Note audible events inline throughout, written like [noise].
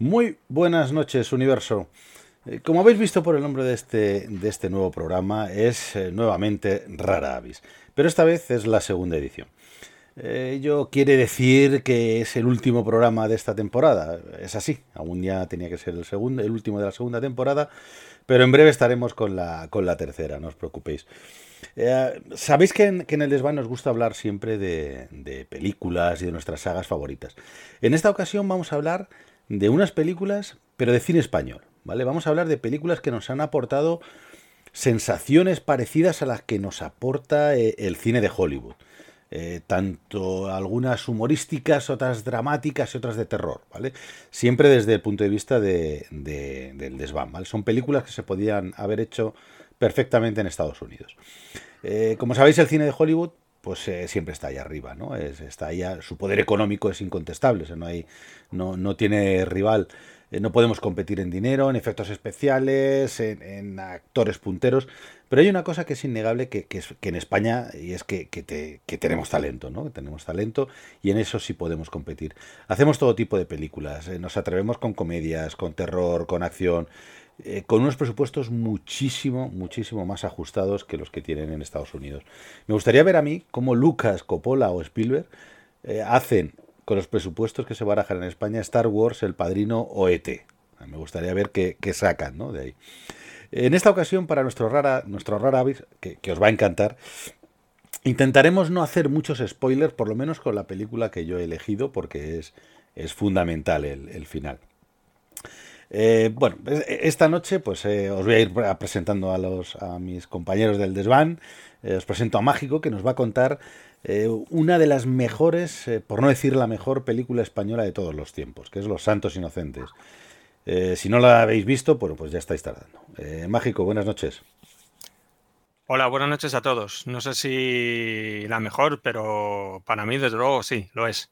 Muy buenas noches, universo. Eh, Como habéis visto por el nombre de este, de este nuevo programa, es eh, nuevamente Rara Avis, pero esta vez es la segunda edición. Eh, Ello quiere decir que es el último programa de esta temporada. Es así, aún ya tenía que ser el, segundo, el último de la segunda temporada, pero en breve estaremos con la, con la tercera, no os preocupéis. Sabéis que en, que en el desván nos gusta hablar siempre de, de películas y de nuestras sagas favoritas. En esta ocasión vamos a hablar de unas películas, pero de cine español. ¿vale? Vamos a hablar de películas que nos han aportado sensaciones parecidas a las que nos aporta eh, el cine de Hollywood. Eh, tanto algunas humorísticas, otras dramáticas y otras de terror, ¿vale? Siempre desde el punto de vista de, de- del desván. Son películas que se podían haber hecho perfectamente en Estados Unidos. Eh, como sabéis, el cine de Hollywood pues eh, siempre está ahí arriba, ¿no? Es- está ahí, su poder económico es incontestable, no, hay, no, no tiene rival. Eh, no podemos competir en dinero, en efectos especiales, en, actores punteros, pero hay una cosa que es innegable que, que es, que en España y es que, que tenemos talento, ¿no? Que tenemos talento y en eso sí podemos competir. Hacemos todo tipo de películas, eh, nos atrevemos con comedias, con terror, con acción, eh, con unos presupuestos muchísimo, muchísimo más ajustados que los que tienen en Estados Unidos. Me gustaría ver a mí cómo Lucas, Coppola o Spielberg eh, hacen con los presupuestos que se barajan en España Star Wars, El Padrino o ET. Me gustaría ver qué, sacan ¿no? de ahí. En esta ocasión, para nuestro rara, nuestro rara avis, que, os va a encantar, intentaremos no hacer muchos spoilers, por lo menos con la película que yo he elegido, porque es, es fundamental el final. Eh, bueno, es- esta noche pues eh, os voy a ir pre- presentando a, los, a mis compañeros del desván. Eh, os presento a Mágico, que nos va a contar una de las mejores, por no decir la mejor película española de todos los tiempos, que es Los Santos Inocentes. Si no la habéis visto, bueno, pues ya estáis tardando. Mágico, buenas noches. Hola, buenas noches a todos. No sé si la mejor, pero para mí, desde luego, sí, lo es.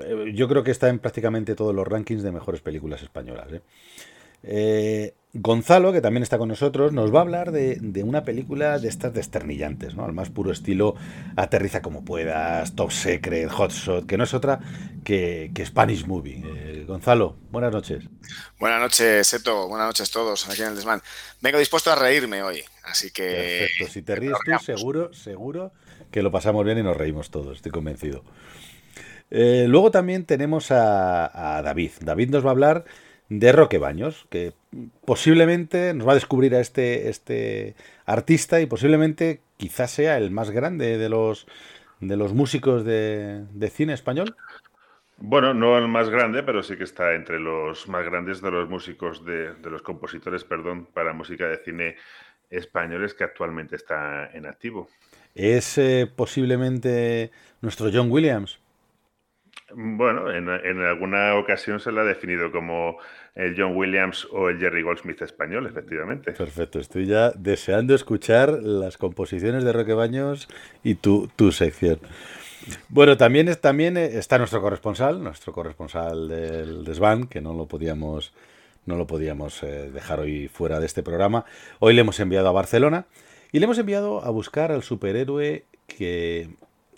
Eh, yo creo que está en prácticamente todos los rankings de mejores películas españolas. ¿eh? Eh, Gonzalo, que también está con nosotros, nos va a hablar de, de una película de estas desternillantes, ¿no? Al más puro estilo Aterriza como puedas, Top Secret, Hot Shot, que no es otra que, que Spanish Movie. Eh, Gonzalo, buenas noches. Buenas noches, Seto. Buenas noches a todos aquí en el desmán. Vengo dispuesto a reírme hoy, así que. Perfecto, si te ríes tú, seguro, seguro que lo pasamos bien y nos reímos todos, estoy convencido. Eh, luego también tenemos a, a David. David nos va a hablar de Roque Baños, que posiblemente nos va a descubrir a este, este artista y posiblemente quizás sea el más grande de los, de los músicos de, de cine español. Bueno, no el más grande, pero sí que está entre los más grandes de los músicos, de, de los compositores, perdón, para música de cine españoles que actualmente está en activo. Es eh, posiblemente nuestro John Williams. Bueno, en, alguna ocasión se le ha definido como el John Williams o el Jerry Goldsmith español, efectivamente. Perfecto, estoy ya deseando escuchar las composiciones de Roque Baños y tu, tu sección. Bueno, también, también está nuestro corresponsal, nuestro corresponsal del desván, que no lo podíamos, no lo podíamos eh, dejar hoy fuera de este programa. Hoy le hemos enviado a Barcelona y le hemos enviado a buscar al superhéroe que,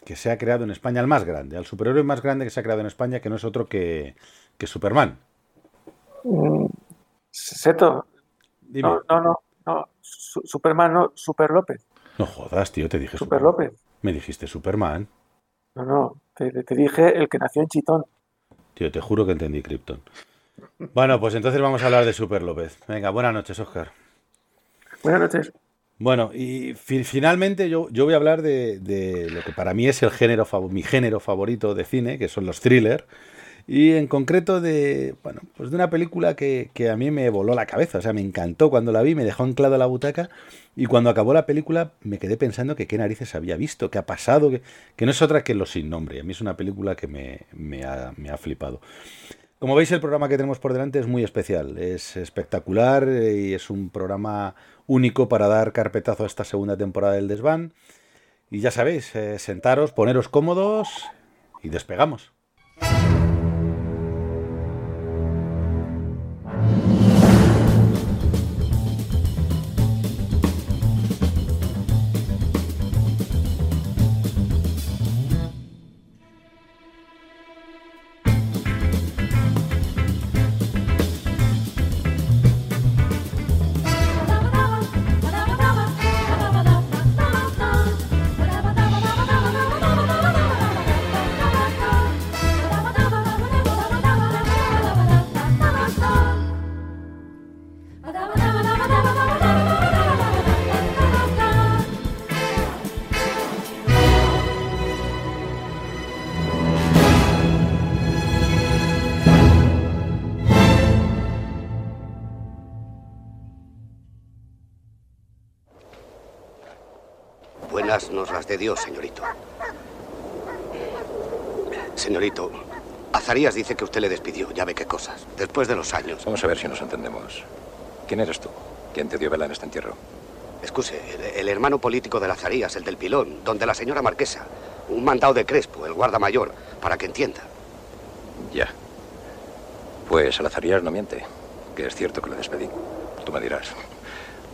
que se ha creado en España, al más grande, al superhéroe más grande que se ha creado en España, que no es otro que, que Superman. Mm, Seto, Dime. no, no, no, no, Su- Superman, no, Super López, No jodas, tío, te dije Super Superman. López. Me dijiste Superman. No, no, te, te dije el que nació en Chitón. Tío, te juro que entendí Krypton. Bueno, pues entonces vamos a hablar de Super López. Venga, buenas noches, Oscar. Buenas noches. Bueno, y fi- finalmente yo, yo voy a hablar de, de lo que para mí es el género mi género favorito de cine, que son los thrillers. Y en concreto de, bueno, pues de una película que, que, a mí me voló la cabeza, o sea, me encantó cuando la vi, me dejó anclado a la butaca y cuando acabó la película me quedé pensando que qué narices había visto, qué ha pasado, que, que no es otra que Los Sin Nombre. A mí es una película que me, me, ha, me ha flipado. Como veis, el programa que tenemos por delante es muy especial, es espectacular y es un programa único para dar carpetazo a esta segunda temporada del Desván. Y ya sabéis, eh, sentaros, poneros cómodos y despegamos. De Dios, señorito. Señorito, Azarías dice que usted le despidió, ya ve qué cosas. Después de los años. Vamos a ver si nos entendemos. ¿Quién eres tú? ¿Quién te dio vela en este entierro? Excuse, el, el hermano político de Azarías, el del pilón, donde la señora marquesa. Un mandado de Crespo, el guarda mayor, para que entienda. Ya. Pues el Azarías no miente, que es cierto que le despedí. Tú me dirás.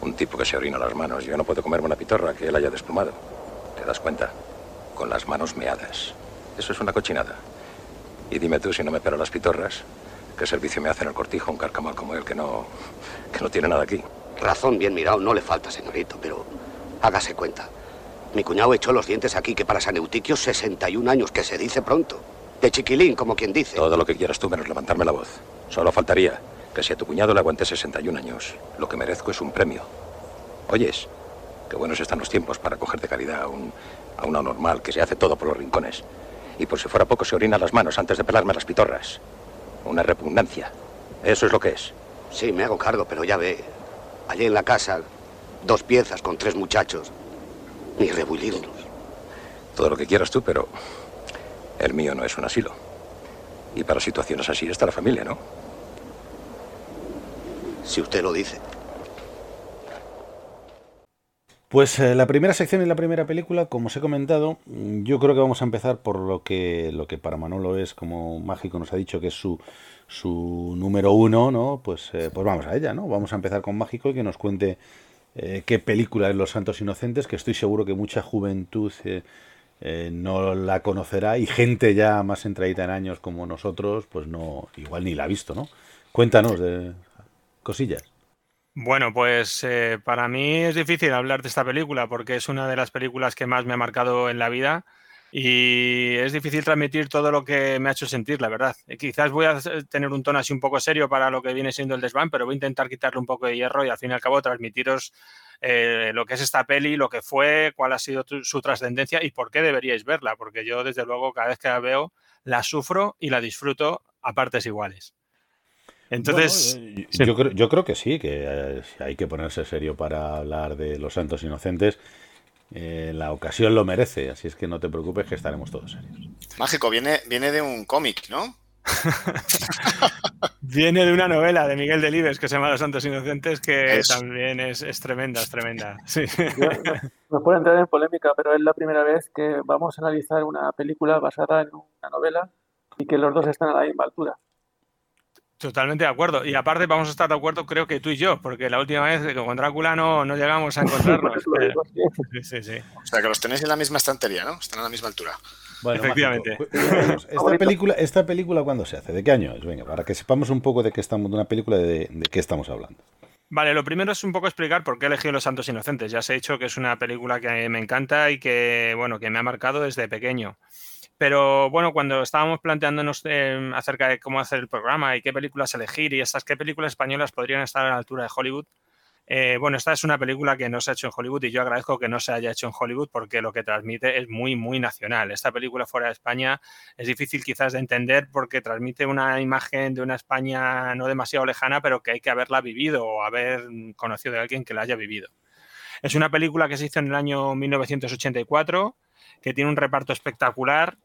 Un tipo que se orina las manos. Yo no puedo comerme una pitorra que él haya desplumado. ¿Te das cuenta? Con las manos meadas. Eso es una cochinada. Y dime tú si no me pero las pitorras, ¿qué servicio me hace en el cortijo un carcamal como él que no, que no tiene nada aquí? Razón bien mirado no le falta, señorito, pero hágase cuenta. Mi cuñado echó los dientes aquí que para San Eutiquio 61 años, que se dice pronto. De chiquilín, como quien dice. Todo lo que quieras tú menos levantarme la voz. Solo faltaría que si a tu cuñado le aguanté 61 años, lo que merezco es un premio. Oyes, qué buenos están los tiempos para coger de caridad a, un, a una normal que se hace todo por los rincones. Y por si fuera poco se orina las manos antes de pelarme las pitorras. Una repugnancia. Eso es lo que es. Sí, me hago cargo, pero ya ve. Allí en la casa, dos piezas con tres muchachos. Ni rebullirnos. Todo lo que quieras tú, pero el mío no es un asilo. Y para situaciones así está la familia, ¿no? Si usted lo dice. Pues eh, la primera sección y la primera película, como os he comentado, yo creo que vamos a empezar por lo que, lo que para Manolo es, como Mágico nos ha dicho, que es su, su número uno, ¿no? Pues, eh, pues vamos a ella, ¿no? Vamos a empezar con Mágico y que nos cuente eh, qué película es Los Santos Inocentes, que estoy seguro que mucha juventud no la conocerá y gente ya más entradita en años como nosotros, pues no, igual ni la ha visto, ¿no? Cuéntanos de cosillas. Bueno, pues eh, para mí es difícil hablar de esta película porque es una de las películas que más me ha marcado en la vida y es difícil transmitir todo lo que me ha hecho sentir, la verdad. Eh, quizás voy a tener un tono así un poco serio para lo que viene siendo el desván, pero voy a intentar quitarle un poco de hierro y al fin y al cabo transmitiros eh, lo que es esta peli, lo que fue, cuál ha sido su trascendencia y por qué deberíais verla, porque yo desde luego cada vez que la veo la sufro y la disfruto a partes iguales. Entonces, bueno, eh, yo, creo, yo, creo, que sí, que eh, hay que ponerse serio para hablar de los santos inocentes. Eh, la ocasión lo merece, así es que no te preocupes que estaremos todos serios. Mágico, viene, viene de un cómic, ¿no? [laughs] viene de una novela de Miguel Delibes que se llama Los Santos Inocentes, que es. también es, es, tremenda, es tremenda. [laughs] Sí. Yo, no puedo entrar en polémica, pero es la primera vez que vamos a analizar una película basada en una novela y que los dos están a la misma altura. Totalmente de acuerdo. Y aparte vamos a estar de acuerdo, creo que tú y yo, porque la última vez con Drácula no, no llegamos a encontrarnos. [laughs] sí, sí, sí. O sea, que los tenéis en la misma estantería, ¿no? Están a la misma altura. Bueno, Efectivamente. Mágico. [laughs] Esta película, ¿Esta película cuándo se hace? ¿De qué año es? Venga, para que sepamos un poco de qué estamos, de una película de, de qué estamos hablando. Vale, lo primero es un poco explicar por qué he elegido Los Santos Inocentes. Ya os he dicho que es una película que me encanta y que, bueno, que me ha marcado desde pequeño. Pero bueno, cuando estábamos planteándonos eh, acerca de cómo hacer el programa y qué películas elegir y estas qué películas españolas podrían estar a la altura de Hollywood, Eh, bueno, esta es una película que no se ha hecho en Hollywood y yo agradezco que no se haya hecho en Hollywood porque lo que transmite es muy, muy nacional. Esta película fuera de España es difícil quizás de entender porque transmite una imagen de una España no demasiado lejana, pero que hay que haberla vivido o haber conocido de alguien que la haya vivido. Es una película que se hizo en el año 1984, que tiene un reparto espectacular,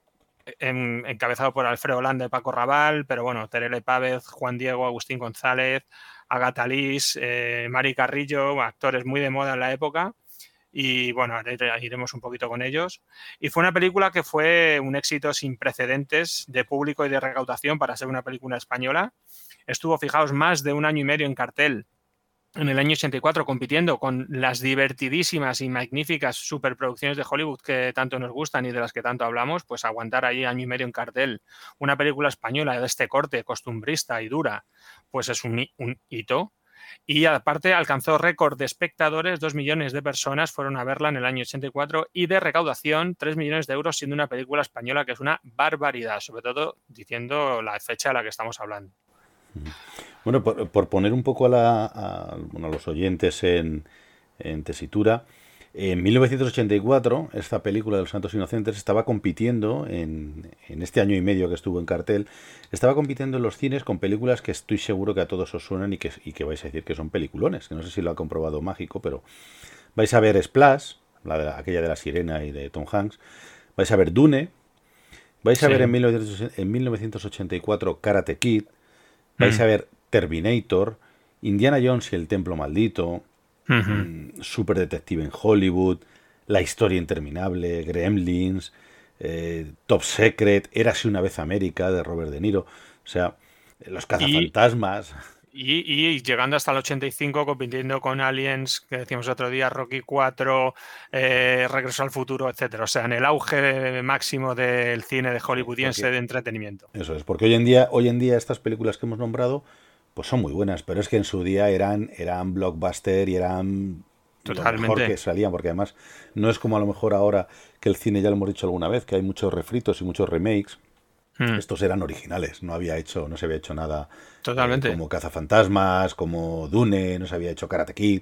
encabezado por Alfredo Holanda y Paco Raval, pero bueno, Terele Pávez, Juan Diego, Agustín González, Agatha Liz, eh, Mari Carrillo, actores muy de moda en la época. Y bueno, iremos un poquito con ellos. Y fue una película que fue un éxito sin precedentes de público y de recaudación para ser una película española. Estuvo, fijaos, más de un año y medio en cartel en el año 84 compitiendo con las divertidísimas y magníficas superproducciones de Hollywood que tanto nos gustan y de las que tanto hablamos, pues aguantar ahí año y medio en cartel una película española de este corte, costumbrista y dura, pues es un, hito. Y aparte alcanzó récord de espectadores, dos millones de personas fueron a verla en el año 84 y de recaudación, tres millones de euros, siendo una película española que es una barbaridad, sobre todo diciendo la fecha a la que estamos hablando. Bueno, por, poner un poco a, los oyentes en, tesitura, en 1984 esta película de los Santos Inocentes estaba compitiendo en, este año y medio que estuvo en cartel, estaba compitiendo en los cines con películas que estoy seguro que a todos os suenan y que, que vais a decir que son peliculones, que no sé si lo ha comprobado Mágico, pero vais a ver Splash, la de aquella de la sirena y de Tom Hanks, vais a ver Dune, vais a ver en, en 1984 Karate Kid, vais mm. a ver Terminator, Indiana Jones y el Templo Maldito, mm, Super Detective en Hollywood, La Historia Interminable, Gremlins, eh, Top Secret, Érase una vez América de Robert De Niro, o sea, Los cazafantasmas. Y, llegando hasta el 85, compitiendo con Aliens, que decíamos otro día, Rocky 4, eh, Regreso al Futuro, etcétera. O sea, en el auge máximo del cine de hollywoodiense de entretenimiento. Eso es, porque hoy en día, hoy en día estas películas que hemos nombrado pues son muy buenas, pero es que en su día eran, eran blockbuster y eran Totalmente. lo mejor que salían, porque además no es como a lo mejor ahora que el cine, ya lo hemos dicho alguna vez, que hay muchos refritos y muchos remakes. Hmm. Estos eran originales, no había hecho, no se había hecho nada eh, Totalmente. como Cazafantasmas, como Dune, no se había hecho Karate Kid.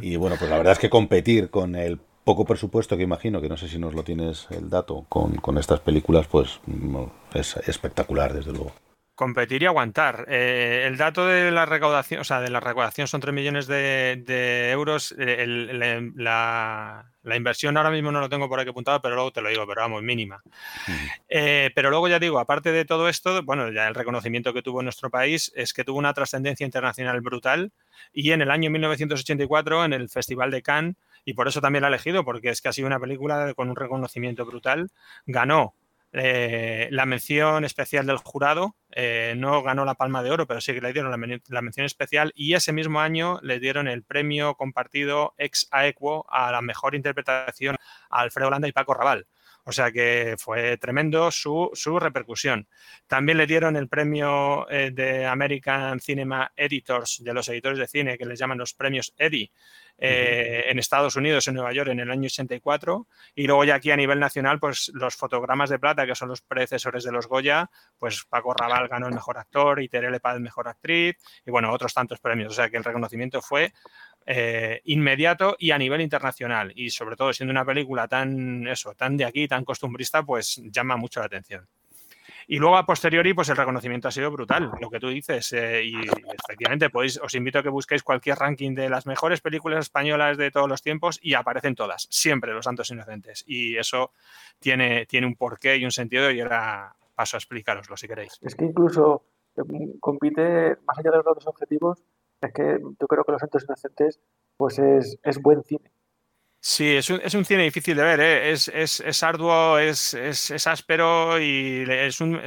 y bueno, pues la verdad es que competir con el poco presupuesto que imagino, que no sé si nos lo tienes el dato, con, con estas películas, pues mm, es espectacular, desde luego competir y aguantar. Eh, el dato de la recaudación, o sea, de la recaudación son 3 millones de, euros. Eh, la, inversión ahora mismo no lo tengo por aquí apuntado, pero luego te lo digo, pero vamos, mínima. Eh, pero luego ya digo, aparte de todo esto, bueno, ya el reconocimiento que tuvo en nuestro país es que tuvo una trascendencia internacional brutal y en el año 1984 en el Festival de Cannes, y por eso también la he elegido, porque es que ha sido una película con un reconocimiento brutal, ganó eh, la mención especial del jurado eh, no ganó la palma de oro, pero sí que le dieron la, mención especial y ese mismo año le dieron el premio compartido ex aequo a la mejor interpretación a Alfredo Landa y Paco Raval. O sea que fue tremendo su, repercusión. También le dieron el premio eh, de American Cinema Editors, de los editores de cine, que les llaman los premios Eddie, eh, en Estados Unidos, en Nueva York, en el año 84. Y luego ya aquí a nivel nacional, pues los fotogramas de plata, que son los predecesores de los Goya, pues Paco Raval ganó el mejor actor y Terele Paz mejor actriz, y bueno, otros tantos premios. O sea que el reconocimiento fue eh, inmediato y a nivel internacional. Y sobre todo siendo una película tan, eso, tan de aquí, tan costumbrista, pues llama mucho la atención. Y luego a posteriori, pues el reconocimiento ha sido brutal, lo que tú dices. Eh, y efectivamente, podéis, os invito a que busquéis cualquier ranking de las mejores películas españolas de todos los tiempos y aparecen todas, siempre los santos inocentes. Y eso tiene, tiene un porqué y un sentido y ahora paso a explicaroslo si queréis. Es que incluso compite, más allá de los dos objetivos, es que yo creo que Los Santos Inocentes pues es, es buen cine. Sí, es un, es un, cine difícil de ver, ¿eh? es, es, es, arduo, es, áspero y es un,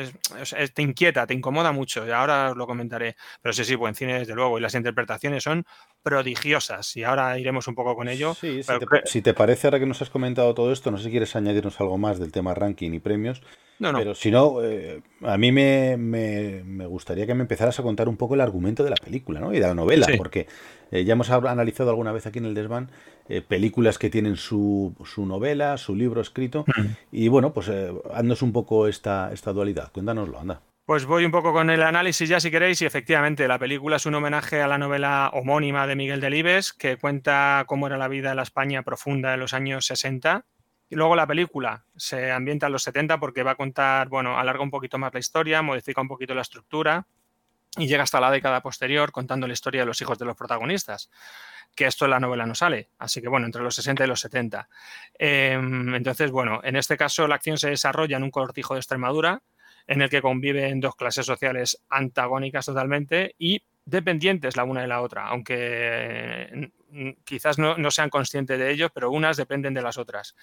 te inquieta, te incomoda mucho. Y ahora os lo comentaré. Pero sí, sí, buen cine, desde luego. Y las interpretaciones son prodigiosas. Y ahora iremos un poco con ello. Sí, si, te, si, te, parece, ahora que nos has comentado todo esto, no sé si quieres añadirnos algo más del tema ranking y premios. No, no. Pero si no, eh, a mí me, me, me, gustaría que me empezaras a contar un poco el argumento de la película ¿no? y de la novela, porque eh, ya hemos analizado alguna vez aquí en el desván eh, películas que tienen su, su, novela, su libro escrito. Y bueno, pues eh, haznos un poco esta, esta dualidad. Cuéntanoslo, anda. Pues voy un poco con el análisis ya si queréis y efectivamente la película es un homenaje a la novela homónima de Miguel Delibes que cuenta cómo era la vida en la España profunda en los años 60 y luego la película se ambienta en los 70 porque va a contar, bueno, alarga un poquito más la historia, modifica un poquito la estructura y llega hasta la década posterior contando la historia de los hijos de los protagonistas que esto en la novela no sale. Así que bueno, entre los 60 y los 70. Em, entonces, bueno, en este caso la acción se desarrolla en un cortijo de Extremadura, en el que conviven dos clases sociales antagónicas totalmente y dependientes la una de la otra, aunque mm, quizás no, sean conscientes de ello, pero unas dependen de las otras.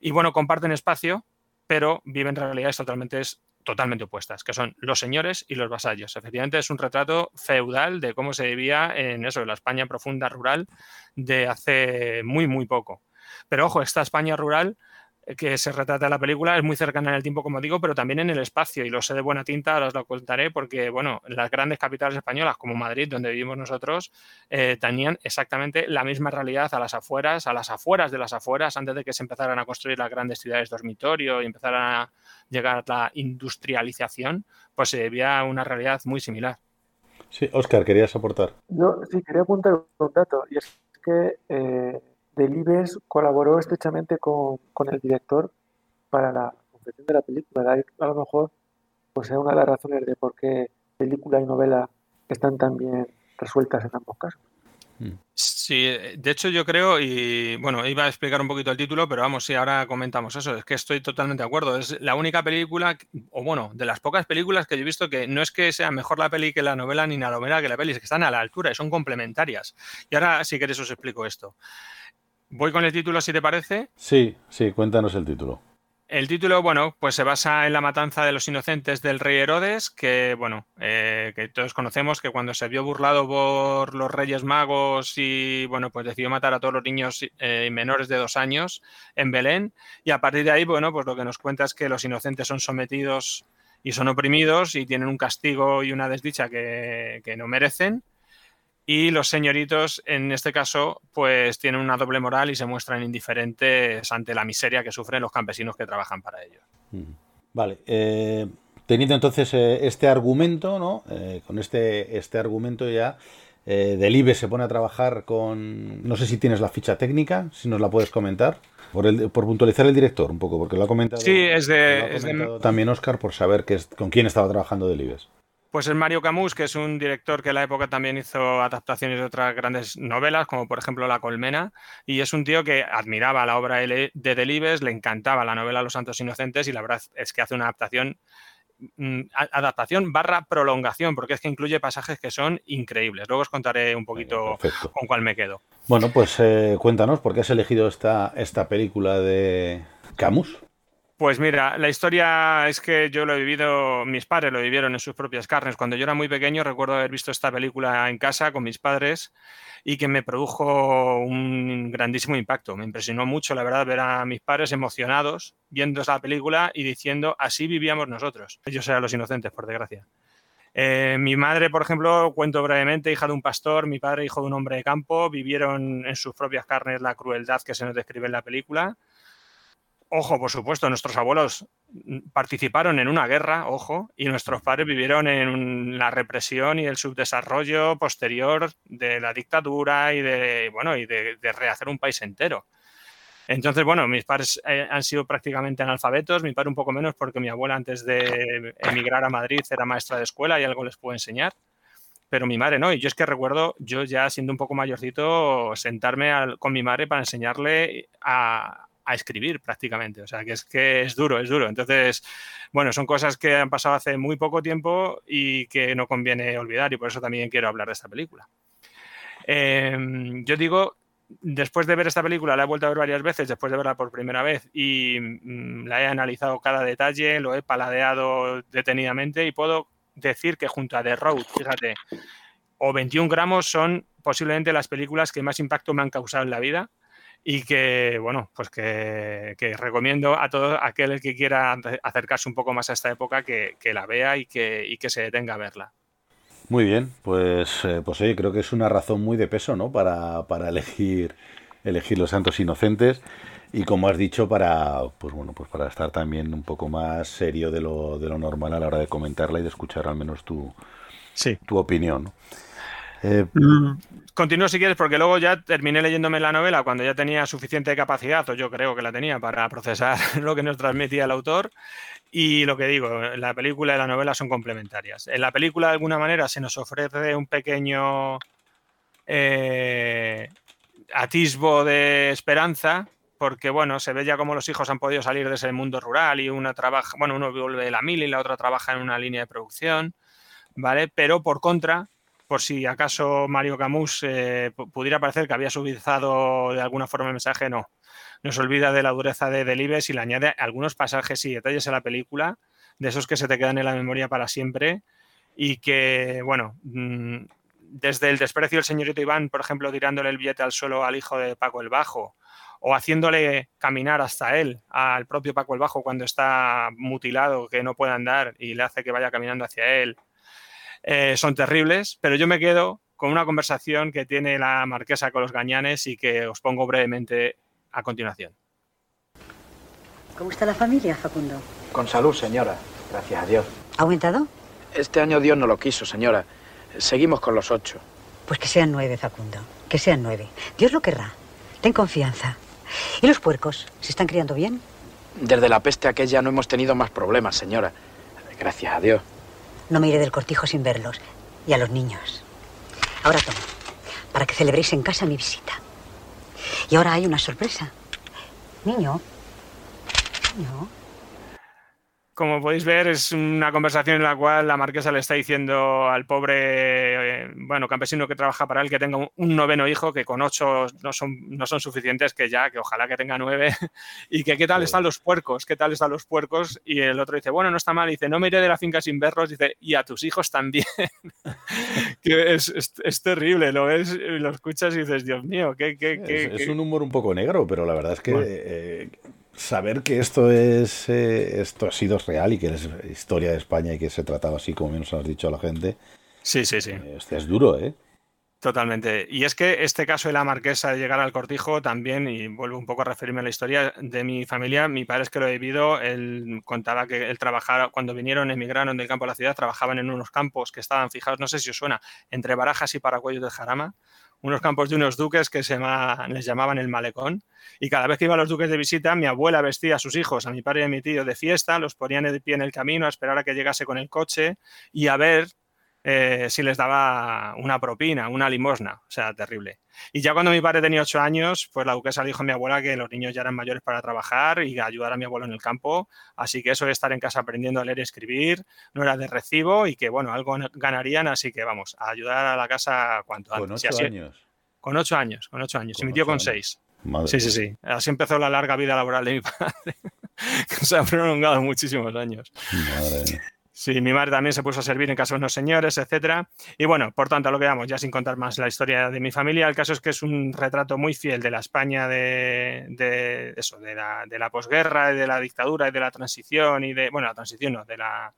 Y bueno, comparten espacio, pero viven realidades totalmente, totalmente opuestas, que son los señores y los vasallos. Efectivamente, es un retrato feudal de cómo se vivía en eso, en la España profunda rural de hace muy, muy poco. Pero ojo, esta España rural que se retrata en la película es muy cercana en el tiempo, como digo, pero también en el espacio, y lo sé de buena tinta, ahora os lo contaré, porque, bueno, las grandes capitales españolas, como Madrid, donde vivimos nosotros, eh, tenían exactamente la misma realidad a las afueras, a las afueras de las afueras, antes de que se empezaran a construir las grandes ciudades dormitorio y empezaran a llegar la industrialización, pues se vivía una realidad muy similar. Sí, Oscar, querías aportar. Yo sí quería apuntar un dato, y es que... Eh Delibes colaboró estrechamente con, el director para la confección de la película. A lo mejor pues es una de las razones de por qué película y novela están tan bien resueltas en ambos casos. Mm. Sí, de hecho yo creo, y bueno, iba a explicar un poquito el título, pero vamos, sí, ahora comentamos eso, es que estoy totalmente de acuerdo. Es la única película, o bueno, de las pocas películas que yo he visto que no es que sea mejor la peli que la novela, ni la novela que la peli, es que están a la altura y son complementarias. Y ahora, si queréis, os explico esto. Voy con el título, si te parece. Sí, sí, cuéntanos el título. El título, bueno, pues se basa en la matanza de los inocentes del rey Herodes, que, bueno, eh, que todos conocemos que cuando se vio burlado por los reyes magos y, bueno, pues decidió matar a todos los niños eh, menores de dos años en Belén. Y a partir de ahí, bueno, pues lo que nos cuenta es que los inocentes son sometidos y son oprimidos y tienen un castigo y una desdicha que, que no merecen. Y los señoritos, en este caso, pues tienen una doble moral y se muestran indiferentes ante la miseria que sufren los campesinos que trabajan para ellos. Vale. Eh, teniendo entonces eh, este argumento, ¿no? Eh, con este, este argumento ya, Delibes se pone a trabajar con. No sé si tienes la ficha técnica, si nos la puedes comentar. Por, el, por puntualizar el director un poco, porque lo ha comentado, sí, es de, también Oscar por saber que con quién estaba trabajando Delibes. Pues es Mario Camus, que es un director que en la época también hizo adaptaciones de otras grandes novelas, como por ejemplo La Colmena, y es un tío que admiraba la obra de Delibes, le encantaba la novela Los Santos Inocentes, y la verdad es que hace una adaptación mm, adaptación barra prolongación, porque es que incluye pasajes que son increíbles. Luego os contaré un poquito con cuál me quedo. Bueno, pues eh, cuéntanos, ¿por qué has elegido esta, esta película de Camus? Pues mira, la historia es que yo lo he vivido, mis padres lo vivieron en sus propias carnes. Cuando yo era muy pequeño recuerdo haber visto esta película en casa con mis padres y que me produjo un grandísimo impacto. Me impresionó mucho, la verdad, ver a mis padres emocionados viendo esa película y diciendo, así vivíamos nosotros. Ellos eran los inocentes, por desgracia. Eh, mi madre, por ejemplo, cuento brevemente, hija de un pastor, mi padre, hijo de un hombre de campo, vivieron en sus propias carnes la crueldad que se nos describe en la película Ojo, por supuesto, nuestros abuelos participaron en una guerra, ojo, y nuestros padres vivieron en la represión y el subdesarrollo posterior de la dictadura y de, bueno, y de, rehacer un país entero. Entonces, bueno, mis padres eh, han sido prácticamente analfabetos, mi padre un poco menos porque mi abuela antes de emigrar a Madrid era maestra de escuela y algo les puedo enseñar, pero mi madre no. Y yo es que recuerdo, yo ya siendo un poco mayorcito, sentarme con mi madre para enseñarle a, a escribir prácticamente. O sea, que es que es duro, es duro. Entonces, bueno, son cosas que han pasado hace muy poco tiempo y que no conviene olvidar y por eso también quiero hablar de esta película. Em, yo digo, después de ver esta película, la he vuelto a ver varias veces, después de verla por primera vez y mm, la he analizado cada detalle, lo he paladeado detenidamente y puedo decir que junto a The Road, fíjate, o 21 gramos son posiblemente las películas que más impacto me han causado en la vida y que, bueno, pues que, recomiendo a todo aquel que quiera acercarse un poco más a esta época que, la vea y que, que se detenga a verla. Muy bien, pues, eh, pues oye, creo que es una razón muy de peso, ¿no? Para, elegir, elegir los santos inocentes. Y como has dicho, para pues bueno, pues para estar también un poco más serio de lo, de lo normal a la hora de comentarla y de escuchar al menos tu, sí. tu opinión. ¿no? Eh, mm, Continúo si quieres, porque luego ya terminé leyéndome la novela cuando ya tenía suficiente capacidad, o yo creo que la tenía, para procesar [laughs] lo que nos transmitía el autor. Y lo que digo, la película y la novela son complementarias. En la película, de alguna manera, se nos ofrece un pequeño eh, atisbo de esperanza, porque bueno, se ve ya como los hijos han podido salir de ese mundo rural y una trabaja, bueno, uno vuelve de la mil y la otra trabaja en una línea de producción, ¿vale? Pero por contra, por si acaso Mario Camus eh, pudiera parecer que había suavizado de alguna forma el mensaje, no. No se olvida de la dureza de Delibes y le añade algunos pasajes y detalles a la película, de esos que se te quedan en la memoria para siempre y que, bueno, mm, desde el desprecio del señorito Iván, por ejemplo, tirándole el billete al suelo al hijo de Paco el Bajo, o haciéndole caminar hasta él, al propio Paco el Bajo, cuando está mutilado, que no puede andar y le hace que vaya caminando hacia él, eh, son terribles, pero yo me quedo con una conversación que tiene la marquesa con los gañanes y que os pongo brevemente a continuación. ¿Cómo está la familia, Facundo? Con salud, señora. Gracias a Dios. ¿Ha aumentado? Este año Dios no lo quiso, señora. Seguimos con los ocho. Pues que sean nueve, Facundo. Que sean nueve. Dios lo querrá. Ten confianza. ¿Y los puercos? ¿Se están criando bien? Desde la peste aquella no hemos tenido más problemas, señora. Gracias a Dios. No me iré del cortijo sin verlos. Y a los niños. Ahora toma, para que celebréis en casa mi visita. Y ahora hay una sorpresa. Niño. Niño. Como podéis ver, es una conversación en la cual la marquesa le está diciendo al pobre, eh, bueno, campesino que trabaja para él que tenga un, noveno hijo, que con ocho no son, no son suficientes, que ya, que ojalá que tenga nueve, [laughs] y que qué tal están los puercos, qué tal están los puercos, y el otro dice, bueno, no está mal, dice, no me iré de la finca sin verlos, dice, y a tus hijos también. [laughs] que es, es, es, terrible, lo ves, lo escuchas y dices, Dios mío, qué... qué, qué es, es, un humor un poco negro, pero la verdad es que... Bueno. Eh, saber que esto es eh, esto ha sido real y que es historia de España y que se trataba así como nos has dicho a la gente. Sí, sí, sí. Este es duro, ¿eh? Totalmente. Y es que este caso de la marquesa de llegar al cortijo también, y vuelvo un poco a referirme a la historia de mi familia, mi padre es que lo he vivido, él contaba que él trabajaba, cuando vinieron, emigraron del campo a la ciudad, trabajaban en unos campos que estaban fijados, no sé si os suena, entre Barajas y Paracuellos de Jarama, unos campos de unos duques que se les llamaban el malecón. Y cada vez que iban los duques de visita, mi abuela vestía a sus hijos, a mi padre y a mi tío, de fiesta, los ponían de pie en el camino a esperar a que llegase con el coche y a ver eh, si les daba una propina, una limosna, o sea, terrible. Y ya cuando mi padre tenía ocho años, pues la duquesa le dijo a mi abuela que los niños ya eran mayores para trabajar y ayudar a mi abuelo en el campo, así que eso de estar en casa aprendiendo a leer y escribir no era de recibo y que, bueno, algo ganarían, así que vamos, a ayudar a la casa cuanto antes. Con ocho así, años. Con ocho años, con ocho años. Con y mi tío con años. seis. Madre sí, sí, sí. Así empezó la larga vida laboral de mi [laughs] padre, que se ha prolongado muchísimos años. Madre Sí, mi madre también se puso a servir en casa de unos señores, etcétera. Y bueno, por tanto, lo que vamos, ya sin contar más la historia de mi familia, el caso es que es un retrato muy fiel de la España de, de eso, de la, de la posguerra, de la dictadura y de la transición y de, bueno, la transición no, de la,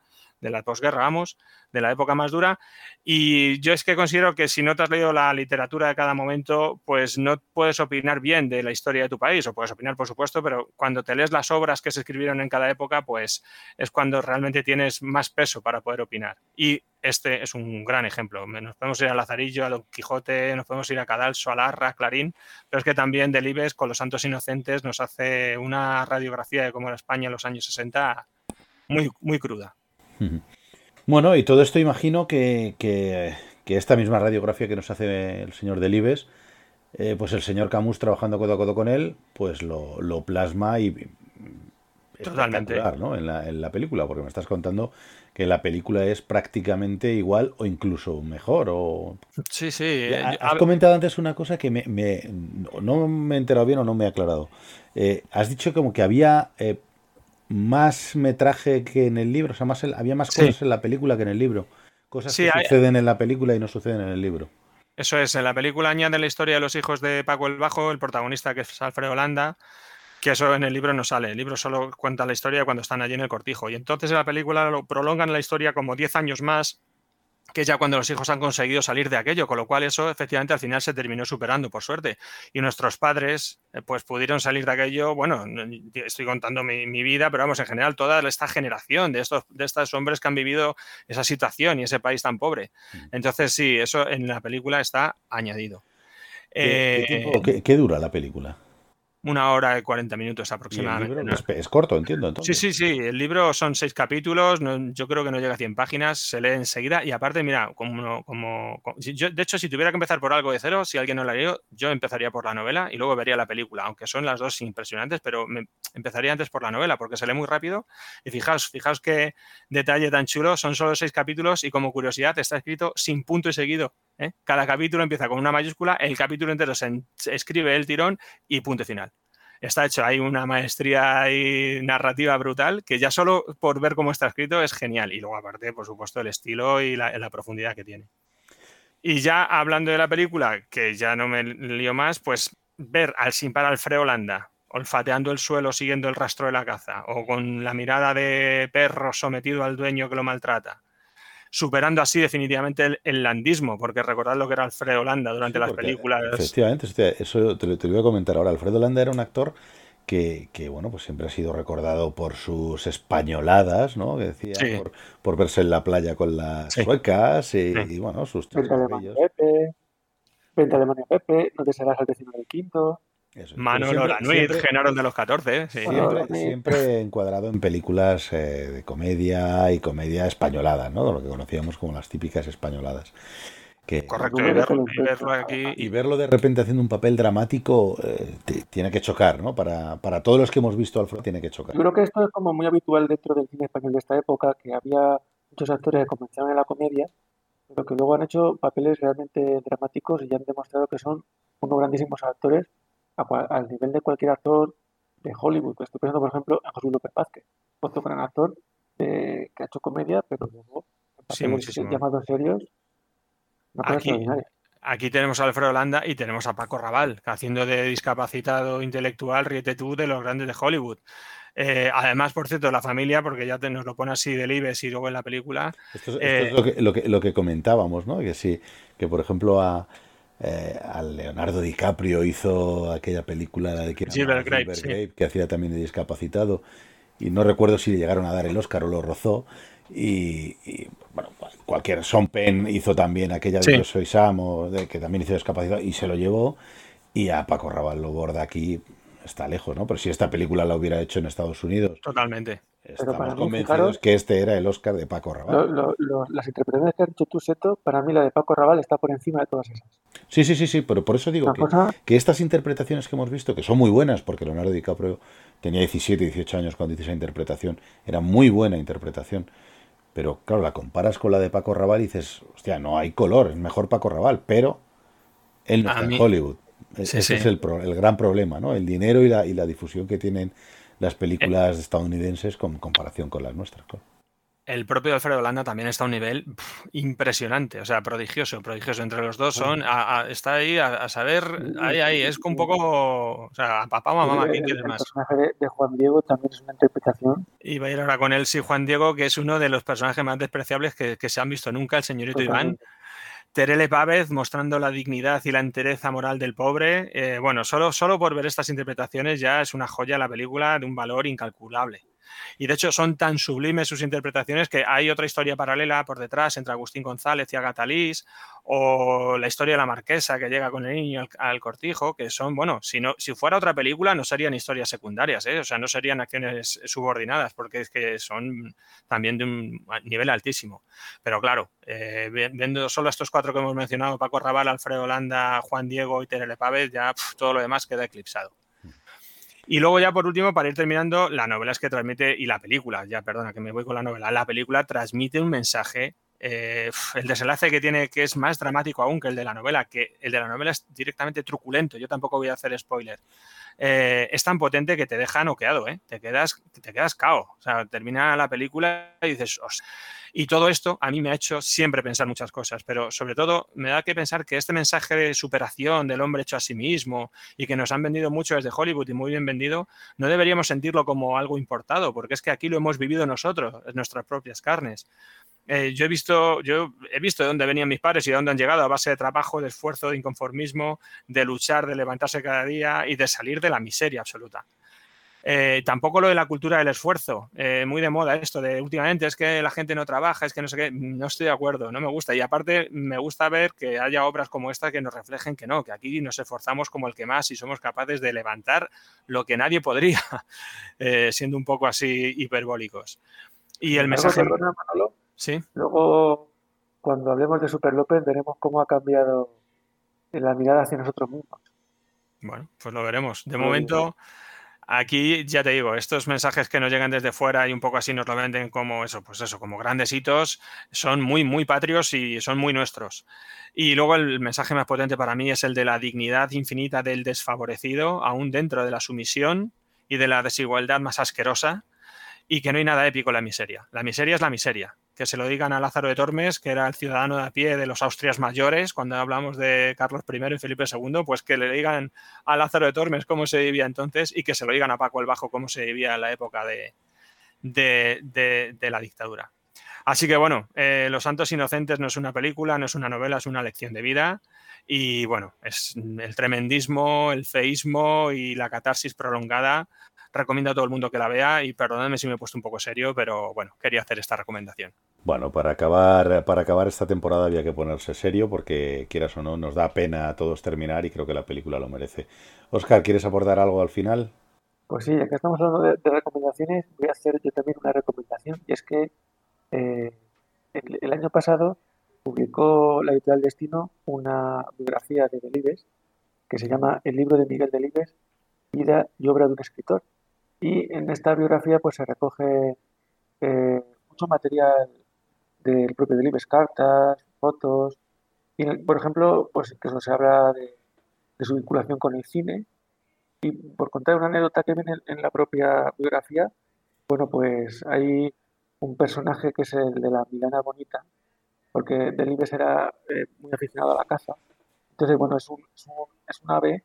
de la posguerra, vamos, de la época más dura. Y yo es que considero que si no te has leído la literatura de cada momento, pues no puedes opinar bien de la historia de tu país, o puedes opinar, por supuesto, pero cuando te lees las obras que se escribieron en cada época, pues es cuando realmente tienes más peso para poder opinar. Y este es un gran ejemplo. Nos podemos ir a Lazarillo, a Don Quijote, nos podemos ir a Cadalso, a Larra, a Clarín, pero es que también Delibes con Los Santos Inocentes nos hace una radiografía de cómo era España en los años 60 muy, muy cruda. Bueno, y todo esto imagino que, que, que, esta misma radiografía que nos hace el señor Delibes, eh, pues el señor Camus trabajando codo a codo con él, pues lo, lo plasma y Totalmente. ¿no? en, la, en la película, porque me estás contando que la película es prácticamente igual o incluso mejor. O... Sí, sí. Has comentado antes una cosa que me, me, no me he enterado bien o no me he aclarado. Eh, has dicho como que había eh, más metraje que en el libro, o sea, más el, había más Sí. cosas en la película que en el libro. Cosas Sí, que hay- suceden en la película y no suceden en el libro. Eso es, en la película añade la historia de los hijos de Paco el Bajo, el protagonista que es Alfredo Holanda, que eso en el libro no sale. El libro solo cuenta la historia cuando están allí en el cortijo. Y entonces en la película lo prolongan la historia como 10 años más que es ya cuando los hijos han conseguido salir de aquello, con lo cual eso efectivamente al final se terminó superando, por suerte. Y nuestros padres, eh, pues pudieron salir de aquello, bueno, estoy contando mi, vida, pero vamos, en general toda esta generación de estos, de estos hombres que han vivido esa situación y ese país tan pobre. Mm. Entonces sí, eso en la película está añadido. ¿Qué, qué dura la película? Una hora y 40 minutos aproximadamente. es, corto, entiendo. Entonces. Sí, sí, sí. El libro son seis capítulos. yo creo que no llega a 100 páginas. Se lee enseguida. Y aparte, mira, como. como, yo, de hecho, si tuviera que empezar por algo de cero, si alguien no la leído, yo empezaría por la novela y luego vería la película. Aunque son las dos impresionantes, pero me, empezaría antes por la novela porque se lee muy rápido. Y fijaos, fijaos qué detalle tan chulo. Son solo seis capítulos y como curiosidad está escrito sin punto y seguido. ¿Eh? Cada capítulo empieza con una mayúscula, el capítulo entero se, escribe el tirón y punto final. Está hecho, hay una maestría y narrativa brutal que ya solo por ver cómo está escrito es genial. Y luego aparte, por supuesto, el estilo y la, profundidad que tiene. Y ya hablando de la película, que ya no me lío más, pues ver al sin par Alfredo Holanda olfateando el suelo siguiendo el rastro de la caza o con la mirada de perro sometido al dueño que lo maltrata superando así definitivamente el, landismo, porque recordad lo que era Alfredo Holanda durante las películas. Efectivamente, eso te, lo voy a comentar ahora. Alfredo Holanda era un actor que, bueno, pues siempre ha sido recordado por sus españoladas, ¿no? Que decía, por, verse en la playa con las suecas y, bueno, sus Venta de Pepe, Venta de Pepe, no te serás al vecino del quinto. Manolo Lanuit, Genaro de los 14. ¿eh? Siempre, encuadrado en películas eh, de comedia y comedia españolada, ¿no? Lo que conocíamos como las típicas españoladas. Correcto, y verlo, aquí. Y verlo de repente haciendo un papel dramático eh, tiene que chocar, ¿no? Para, para todos los que hemos visto Alfredo tiene que chocar. Yo creo que esto es como muy habitual dentro del cine español de esta época, que había muchos actores que comenzaban en la comedia, pero que luego han hecho papeles realmente dramáticos y ya han demostrado que son unos grandísimos actores al nivel de cualquier actor de Hollywood. Estoy pensando, por ejemplo, en José López Vázquez, otro gran actor eh, que ha hecho comedia, pero luego sí, llamados serios, aquí, aquí tenemos a Alfredo Holanda y tenemos a Paco Raval, haciendo de discapacitado intelectual, riete tú, de los grandes de Hollywood. Eh, además, por cierto, la familia, porque ya te, nos lo pone así del Ives y luego en la película. Esto, es, lo, que, lo, que, lo, que, comentábamos, ¿no? Que sí, que por ejemplo a, eh, al Leonardo DiCaprio hizo aquella película de que, que hacía también de discapacitado. Y no recuerdo si le llegaron a dar el Oscar o lo rozó. Y, bueno cualquier Sean Penn hizo también aquella de Yo soy Sam o de, que también hizo discapacitado y se lo llevó. Y a Paco Raval lo borda aquí está lejos, ¿no? Pero si esta película la hubiera hecho en Estados Unidos. Totalmente. Estamos convencidos que este era el Oscar de Paco Raval. las interpretaciones que has hecho tú, Seto, para mí la de Paco Raval está por encima de todas esas. Sí, sí, sí, sí, pero por eso digo que, estas interpretaciones que hemos visto, que son muy buenas, porque Leonardo DiCaprio tenía 17, 18 años cuando hizo esa interpretación, era muy buena interpretación, pero claro, la comparas con la de Paco Raval y dices, hostia, no hay color, es mejor Paco Raval, pero él no está en Hollywood. Ese es el, el, gran problema, ¿no? El dinero y la, y la difusión que tienen las películas estadounidenses con comparación con las nuestras. El propio Alfredo Holanda también está a un nivel impresionante, o sea, prodigioso, prodigioso. Entre los dos son, está ahí a, saber, ahí, ahí, es un poco, o sea, papá, mamá, ¿quién quiere más? El personaje de, Juan Diego también es una interpretación. Y va a ir ahora con él, sí, Juan Diego, que es uno de los personajes más despreciables que, se han visto nunca, el señorito Iván. Terele Pávez mostrando la dignidad y la entereza moral del pobre. Eh, bueno, solo, solo por ver estas interpretaciones ya es una joya la película de un valor incalculable. Y de hecho son tan sublimes sus interpretaciones que hay otra historia paralela por detrás entre Agustín González y Agatha Liz, o la historia de la marquesa que llega con el niño al, cortijo, que son, bueno, si, no, si fuera otra película no serían historias secundarias, ¿eh? o sea, no serían acciones subordinadas, porque es que son también de un nivel altísimo. Pero claro, eh, viendo solo estos cuatro que hemos mencionado, Paco Raval, Alfredo Holanda, Juan Diego y Terele Pávez, ya todo lo demás queda eclipsado. Y luego ya por último, para ir terminando, la novela es que transmite, y la película, ya perdona que me voy con la novela, la película transmite un mensaje, eh, el desenlace que tiene, que es más dramático aún que el de la novela, que el de la novela es directamente truculento, yo tampoco voy a hacer spoiler. Eh, es tan potente que te deja noqueado, ¿eh? te quedas, te quedas cao. O sea, termina la película y dices, y todo esto a mí me ha hecho siempre pensar muchas cosas, pero sobre todo me da que pensar que este mensaje de superación del hombre hecho a sí mismo y que nos han vendido mucho desde Hollywood y muy bien vendido, no deberíamos sentirlo como algo importado, porque es que aquí lo hemos vivido nosotros, en nuestras propias carnes. eh, yo he visto, yo he visto de dónde venían mis padres y de dónde han llegado a base de trabajo, de esfuerzo, de inconformismo, de luchar, de levantarse cada día y de salir de la miseria absoluta. Eh, tampoco lo de la cultura del esfuerzo, eh, muy de moda esto de últimamente es que la gente no trabaja, es que no sé qué, no estoy de acuerdo, no me gusta. Y aparte me gusta ver que haya obras como esta que nos reflejen que no, que aquí nos esforzamos como el que más y somos capaces de levantar lo que nadie podría, [laughs] eh, siendo un poco así hiperbólicos. Y el mensaje... sí. Luego, cuando hablemos de Super López, veremos cómo ha cambiado la mirada hacia nosotros mismos. Bueno, pues lo veremos. De momento... Aquí ya te digo, estos mensajes que nos llegan desde fuera y un poco así nos lo venden como eso, pues eso, como grandes hitos, son muy, muy patrios y son muy nuestros. Y luego el mensaje más potente para mí es el de la dignidad infinita del desfavorecido, aún dentro de la sumisión y de la desigualdad más asquerosa, y que no hay nada épico en la miseria. La miseria es la miseria. Que se lo digan a Lázaro de Tormes, que era el ciudadano de a pie de los Austrias mayores, cuando hablamos de Carlos I y Felipe II, pues que le digan a Lázaro de Tormes cómo se vivía entonces y que se lo digan a Paco el Bajo cómo se vivía en la época de, de, la dictadura. Así que bueno, eh, Los Santos Inocentes no es una película, no es una novela, es una lección de vida. Y bueno, es el tremendismo, el feísmo y la catarsis prolongada recomiendo a todo el mundo que la vea y perdónenme si me he puesto un poco serio, pero bueno, quería hacer esta recomendación. Bueno, para acabar, para acabar esta temporada había que ponerse serio porque quieras o no, nos da pena a todos terminar y creo que la película lo merece. Oscar, ¿quieres aportar algo al final? Pues sí, ya que estamos hablando de, recomendaciones, voy a hacer yo también una recomendación y es que eh, el, año pasado publicó la editorial Destino una biografía de Delibes que se llama El libro de Miguel Delibes, vida y obra de un escritor. Y en esta biografía pues se recoge eh, mucho material del propio Delibes, cartas, fotos, y por ejemplo, pues que se habla de, su vinculación con el cine. Y por contar una anécdota que viene en, la propia biografía, bueno, pues hay un personaje que es el de la Milana Bonita, porque Delibes era eh, muy aficionado a la caza. Entonces, bueno, es un, es un, ave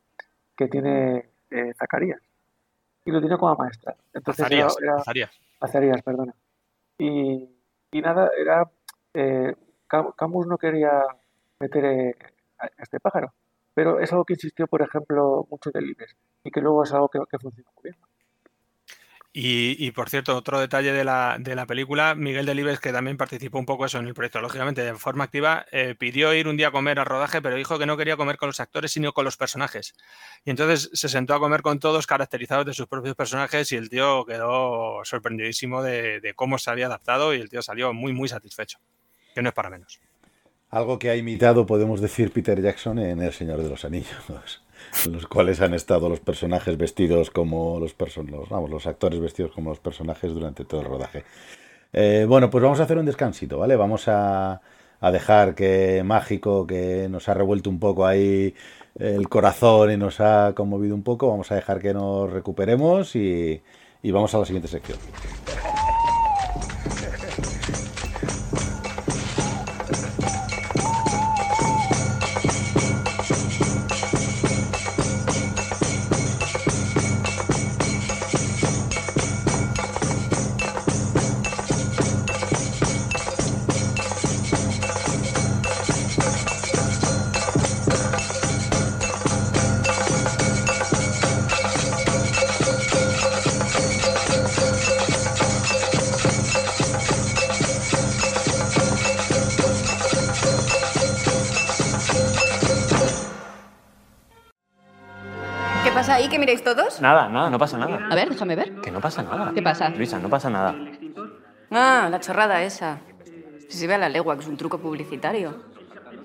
que tiene eh, Zacarías y lo tiene como maestra. Entonces Azarías, perdona. Y, y, nada, era. Eh, Camus no quería meter eh, a este pájaro, pero es algo que insistió, por ejemplo, mucho de Libes y que luego es algo que, que funciona muy bien. Y, por cierto, otro detalle de la, de la, película, Miguel Delibes, que también participó un poco eso en el proyecto, lógicamente de forma activa, eh, pidió ir un día a comer al rodaje, pero dijo que no quería comer con los actores, sino con los personajes. Y entonces se sentó a comer con todos caracterizados de sus propios personajes y el tío quedó sorprendidísimo de, de cómo se había adaptado y el tío salió muy, muy satisfecho, que no es para menos. Algo que ha imitado, podemos decir, Peter Jackson en El Señor de los Anillos los cuales han estado los personajes vestidos como los, personajes, vamos, los actores vestidos como los personajes durante todo el rodaje. Eh, bueno, pues vamos a hacer un descansito, ¿vale? Vamos a, dejar que Mágico, que nos ha revuelto un poco ahí el corazón y nos ha conmovido un poco, vamos a dejar que nos recuperemos y, y vamos a la siguiente sección. ¿Qué miráis todos? Nada, nada, no pasa nada. A ver, déjame ver. Que no pasa nada. ¿Qué pasa? Luisa, no pasa nada. Ah, la chorrada esa. Si se ve a la legua, que es un truco publicitario.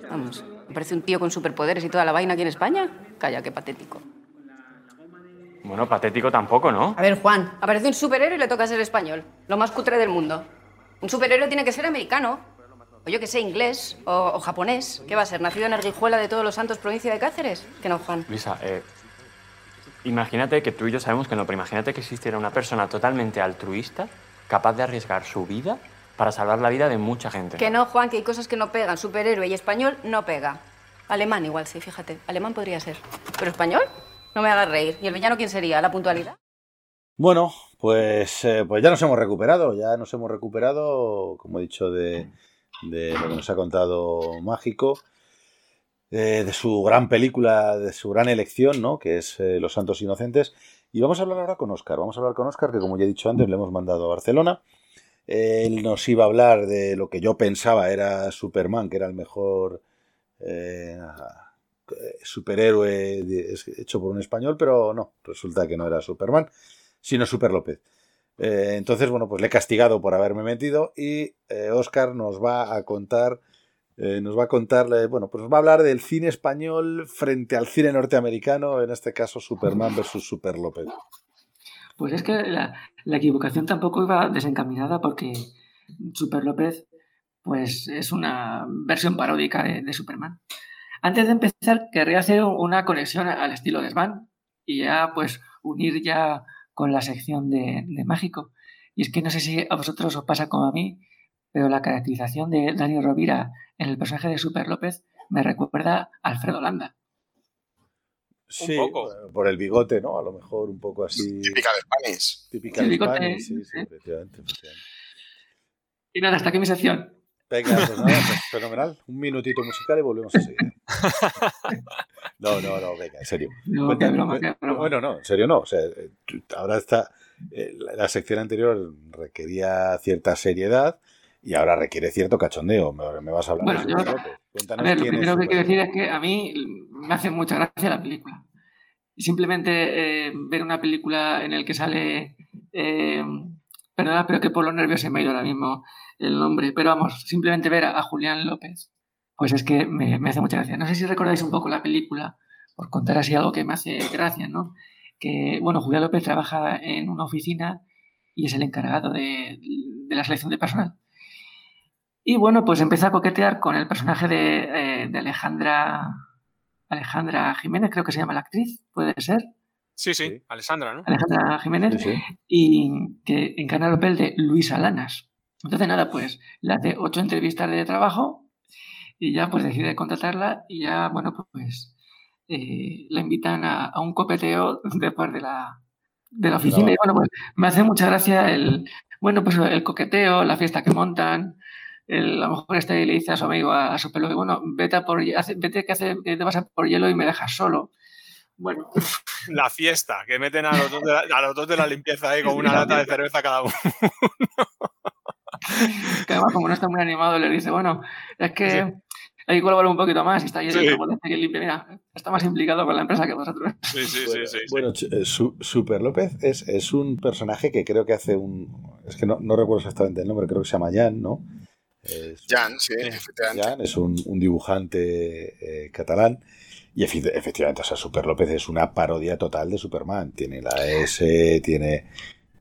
Vamos, me parece un tío con superpoderes y toda la vaina aquí en España. Calla, qué patético. Bueno, patético tampoco, ¿no? A ver, Juan, aparece un superhéroe y le toca ser español. Lo más cutre del mundo. Un superhéroe tiene que ser americano. O yo que sé, inglés o, o, japonés. ¿Qué va a ser? ¿Nacido en Arguijuela de Todos los Santos, provincia de Cáceres? Que no, Juan. Luisa, eh, Imagínate que tú y yo sabemos que no, pero imagínate que existiera una persona totalmente altruista, capaz de arriesgar su vida para salvar la vida de mucha gente. Que no, Juan, que hay cosas que no pegan. Superhéroe y español no pega. Alemán igual, sí, fíjate. Alemán podría ser. ¿Pero español? No me hagas reír. ¿Y el villano quién sería? ¿La puntualidad? Bueno, Pues, eh, pues ya nos hemos recuperado, ya nos hemos recuperado, como he dicho, de, de lo que nos ha contado Mágico, eh, de su gran película, de su gran elección, ¿no? Que es eh, Los Santos Inocentes. Y vamos a hablar ahora con Oscar. Vamos a hablar con Oscar, que como ya he dicho antes, le hemos mandado a Barcelona. Él nos iba a hablar de lo que yo pensaba era Superman, que era el mejor eh, superhéroe hecho por un español, pero no, resulta que no era Superman, sino Super López. Entonces, bueno, pues le he castigado por haberme metido y Oscar nos va a contar, eh, nos va a contar, bueno, pues va a hablar del cine español frente al cine norteamericano, en este caso Superman versus Super López. Pues es que la, equivocación tampoco iba desencaminada porque Super López, pues es una versión paródica de, Superman. Antes de empezar, querría hacer una conexión al estilo de Svan y ya, pues, unir ya con la sección de, Mágico. Y es que no sé si a vosotros os pasa como a mí, pero la caracterización de Daniel Rovira en el personaje de Super López me recuerda a Alfredo Landa. Sí, por el bigote, ¿no? A lo mejor un poco así. Típica de Spanish. Típica de Spanish, sí, sí, efectivamente, Y nada, hasta aquí mi sección. Venga, pues nada, pues fenomenal. Un minutito musical y volvemos a seguir. [laughs] No, no, no, venga, en serio. No, Bueno, no, en serio no. O sea, eh, ahora está. Eh, la sección anterior requería cierta seriedad y ahora requiere cierto cachondeo. Me, vas a hablar bueno, de yo, a ver, lo primero que quiero decir es que a mí me hace mucha gracia la película. Simplemente eh, ver una película en la que sale. Eh, perdona, pero que por los nervios se me ha ido ahora mismo el nombre, pero vamos, simplemente ver a, Julián López, pues es que me, hace mucha gracia. No sé si recordáis un poco la película, por contar así algo que me hace gracia, ¿no? Que, bueno, Julián López trabaja en una oficina y es el encargado de, la selección de personal. Y bueno, pues empieza a coquetear con el personaje de, eh, Alejandra Alejandra Jiménez, creo que se llama la actriz, puede ser. Sí, sí, Alejandra, ¿no? Alejandra Jiménez, y que encarna el papel de Luisa Lanas. Entonces, nada, pues le hace ocho entrevistas de trabajo y ya pues decide contratarla y ya, bueno, pues eh, la invitan a, un copeteo después de la, de la oficina. Y bueno, pues me hace mucha gracia el, bueno, pues el coqueteo, la fiesta que montan. El, a lo mejor este le dice a su amigo, a, su pelo, bueno, vete, por, vete que, hace, te vas a por hielo y me dejas solo. Bueno. [laughs] La fiesta, que meten a los dos de la, a los dos de la limpieza ahí con una lata de cerveza cada uno que además, como no está muy animado, le dice, bueno, es que hay que colaborar un poquito más y está ahí sí. que limpia. Mira, está más implicado con la empresa que vosotros. Sí, sí, bueno, sí, Bueno, eh, Super López es, es, un personaje que creo que hace un. Es que no, no recuerdo exactamente el nombre, creo que se llama Jan, ¿no? Jan, sí, efectivamente. Jan es un, un dibujante eh, catalán. Y efectivamente, o sea, Super López es una parodia total de Superman. Tiene la S, tiene,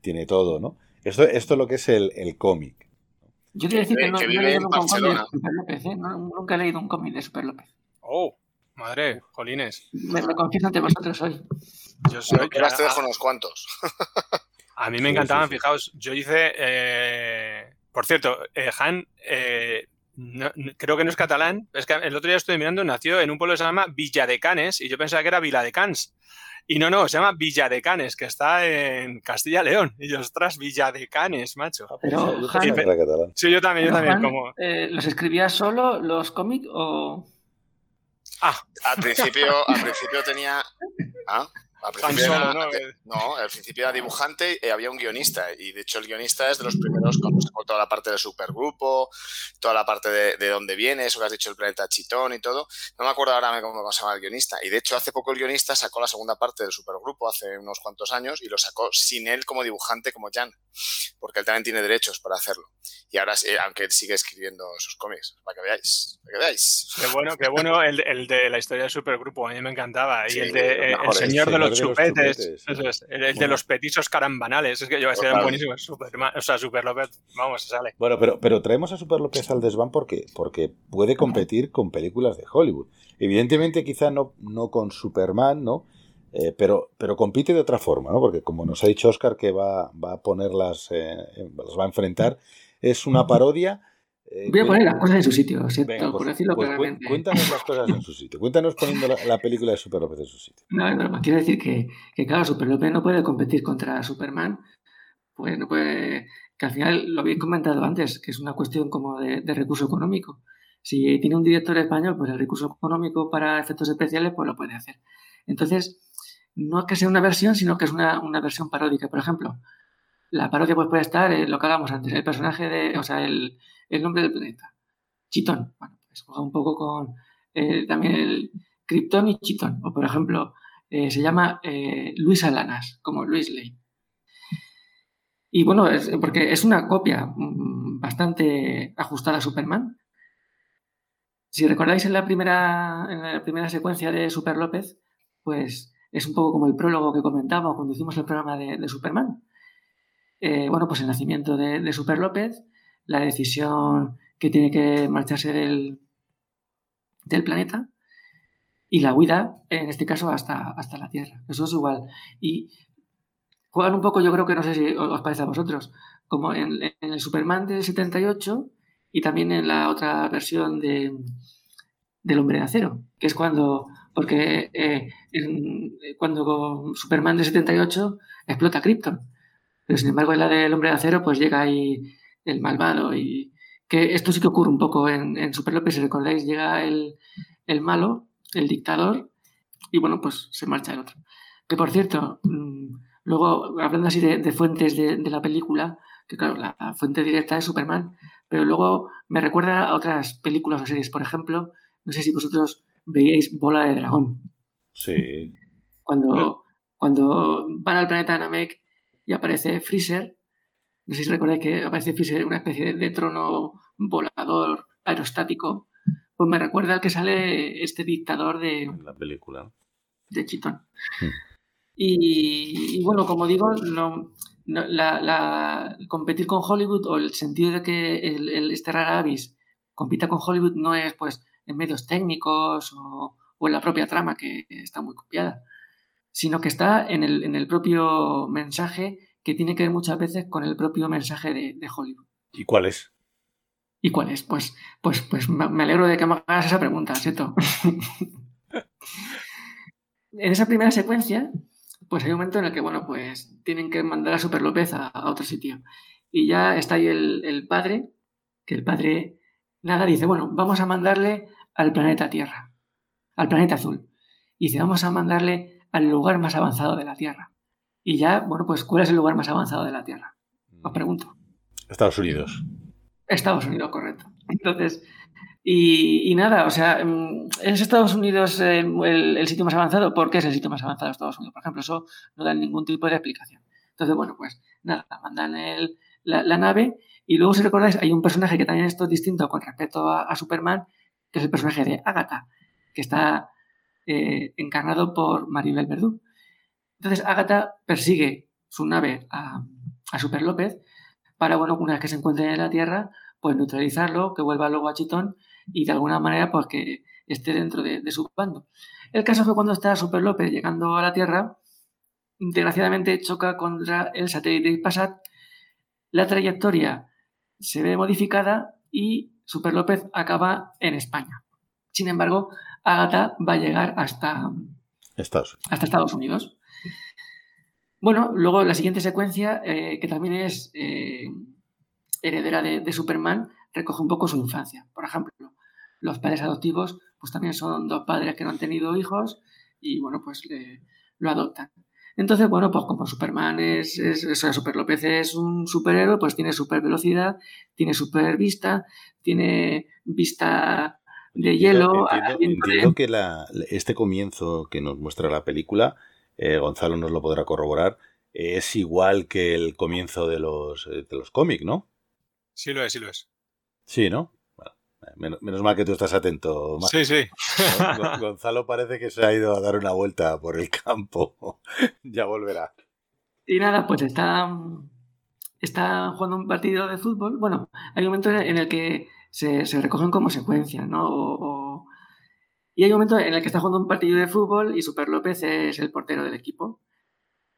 tiene todo, ¿no? Esto, esto es lo que es el, el cómic. Yo quiero decir que, no, he leído un cómic de Super López, ¿eh? nunca he leído un cómic de Super López. Oh, madre, Jolines. Me lo confieso ante vosotros hoy. Yo soy. que te dejo unos cuantos. A mí me encantaban, fijaos, yo hice. Eh, por cierto, eh, Han. Eh, creo que no es catalán, es que el otro día estoy mirando, nació en un pueblo que se llama Villa de Canes y yo pensaba que era Vila de Cans. Y no, no, se llama Villadecanes, que está en Castilla León. Y yo, ostras, Villadecanes, macho. Pero, sí, yo también, yo también. como... Eh, ¿Los escribías solo los cómics o...? Ah. Al principio, al principio tenía... ¿Ah? Al principio era, ¿no? no, al principio era dibujante y había un guionista. Y de hecho, el guionista es de los primeros cuando sacó toda la parte del supergrupo, toda la parte de, de dónde viene, eso que has dicho, el planeta Chitón y todo. No me acuerdo ahora cómo se llama el guionista. Y de hecho, hace poco el guionista sacó la segunda parte del supergrupo, hace unos cuantos años, y lo sacó sin él como dibujante, como Jan. Porque él también tiene derechos para hacerlo. Y ahora, aunque él sigue escribiendo sus cómics, para que veáis. Para que veáis. Qué bueno, qué bueno el, el de la historia del supergrupo, a mí me encantaba. Y el de El Señor de los chupetes. el, de los petisos carambanales. Es que yo a buenísimo. Super, o sea, Super López, vamos, se sale. Bueno, pero, pero traemos a Super López al desván porque, porque puede competir con películas de Hollywood. Evidentemente, quizá no, no con Superman, ¿no? Eh, pero, pero compite de otra forma, ¿no? Porque como nos ha dicho Oscar que va, va a ponerlas, eh, las va a enfrentar, es una [laughs] parodia eh, Voy a poner las cosas en su sitio, ¿cierto? por pues, decirlo pues claramente. Cuéntanos las cosas en su sitio. Cuéntanos poniendo la, película de Super López en su sitio. No, es broma. Quiero decir que, que, claro, Super López no puede competir contra Superman pues, pues que al final lo habéis comentado antes, que es una cuestión como de, recurso económico. Si tiene un director español, pues el recurso económico para efectos especiales, pues lo puede hacer. Entonces, no es que sea una versión, sino que es una, versión paródica. Por ejemplo, la parodia pues, puede estar en lo que hablábamos antes, el personaje de, o sea, el, nombre del planeta. Chitón. Bueno, pues un poco con eh, también el Krypton y Chitón. O por ejemplo, eh, se llama eh, Luis Alanas, como Luis Lane. Y bueno, es, porque es una copia mm, bastante ajustada a Superman. Si recordáis en la primera, en la primera secuencia de Super López, pues es un poco como el prólogo que comentaba cuando hicimos el programa de, Superman. Eh, bueno, pues el nacimiento de, Super López, la decisión que tiene que marcharse del, del planeta y la huida, en este caso, hasta, hasta la Tierra. Eso es igual. Y juegan un poco, yo creo que no sé si os parece a vosotros, como en, el Superman del 78 y también en la otra versión de, del Hombre de Acero, que es cuando, porque eh, cuando Superman del 78 explota Krypton, pero sin embargo en la del Hombre de Acero pues llega ahí el malvado y que esto sí que ocurre un poco en, en Super López, si recordáis, llega el, el malo, el dictador, y bueno, pues se marcha el otro. Que por cierto, mm, Luego, hablando así de, fuentes de, la película, que claro, la, fuente directa es Superman, pero luego me recuerda a otras películas o series. Por ejemplo, no sé si vosotros veíais Bola de Dragón. Sí. Cuando, cuando van al planeta Namek y aparece Freezer, no sé si recordáis que aparece Freezer una especie de, trono volador aerostático, pues me recuerda al que sale este dictador de... La película. De Chitón. Hmm. Y, bueno, como digo, no, la, competir con Hollywood o el sentido de que el, el este rara avis compita con Hollywood no es pues en medios técnicos o, en la propia trama que está muy copiada, sino que está en el, en el propio mensaje que tiene que ver muchas veces con el propio mensaje de, Hollywood. ¿Y cuál es? ¿Y cuál es? Pues, pues, pues me alegro de que me hagas esa pregunta, ¿cierto? en esa primera secuencia pues hay un momento en el que, bueno, pues tienen que mandar a Super López a, otro sitio. Y ya está ahí el, padre, que el padre, nada, dice, bueno, vamos a mandarle al planeta Tierra, al planeta azul. Y dice, vamos a mandarle al lugar más avanzado de la Tierra. Y ya, bueno, pues, ¿cuál es el lugar más avanzado de la Tierra? Os pregunto. Estados Unidos. Estados Unidos, correcto. Entonces, y, nada, o sea, mm, ¿es Estados Unidos eh, el, sitio más avanzado? ¿Por qué es el sitio más avanzado de Estados Unidos? Por ejemplo, eso no da ningún tipo de explicación. Entonces, bueno, pues nada, mandan el, la, nave y luego, si recordáis, hay un personaje que también es distinto con respecto a, Superman, que es el personaje de Agatha, que está eh, encarnado por Maribel Verdú. Entonces, Agatha persigue su nave a, Super López para, bueno, una vez que se encuentre en la Tierra, pues neutralizarlo, que vuelva luego a Chitón y de alguna manera pues que esté dentro de, su bando. El caso fue cuando está Super López llegando a la Tierra, desgraciadamente choca contra el satélite Passat, la trayectoria se ve modificada y Super López acaba en España. Sin embargo, Agatha va a llegar hasta Estados, hasta Estados Unidos. Bueno, luego la siguiente secuencia, eh, que también es eh, heredera de, Superman, recoge un poco su infancia. Por ejemplo, los padres adoptivos, pues también son dos padres que no han tenido hijos y, bueno, pues lo adoptan. Entonces, bueno, pues como Superman es, es, Super López es un superhéroe, pues tiene super velocidad, tiene super vista, tiene vista de hielo. Entiendo, que este comienzo que nos muestra la película, eh, Gonzalo nos lo podrá corroborar, es igual que el comienzo de los, de los cómics, ¿no? Sí lo es, sí lo es. Sí, ¿no? Bueno, menos, mal que tú estás atento. Sí, sí. Gonzalo parece que se ha ido a dar una vuelta por el campo. [laughs] ya volverá. Y nada, pues está, está jugando un partido de fútbol. Bueno, hay un momento en el que se, recogen como secuencia, ¿no? Y hay un momento en el que está jugando un partido de fútbol y Super López es el portero del equipo.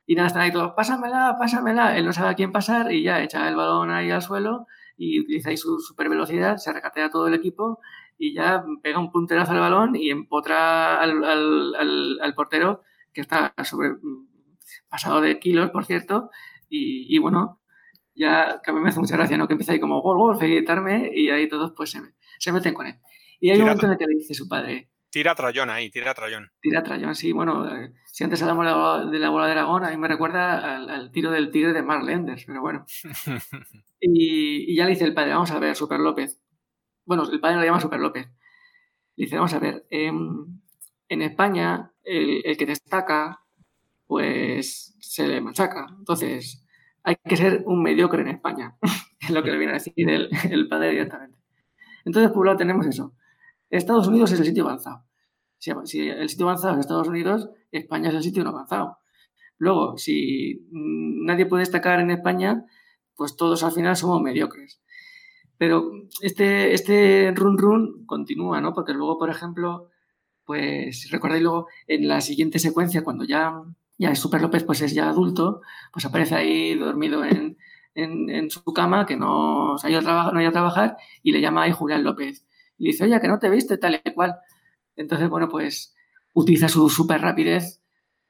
Y nada, están ahí todos, pásamela, pásamela. Él no sabe a quién pasar y ya echa el balón ahí al suelo y utiliza ahí su super velocidad, se recatea todo el equipo y ya pega un punterazo al balón y empotra al, al, portero que está sobre pasado de kilos, por cierto, y, bueno, ya que a mí me hace mucha gracia, ¿no? Que empieza ahí como gol, gol, felicitarme y ahí todos pues se, se meten con él. Y hay un momento en el que le dice su padre, Tira Trayón ahí, tira Trayón. Tira Trayón, sí. Bueno, eh, si antes hablamos de la bola de dragón, a mí me recuerda al, tiro del tigre de Mark Lenders, pero bueno. [laughs] y, ya le dice el padre, vamos a ver, Super López. Bueno, el padre lo llama Super López. Le dice, vamos a ver, em, en España el, el, que destaca, pues se le machaca. Entonces, hay que ser un mediocre en España. [laughs] es lo que le viene a decir el, padre directamente. Entonces, por un lado tenemos eso Estados Unidos es el sitio avanzado. Si, el sitio avanzado es Estados Unidos, España es el sitio no avanzado. Luego, si nadie puede destacar en España, pues todos al final somos mediocres. Pero este, este run run continúa, ¿no? Porque luego, por ejemplo, pues recordáis luego en la siguiente secuencia, cuando ya, ya Super López pues es ya adulto, pues aparece ahí dormido en, su cama, que no ha ido a, no ido a trabajar, y le llama ahí Julián López y dice, oye, que no te viste tal y cual. Entonces, bueno, pues utiliza su super rapidez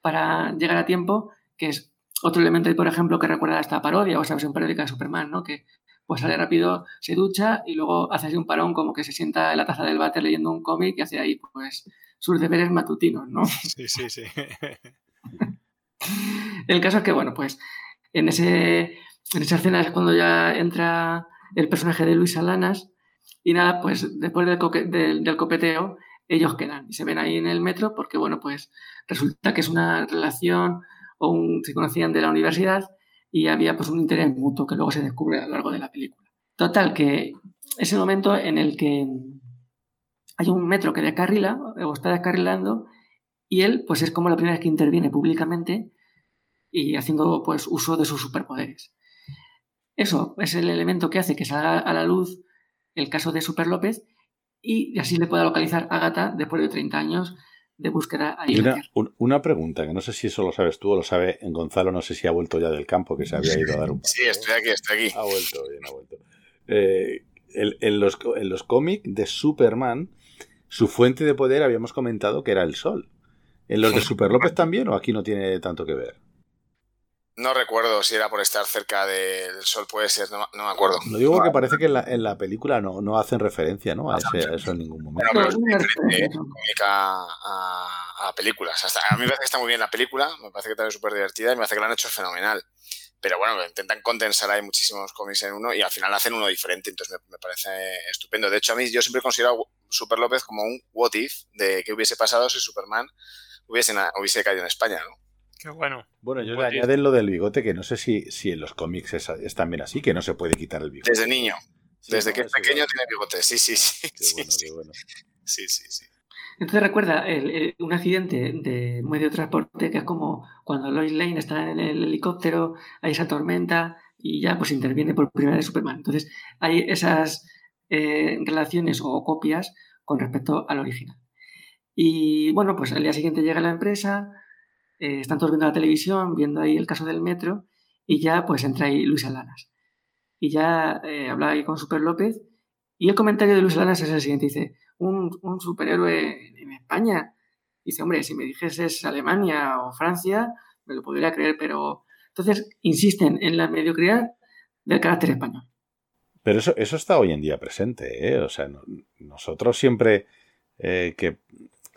para llegar a tiempo, que es otro elemento, por ejemplo, que recuerda a esta parodia o esa versión periódica de Superman, ¿no? Que pues sale rápido, se ducha y luego hace así un parón como que se sienta en la taza del váter leyendo un cómic y hace ahí pues sus deberes matutinos, ¿no? Sí, sí, sí. [laughs] El caso es que, bueno, pues en, ese, en esa escena es cuando ya entra el personaje de Luis Alanas, y nada, pues después del, del, copeteo, ellos quedan y se ven ahí en el metro porque, bueno, pues resulta que es una relación o un, se conocían de la universidad y había pues un interés mutuo que luego se descubre a lo largo de la película. Total, que es el momento en el que hay un metro que descarrila o está descarrilando y él pues es como la primera vez que interviene públicamente y haciendo pues uso de sus superpoderes. Eso es el elemento que hace que salga a la luz el caso de Super López y así le pueda localizar a Gata después de 30 años de búsqueda ahí. Una, una, pregunta, que no sé si eso lo sabes tú o lo sabe Gonzalo, no sé si ha vuelto ya del campo, que se había ido a dar un [laughs] Sí, estoy aquí, estoy aquí. Ha vuelto, bien, ha vuelto. Eh, en, los, en los cómics de Superman, su fuente de poder habíamos comentado que era el sol. ¿En los de [laughs] Super López también o aquí no tiene tanto que ver? No recuerdo si era por estar cerca del sol, puede ser, no, me acuerdo. Lo digo que parece que en la, en la película no, no, hacen referencia ¿no? a, eso en ningún momento. Bueno, pero es a, a, películas. a mí me parece que está muy bien la película, me parece que también es súper divertida y me parece que la han hecho fenomenal. Pero bueno, intentan condensar ahí muchísimos cómics en uno y al final hacen uno diferente, entonces me, parece estupendo. De hecho, a mí yo siempre he considerado Super López como un what if de qué hubiese pasado si Superman hubiese, hubiese caído en España, ¿no? Qué bueno. Bueno, yo le añaden lo del bigote, que no sé si, si en los cómics es, también así, que no se puede quitar el bigote. Desde niño. Desde que es pequeño tiene bigote. Sí, sí, sí. Qué bueno, sí, qué bueno. Sí, sí, sí. Entonces recuerda un accidente de medio de transporte que es como cuando Lois Lane está en el helicóptero, hay esa tormenta y ya pues interviene por primera vez Superman. Entonces hay esas eh, relaciones o copias con respecto al original. Y bueno, pues al día siguiente llega la empresa, eh, están todos viendo la televisión, viendo ahí el caso del metro, y ya pues entra ahí Luis Alanas. Y ya eh, habla ahí con Super López, y el comentario de Luis Alanas es el siguiente, dice, un, superhéroe en, España. Dice, hombre, si me dijeses Alemania o Francia, me lo podría creer, pero... Entonces, insisten en la mediocridad del carácter español. Pero eso, eso está hoy en día presente, ¿eh? O sea, nosotros siempre eh, que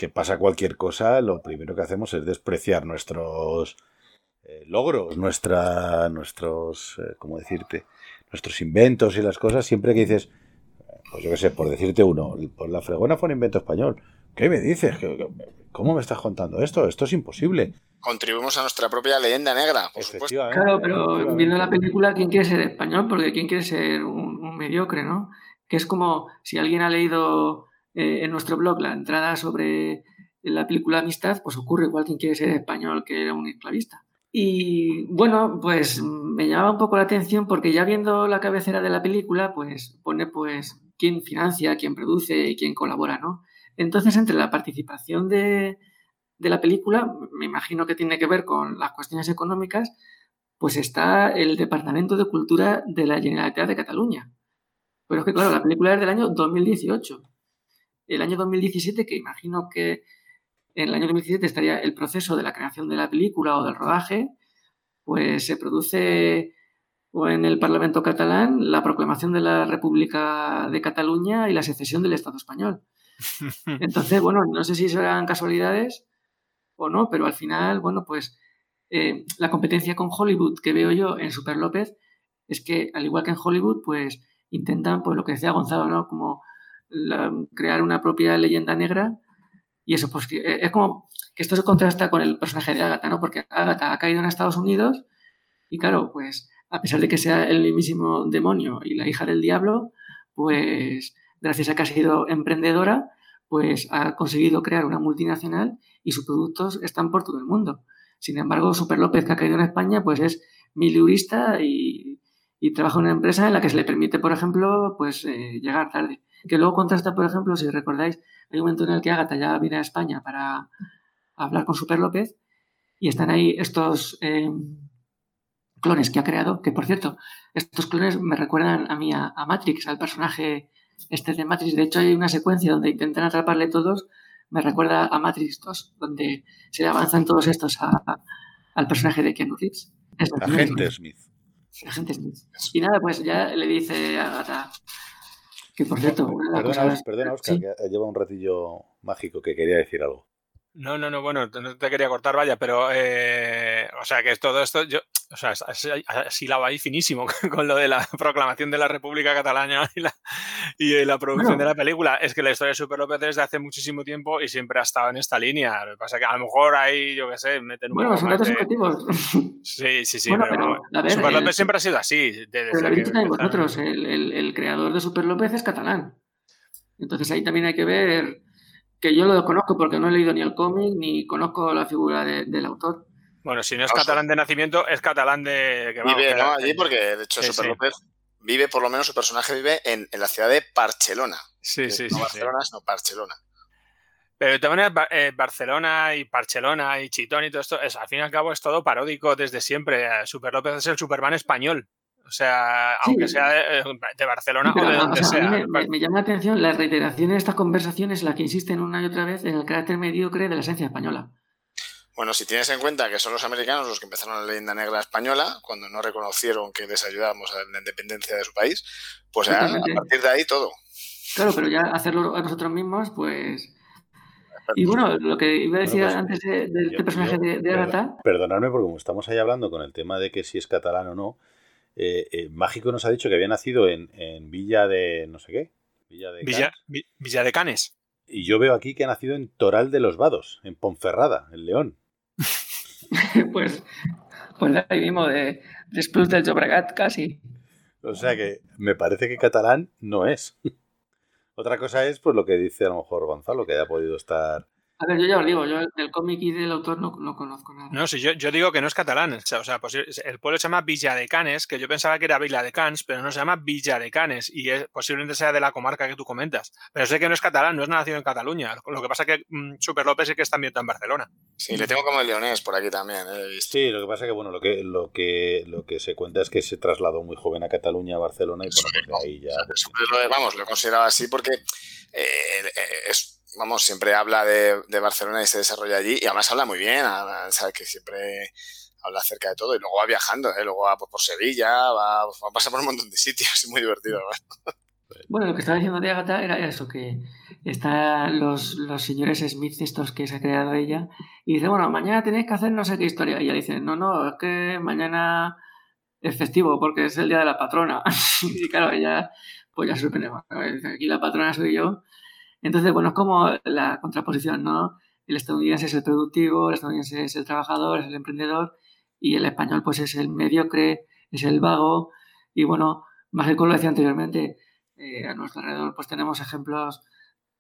que pasa cualquier cosa, lo primero que hacemos es despreciar nuestros eh, logros, nuestra, nuestros, eh, ¿cómo decirte? Nuestros inventos y las cosas. Siempre que dices, pues yo qué sé, por decirte uno, pues la fregona fue un invento español. ¿Qué me dices? ¿Cómo me estás contando esto? Esto es imposible. Contribuimos a nuestra propia leyenda negra, por supuesto. Claro, pero viendo la película, ¿quién quiere ser español? Porque ¿quién quiere ser un mediocre, no? Que es como si alguien ha leído eh, en nuestro blog la entrada sobre la película Amistad, pues ocurre igual quien quiere ser español que era un esclavista. Y bueno, pues me llamaba un poco la atención porque ya viendo la cabecera de la película, pues pone pues quién financia, quién produce y quién colabora, ¿no? Entonces, entre la participación de, de la película, me imagino que tiene que ver con las cuestiones económicas, pues está el Departamento de Cultura de la Generalitat de Cataluña. Pero es que, claro, la película es del año 2018 el año 2017, que imagino que en el año 2017 estaría el proceso de la creación de la película o del rodaje, pues se produce o en el Parlamento catalán la proclamación de la República de Cataluña y la secesión del Estado español. [laughs] Entonces, bueno, no sé si serán casualidades o no, pero al final, bueno, pues eh, la competencia con Hollywood que veo yo en Super López es que, al igual que en Hollywood, pues intentan, pues lo que decía Gonzalo, ¿no? Como crear una propia leyenda negra y eso, pues eh, es como que esto se contrasta con el personaje de Agatha, ¿no? Porque Agatha ha caído en Estados Unidos y claro, pues a pesar de que sea el mismísimo demonio y la hija del diablo, pues gracias a que ha sido emprendedora, pues ha conseguido crear una multinacional y sus productos están por todo el mundo. Sin embargo, Super López, que ha caído en España, pues es miliurista y, y trabaja en una empresa en la que se le permite, por ejemplo, pues eh, llegar tarde. Que luego contrasta, por ejemplo, si recordáis, hay un momento en el que Agatha ya viene a España para hablar con Super López y están ahí estos eh, clones que ha creado, que por cierto, estos clones me recuerdan a mí a, Matrix, al personaje este de Matrix. De hecho, hay una secuencia donde intentan atraparle todos, me recuerda a Matrix 2, donde se avanzan todos estos al personaje de Keanu Reeves. Agente Smith. Agente Smith. Y nada, pues ya le dice a Agatha que por cierto... perdona, Oscar, que lleva un ratillo mágico que quería decir algo. No, no, no, bueno, no te quería cortar, vaya, pero, eh, o sea, que es todo esto, yo, o sea, así la ahí finísimo [laughs] con lo de la proclamación de la República Catalana [laughs] y la, y la producción de la película. Es que la historia de Super López desde hace muchísimo tiempo y siempre ha estado en esta línea. Lo que pasa es que a lo mejor ahí, yo qué sé, meten un Bueno, son datos objetivos. Sí, sí, sí, pero, Super López siempre ha sido así. Desde pero que también vosotros, el, el, el creador de Super López es catalán. Entonces ahí también hay que ver que yo lo conozco porque no he leído ni el cómic ni conozco la figura del autor. Bueno, si no es catalán de nacimiento, es catalán de... Que vive, ¿no? Allí porque, de hecho, Super López vive, por lo menos su personaje vive en, la ciudad de Barcelona. Sí, sí, no sí. Barcelona, sino Barcelona. Pero de todas maneras, eh, Barcelona y Barcelona y Chitón y todo esto, es, al fin y al cabo es todo paródico desde siempre. Super López es el Superman español. O sea, aunque sea de, eh, Barcelona o de donde sea. Me, llama la atención la reiteración de estas conversaciones, la que insisten una y otra vez en el carácter mediocre de la esencia española. Bueno, si tienes en cuenta que son los americanos los que empezaron la leyenda negra española, cuando no reconocieron que les ayudábamos a la independencia de su país, pues a, partir de ahí todo. Claro, pero ya hacerlo a nosotros mismos, pues... Y bueno, lo que iba a decir pues, antes de, este personaje de, de Agatha... Perdonadme, porque como estamos ahí hablando con el tema de que si es catalán o no, eh, eh, Mágico nos ha dicho que había nacido en, Villa de no sé qué. Villa de, Villa, Villa de Canes. Y yo veo aquí que ha nacido en Toral de los Vados, en Ponferrada, en León. [laughs] pues, pues ahí mismo, de, después del Llobregat casi. O sea que me parece que catalán no es. [laughs] Otra cosa es pues lo que dice a lo mejor Gonzalo, que haya podido estar a ver, yo ya os digo, yo del cómic y del autor no, no, conozco nada. No, sí, yo, yo, digo que no es catalán. O sea, pues el pueblo se llama Villa de Canes, que yo pensaba que era Villa de Cans, pero no se llama Villa de Canes y es, posiblemente sea de la comarca que tú comentas. Pero sé que no es catalán, no es nacido en Cataluña. Lo que pasa es que mm, Super López es que está en Barcelona. Sí, le tengo como el leonés por aquí también. Eh, sí, lo que pasa es que bueno, lo que, lo que lo que se cuenta es que se trasladó muy joven a Cataluña, a Barcelona y por pues ahí ya. Pues, vamos, lo he considerado así porque eh, eh, es vamos, siempre habla de, Barcelona y se desarrolla allí y además habla muy bien, sabe que siempre habla acerca de todo y luego va viajando, ¿eh? luego va por, Sevilla, va, va, a pasar por un montón de sitios, es muy divertido. Bueno, lo que estaba diciendo de Agatha era eso, que están los, los señores Smith estos que se ha creado ella y dice, bueno, mañana tenéis que hacer no sé qué historia. Y ella dice, no, no, es que mañana es festivo porque es el día de la patrona. [laughs] y claro, ella pues ya se sorprende, aquí la patrona soy yo entonces, bueno, es como la contraposición, ¿no? El estadounidense es el productivo, el estadounidense es el trabajador, es el emprendedor, y el español, pues, es el mediocre, es el vago, y bueno, Mágico lo decía anteriormente, eh, a nuestro alrededor, pues tenemos ejemplos,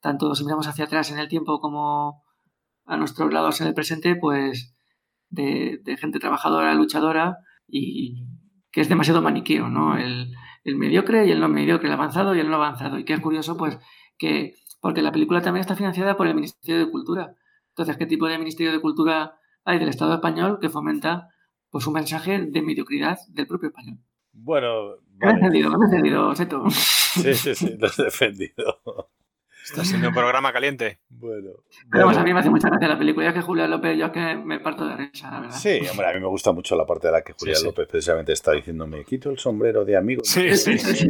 tanto si miramos hacia atrás en el tiempo como a nuestros lados en el presente, pues, de, gente trabajadora, luchadora, y que es demasiado maniqueo, ¿no? El, el mediocre y el no mediocre, el avanzado y el no avanzado. Y que es curioso, pues, que porque la película también está financiada por el Ministerio de Cultura. Entonces, ¿qué tipo de Ministerio de Cultura hay del Estado español que fomenta pues, un mensaje de mediocridad del propio español? Bueno, vale. lo he defendido, lo he defendido, Seto. Sí, sí, sí, lo has defendido. Está siendo un programa caliente. Bueno. Pero a mí me hace mucha gracia la película. es que Julia López, yo es que me parto de risa, la verdad. Sí, hombre, a mí me gusta mucho la parte de la que Julia López precisamente está diciendo, me quito el sombrero de amigo. Sí, sí, [laughs] sí.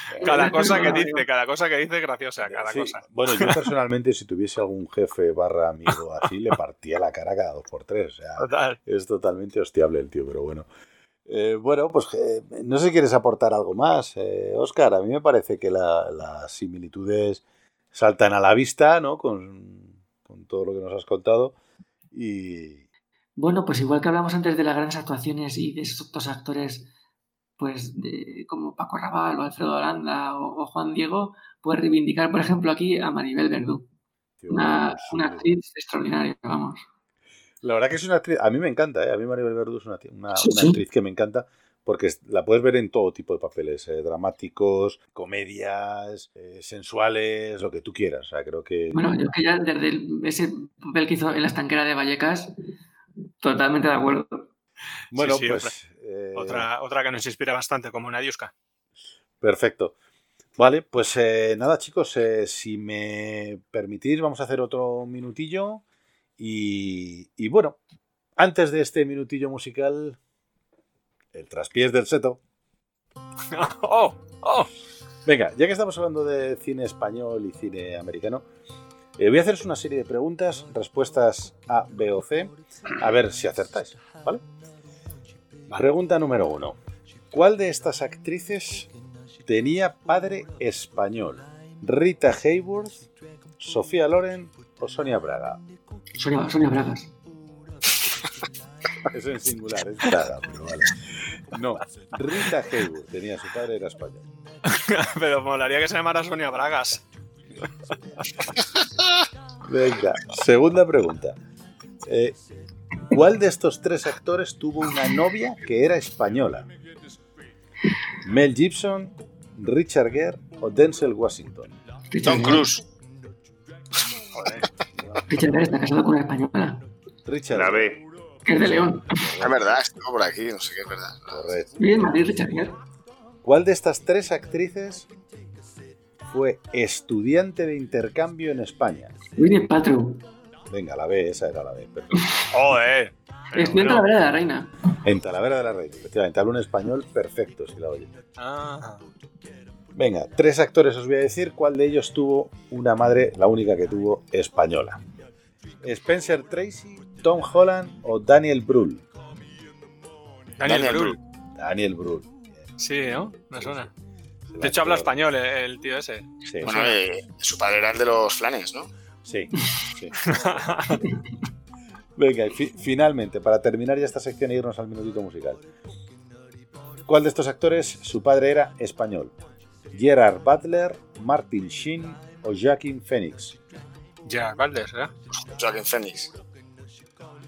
[laughs] Cada cosa que dice, cada cosa que dice es graciosa, cada cosa. Bueno, yo [laughs] personalmente, si tuviese algún jefe barra amigo así, le partía la cara cada dos por tres. O sea, Es totalmente hostiable el tío, pero bueno. Eh, bueno, pues eh, no sé si quieres aportar algo más, Oscar. Eh, a mí me parece que las similitudes saltan a la vista, ¿no? Con, todo lo que nos has contado. Y. Bueno, pues igual que hablamos antes de las grandes actuaciones y de esos actores, pues de, como Paco Raval o Alfredo Holanda o, Juan Diego, pues reivindicar, por ejemplo, aquí a Maribel Verdú. Una, una actriz extraordinaria, vamos. La verdad que es una actriz, a mí me encanta, ¿eh? a mí Maribel Verdú es una, actriz que me encanta porque la puedes ver en todo tipo de papeles, eh, dramáticos, comedias, eh, sensuales, lo que tú quieras. O sea, creo que... Bueno, yo que ya desde ese papel que hizo en la estanquera de Vallecas, totalmente de acuerdo. Bueno, pues... Otra, otra, que nos inspira bastante, como Nadiuska. Perfecto. Vale, pues nada chicos, si me permitís vamos a hacer otro minutillo y, bueno, antes de este minutillo musical, el traspiés del seto. [laughs] ¡Oh! ¡Oh! Venga, ya que estamos hablando de cine español y cine americano, eh, voy a haceros una serie de preguntas, respuestas A, B o C, a ver si acertáis, ¿vale? Pregunta número uno. ¿Cuál de estas actrices tenía padre español? ¿Rita Hayworth, Sofía Loren o Sonia Braga? Sonia, Sonia Bragas. [laughs] Eso en singular, es Braga, pero vale. No, Rita Hayworth tenía su padre, era español. [laughs] pero molaría que se llamara Sonia Bragas. Venga, segunda pregunta. Eh, ¿Cuál de estos tres actores tuvo una novia que era española? ¿Mel Gibson, Richard Gere o Denzel Washington? Tom Cruise. Richard Gere está casado con una española. Richard. La B. Que es de León. Es verdad, estuvo por aquí, no sé qué es verdad. Correcto. Bien, Madrid, Richard Gere. ¿Cuál de estas tres actrices fue estudiante de intercambio en España? Winnie Paltrow. Venga, la B, esa era la B. [laughs] ¡Joder! Estoy en Talavera de la Reina. En Talavera de la Reina, efectivamente. Hablo un español perfecto, si la oye. Ah. Venga, tres actores os voy a decir cuál de ellos tuvo una madre, la única que tuvo, española. Spencer Tracy, Tom Holland o Daniel Brühl. Daniel, Brühl. Daniel Brühl. Sí, ¿no? Me suena. De hecho, habla español eh, el tío ese. Sí. Bueno, eh, su padre era el de los flanes, ¿no? Sí. sí. Venga, finalmente, para terminar ya esta sección e irnos al minutito musical. ¿Cuál de estos actores su padre era español? Gerard Butler, Martin Sheen o Joaquin Phoenix. Gerard Butler, ¿eh? Joaquin Phoenix.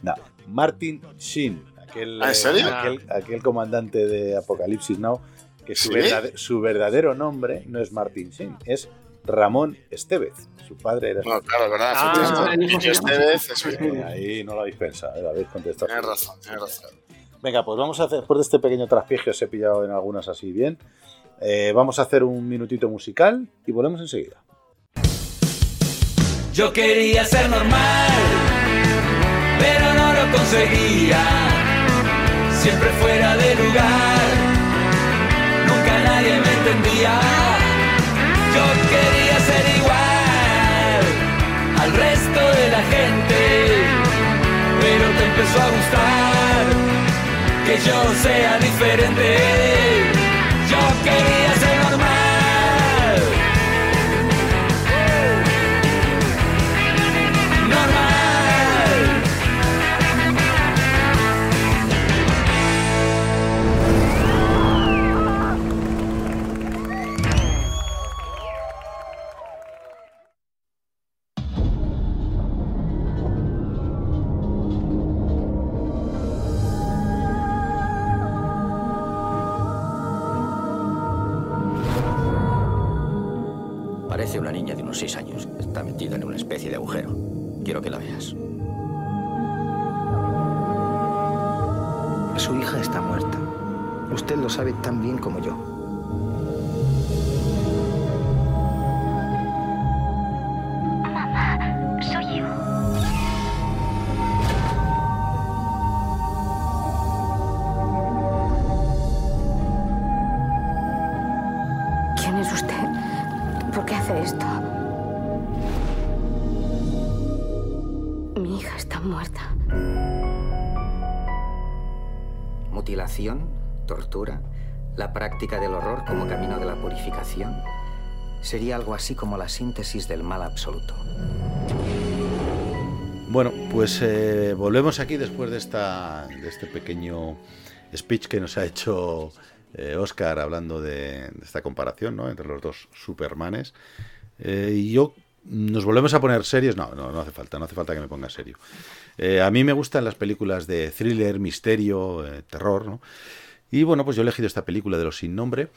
No, Martin Sheen, aquel, ¿Ah, ¿En serio? aquel, aquel, comandante de Apocalipsis Now, que su, verdadero, su verdadero nombre no es Martin Sheen, es Ramón Estevez. Su padre era. No, claro, verdad. Ah, Estevez es Ahí no lo habéis pensado, lo habéis contestado. Tienes razón, tienes razón. Venga, pues vamos a hacer, después de este pequeño traspié que os he pillado en algunas así bien, eh, vamos a hacer un minutito musical y volvemos enseguida. Yo quería ser normal, pero no lo conseguía. Siempre fuera de lugar, nunca nadie me entendía. Yo quería ser igual al resto de la gente, pero te empezó a gustar que yo sea diferente. Yo quería ser hija está muerta. Usted lo sabe tan bien como yo. La práctica del horror como camino de la purificación. Sería algo así como la síntesis del mal absoluto. Bueno, pues eh, volvemos aquí después de, esta, de este pequeño speech que nos ha hecho eh, Oscar hablando de, esta comparación ¿no? entre los dos Supermanes. Eh, y yo nos volvemos a poner serios. No, no, no hace falta, no hace falta que me ponga serio. Eh, a mí me gustan las películas de thriller, misterio, eh, terror, ¿no? Y bueno, pues yo he elegido esta película de los sin nombre,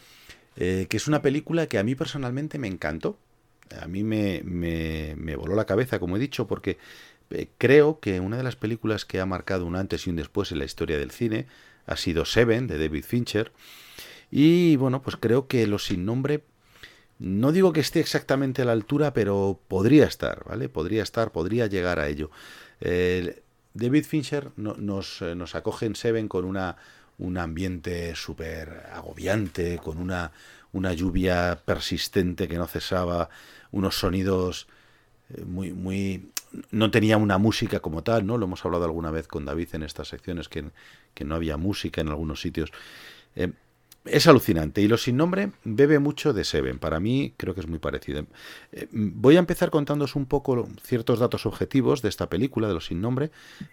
eh, que es una película que a mí personalmente me encantó. A mí me, me, me voló la cabeza, como he dicho, porque eh, creo que una de las películas que ha marcado un antes y un después en la historia del cine ha sido Seven, de David Fincher. Y bueno, pues creo que Los sin nombre, no digo que esté exactamente a la altura, pero podría estar, ¿vale? Podría estar, podría llegar a ello. David Fincher no, nos, eh, nos, acoge en Seven con una, un ambiente súper agobiante, con una, una lluvia persistente que no cesaba, unos sonidos eh, muy, muy... No tenía una música como tal, ¿no? Lo hemos hablado alguna vez con David en estas secciones, que, que no había música en algunos sitios. Eh, es alucinante. Y Los Sin Nombre bebe mucho de Seven. Para mí creo que es muy parecido. Eh, voy a empezar contándoos un poco ciertos datos objetivos de esta película, de Los Sin Nombre,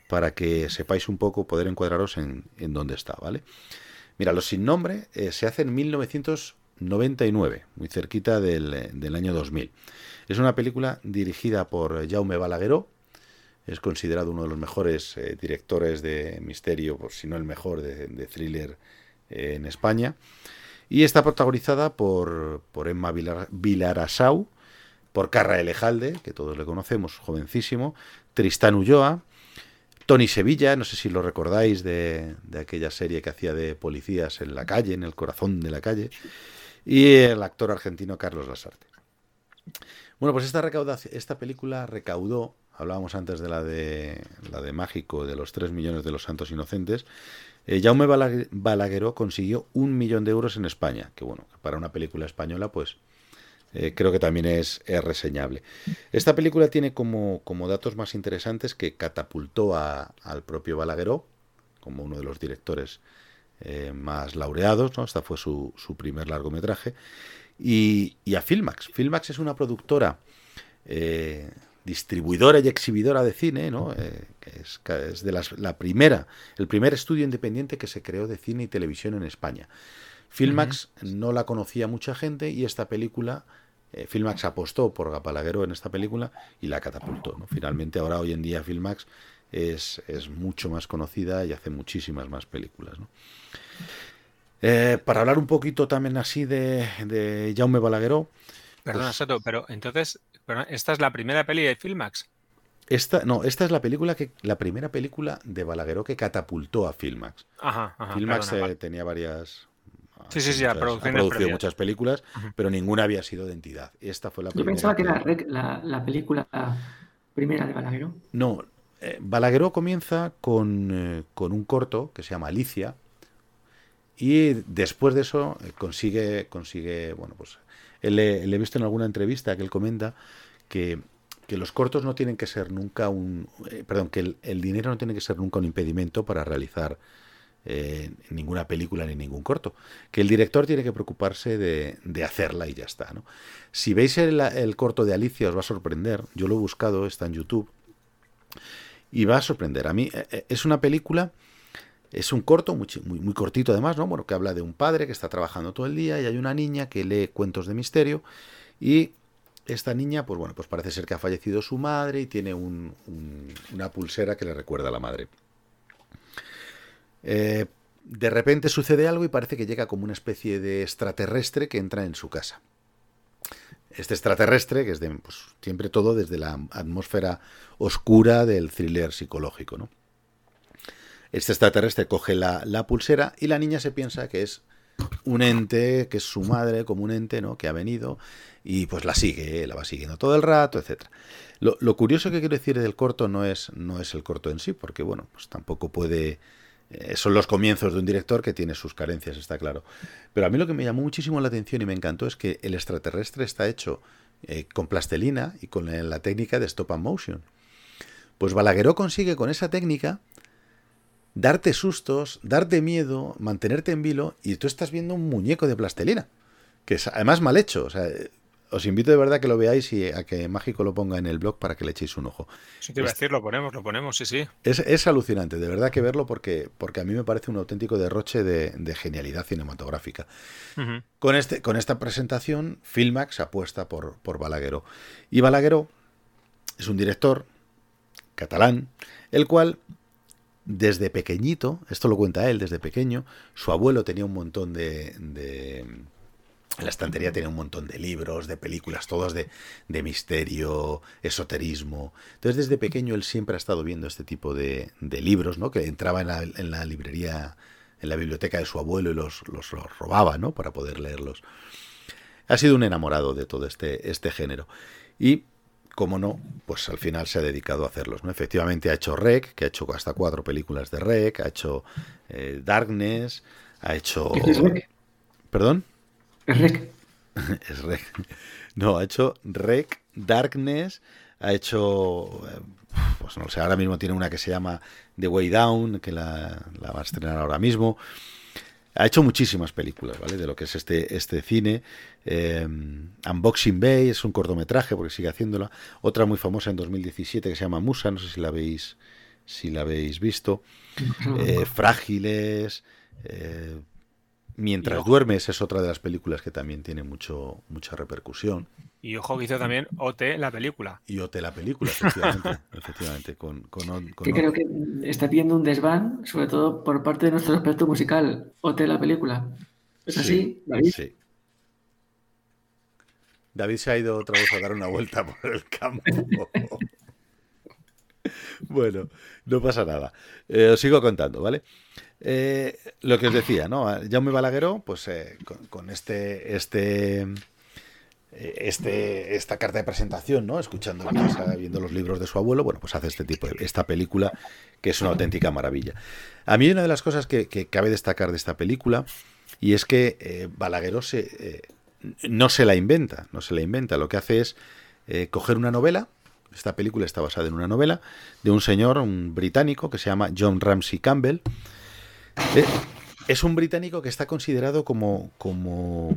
para que sepáis un poco, poder encuadraros en, en dónde está, ¿vale? Mira, Los Sin Nombre eh, se hace en 1999, muy cerquita del, del, año 2000. Es una película dirigida por Jaume Balagueró. Es considerado uno de los mejores eh, directores de misterio, por si no el mejor, de thriller en España. Y está protagonizada por, por Emma Vilar, Vilarasau, por Carra Elejalde, que todos le conocemos, jovencísimo, Tristán Ulloa, Tony Sevilla, no sé si lo recordáis de, de, aquella serie que hacía de policías en la calle, en el corazón de la calle, y el actor argentino Carlos Lasarte. Bueno, pues esta, recaudación, esta película recaudó, hablábamos antes de la de, la de Mágico, de los 3 millones de los santos inocentes, eh, Jaume Balagueró consiguió un millón de euros en España, que bueno, para una película española, pues eh, creo que también es, es, reseñable. Esta película tiene como, datos más interesantes que catapultó al propio Balagueró como uno de los directores eh, más laureados, ¿no? Esta fue su, primer largometraje. Y, y, a Filmax. Filmax es una productora distribuidora y exhibidora de cine, ¿no? Eh, que es, que es de las, la primera, el primer estudio independiente que se creó de cine y televisión en España. Filmax uh -huh. no la conocía mucha gente y esta película, eh, Filmax apostó por Gapalaguero en esta película y la catapultó. ¿no? Finalmente, ahora hoy en día Filmax es, es, mucho más conocida y hace muchísimas más películas. ¿no? Eh, para hablar un poquito también así de, de Jaume Balagueró. Perdona, pues, Soto, pero entonces pero esta es la primera peli de Filmax. Esta, no, esta es la película que la primera película de Balagueró que catapultó a Filmax. Ajá, ajá, Filmax perdona, eh, tenía varias. Sí, sí, sí, muchas, ha producido muchas películas, pero ninguna había sido de entidad. Esta fue la Yo primera. pensaba que era la, la película primera de Balagueró. No, eh, Balagueró comienza con, eh, con, un corto que se llama Alicia. Y después de eso consigue, consigue, bueno, pues le, le he visto en alguna entrevista que él comenta que que los cortos no tienen que ser nunca un eh, perdón que el, dinero no tiene que ser nunca un impedimento para realizar eh, ninguna película ni ningún corto. Que el director tiene que preocuparse de, de hacerla y ya está ¿no? si veis el, el, corto de Alicia os va a sorprender. Yo lo he buscado está en YouTube. Y va a sorprender. A mí eh, es una película es un corto muy, muy, cortito además no bueno que habla de un padre que está trabajando todo el día y hay una niña que lee cuentos de misterio y esta niña, pues bueno, pues parece ser que ha fallecido su madre y tiene un, un, una pulsera que le recuerda a la madre. Eh, de repente sucede algo y parece que llega como una especie de extraterrestre que entra en su casa. Este extraterrestre, que es de, pues, siempre todo desde la atmósfera oscura del thriller psicológico, ¿no? Este extraterrestre coge la, la pulsera y la niña se piensa que es un ente, que es su madre, como un ente, ¿no? Que ha venido y pues la sigue, la va siguiendo todo el rato, etcétera. Lo, lo, curioso que quiero decir del corto no es, no es el corto en sí, porque bueno, pues tampoco puede eh, son los comienzos de un director que tiene sus carencias, está claro. Pero a mí lo que me llamó muchísimo la atención y me encantó es que el extraterrestre está hecho eh, con plastelina y con la técnica de stop and motion. Pues Balagueró consigue con esa técnica darte sustos, darte miedo, mantenerte en vilo y tú estás viendo un muñeco de plastelina, que es además mal hecho. O sea, os invito de verdad a que lo veáis y a que Mágico lo ponga en el blog para que le echéis un ojo. Sí, te iba a decir, lo ponemos, lo ponemos, sí, sí. Es, alucinante, de verdad que verlo porque, porque a mí me parece un auténtico derroche de, genialidad cinematográfica. con, este, con esta presentación, Filmax apuesta por, por Balagueró. Y Balagueró es un director catalán, el cual desde pequeñito, esto lo cuenta él, desde pequeño, su abuelo tenía un montón de en la estantería tiene un montón de libros, de películas, todos de, misterio, esoterismo. Entonces, desde pequeño él siempre ha estado viendo este tipo de, libros, ¿no? Que entraba en la, librería, en la biblioteca de su abuelo y los, los, robaba, ¿no? Para poder leerlos. Ha sido un enamorado de todo este, este género. Y, como no, pues al final se ha dedicado a hacerlos, ¿no? Efectivamente ha hecho Rec, que ha hecho hasta cuatro películas de Rec, ha hecho eh, Darkness, ha hecho... ¿Perdón? Es Rec. [laughs] es Rec. No, ha hecho Rec, Darkness, ha hecho. Eh, pues no sé, ahora mismo tiene una que se llama The Way Down, que la, va a estrenar ahora mismo. Ha hecho muchísimas películas, ¿vale? De lo que es este, este cine. Eh, Unboxing Bay es un cortometraje, porque sigue haciéndola. Otra muy famosa en 2017 que se llama Musa, no sé si la habéis, si la habéis visto. Eh, frágiles. Mientras duermes es otra de las películas que también tiene mucho, mucha repercusión. Y ojo que hizo también OT la película. Y OT la película, efectivamente. [laughs] efectivamente con, que creo que está pidiendo un desván, sobre todo por parte de nuestro experto musical, OT la película. ¿Es así, David? Sí. David se ha ido otra vez a dar una vuelta [laughs] por el campo. bueno, no pasa nada. Eh, os sigo contando, ¿vale? Eh, lo que os decía, ¿no? Jaume Balagueró, pues eh, con, este, este, este, esta carta de presentación, ¿no? Escuchando viendo los libros de su abuelo, bueno, pues hace este tipo de, esta película que es una auténtica maravilla. A mí una de las cosas que, cabe destacar de esta película y es que Balagueró se, no se la inventa, no se la inventa, lo que hace es coger una novela, esta película está basada en una novela de un señor, un británico que se llama John Ramsey Campbell, eh, es un británico que está considerado como, como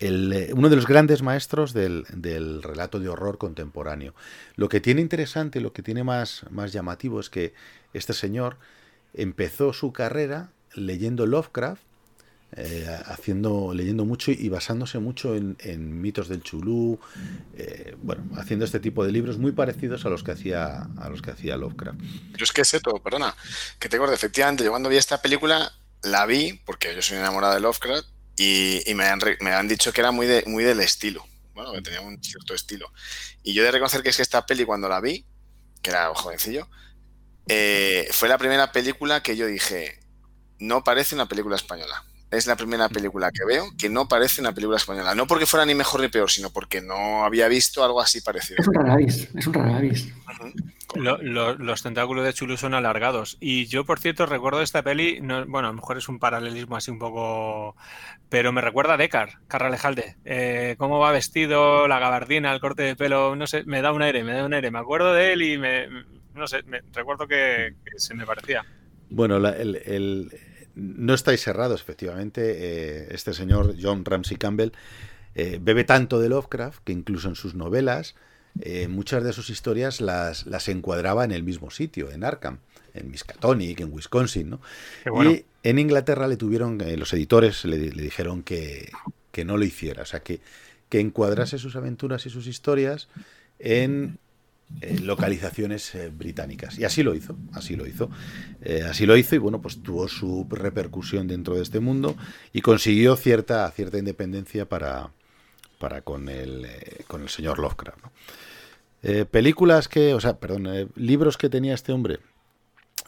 eh, uno de los grandes maestros del, relato de horror contemporáneo. Lo que tiene interesante, lo que tiene más, más llamativo es que este señor empezó su carrera leyendo Lovecraft, eh, haciendo, leyendo mucho y basándose mucho en, mitos del chulú, bueno, haciendo este tipo de libros muy parecidos a los que hacía a los que hacía Lovecraft. Yo es que sé todo, perdona, que te acuerdo, efectivamente, yo cuando vi esta película la vi porque yo soy enamorado de Lovecraft y, me, han, me, han, dicho que era muy, de, muy del estilo, bueno, que tenía un cierto estilo. Y yo de reconocer que es que esta peli cuando la vi, que era jovencillo, eh, fue la primera película que yo dije, no parece una película española es la primera película que veo que no parece una película española. No porque fuera ni mejor ni peor, sino porque no había visto algo así parecido. Es un raravis, es un raravis. los tentáculos de Chulu son alargados. Y yo, por cierto, recuerdo esta peli, bueno, a lo mejor es un paralelismo así un poco... Pero me recuerda a Decar, Carralejalde. Eh, cómo va vestido, la gabardina, el corte de pelo, no sé, me da un aire, me da un aire. Me acuerdo de él y me... No sé, me, recuerdo que, se me parecía. Bueno, el no estáis cerrados, efectivamente. Eh, este señor, John Ramsey Campbell, eh, bebe tanto de Lovecraft que incluso en sus novelas eh, muchas de sus historias las, las encuadraba en el mismo sitio, en Arkham, en Miskatonic, en Wisconsin. ¿no? Y en Inglaterra le tuvieron, los editores le, le dijeron que, que, no lo hiciera, o sea, que, que encuadrase sus aventuras y sus historias en localizaciones eh, británicas. Y así lo hizo, así lo hizo. Eh, así lo hizo y bueno, pues tuvo su repercusión dentro de este mundo y consiguió cierta, cierta independencia para, para con, el, con el señor Lovecraft. películas que, o sea, perdón, libros que tenía este hombre.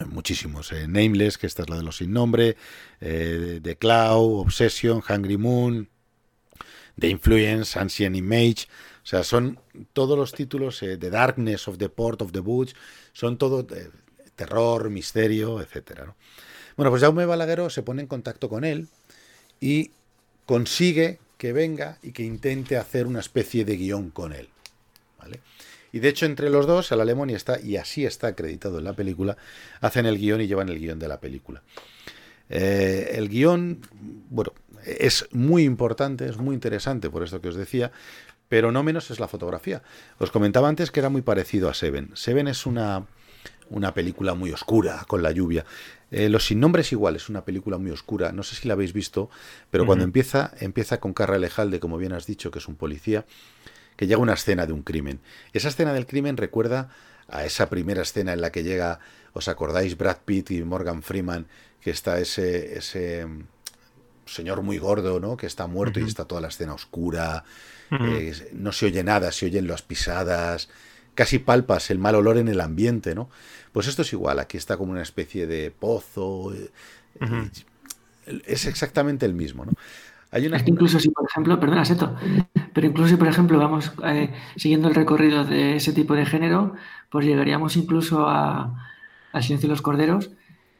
Muchísimos. Nameless, que esta es la de los sin nombre. The Cloud, Obsession, Hungry Moon. The Influence, Ancient Image. O sea, son todos los títulos de The Darkness of the Port of the Woods, son todo terror, misterio, etcétera. Bueno, pues Jaume Balagueró se pone en contacto con él y consigue que venga y que intente hacer una especie de guion con él. ¿vale? Y de hecho, entre los dos, el alemán está, y así está acreditado en la película, hacen el guion y llevan el guion de la película. Eh, el guion, bueno, es muy importante, es muy interesante, por esto que os decía, pero no menos es la fotografía. Os comentaba antes que era muy parecido a Seven. Seven es una, una película muy oscura, con la lluvia. Eh, Los sin nombres igual, es una película muy oscura. No sé si la habéis visto, pero cuando empieza, empieza con Carra Lejalde, como bien has dicho, que es un policía, que llega a una escena de un crimen. Esa escena del crimen recuerda a esa primera escena en la que llega, ¿os acordáis? Brad Pitt y Morgan Freeman, que está ese, ese mm, señor muy gordo, ¿no? Que está muerto y está toda la escena oscura, Eh, no se oye nada, se oyen las pisadas, casi palpas el mal olor en el ambiente, ¿no? Pues esto es igual, aquí está como una especie de pozo, eh, es exactamente el mismo, ¿no? Hay una... Es que incluso si, por ejemplo, perdona, Seto, pero incluso si, por ejemplo, vamos eh, siguiendo el recorrido de ese tipo de género, pues llegaríamos incluso a, a Silencio de los Corderos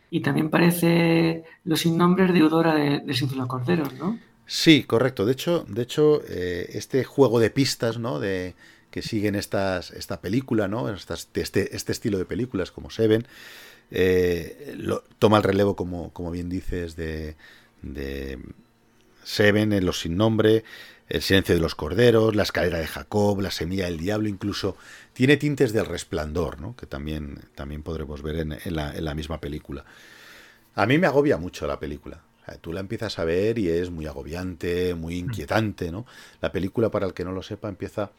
y también parece Los Sin Nombres deudora de, de Silencio de los Corderos, ¿no? Sí, correcto. De hecho, de hecho, eh, este juego de pistas, ¿no? De que siguen estas, esta película, ¿no? Estas, este, este estilo de películas como Seven, eh, toma el relevo, como, como bien dices, de, de Seven, en Los Sin Nombre, El Silencio de los Corderos, La Escalera de Jacob, La Semilla del Diablo, incluso tiene tintes del Resplandor, ¿no? Que también, también podremos ver en, en la, en la misma película. A mí me agobia mucho la película. Tú la empiezas a ver y es muy agobiante, muy inquietante, ¿no? La película, para el que no lo sepa, empieza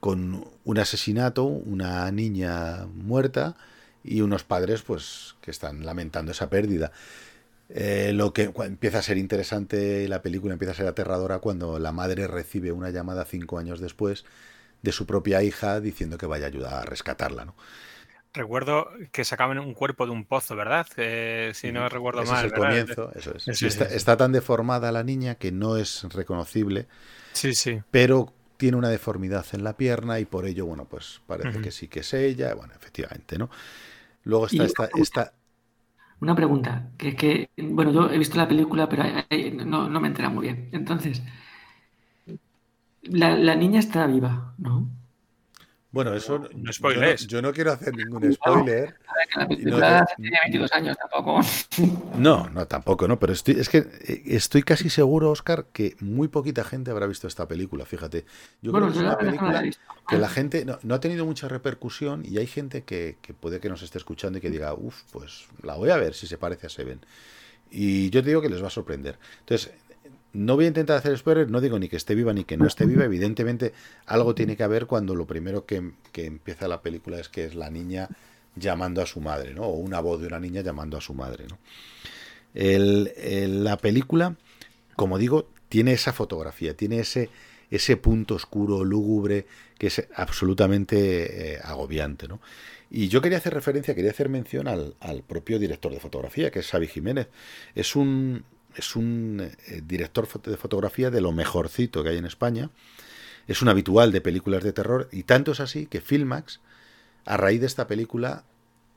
con un asesinato, una niña muerta y unos padres, pues, que están lamentando esa pérdida. Eh, lo que empieza a ser interesante, la película empieza a ser aterradora cuando la madre recibe una llamada cinco años después de su propia hija diciendo que vaya a ayudar a rescatarla, ¿no? Recuerdo que sacaban un cuerpo de un pozo, ¿verdad? Eh, si no recuerdo Ese mal. es el ¿verdad? comienzo, eso es. Sí, Y sí, está, sí. está tan deformada la niña que no es reconocible, Sí, sí. pero tiene una deformidad en la pierna y por ello, bueno, pues parece que sí que es ella, bueno, efectivamente, ¿no? Luego está esta, esta, Una pregunta, que, que, bueno, yo he visto la película, pero no, no me entera muy bien. Entonces, la, la niña está viva, ¿no? Bueno, eso. No yo no- spoilers. Yo no, quiero hacer ningún spoiler. A ver, que la y no película te- tiene 22 años tampoco. [laughs] No, no, tampoco, ¿no? Pero estoy, es que eh, estoy casi seguro, Oscar, que muy poquita gente habrá visto esta película, fíjate. Yo Bueno, creo que es la una no la película que la gente no, no ha tenido mucha repercusión y hay gente que, que puede que nos esté escuchando y que diga, uff, pues la voy a ver si se parece a Seven. Y yo te digo que les va a sorprender. Entonces, no voy a intentar hacer spoilers, no digo ni que esté viva ni que no esté viva. Evidentemente, algo tiene que haber cuando lo primero que, que empieza la película es que es la niña llamando a su madre, ¿no? O una voz de una niña llamando a su madre, ¿no? El- el- la película, como digo, tiene esa fotografía, tiene ese, ese punto oscuro, lúgubre, que es absolutamente eh, agobiante, ¿no? Y yo quería hacer referencia, quería hacer mención al, al propio director de fotografía, que es Xavi Jiménez. Es un, es un eh, director de fotografía de lo mejorcito que hay en España. Es un habitual de películas de terror y tanto es así que Filmax, a raíz de esta película,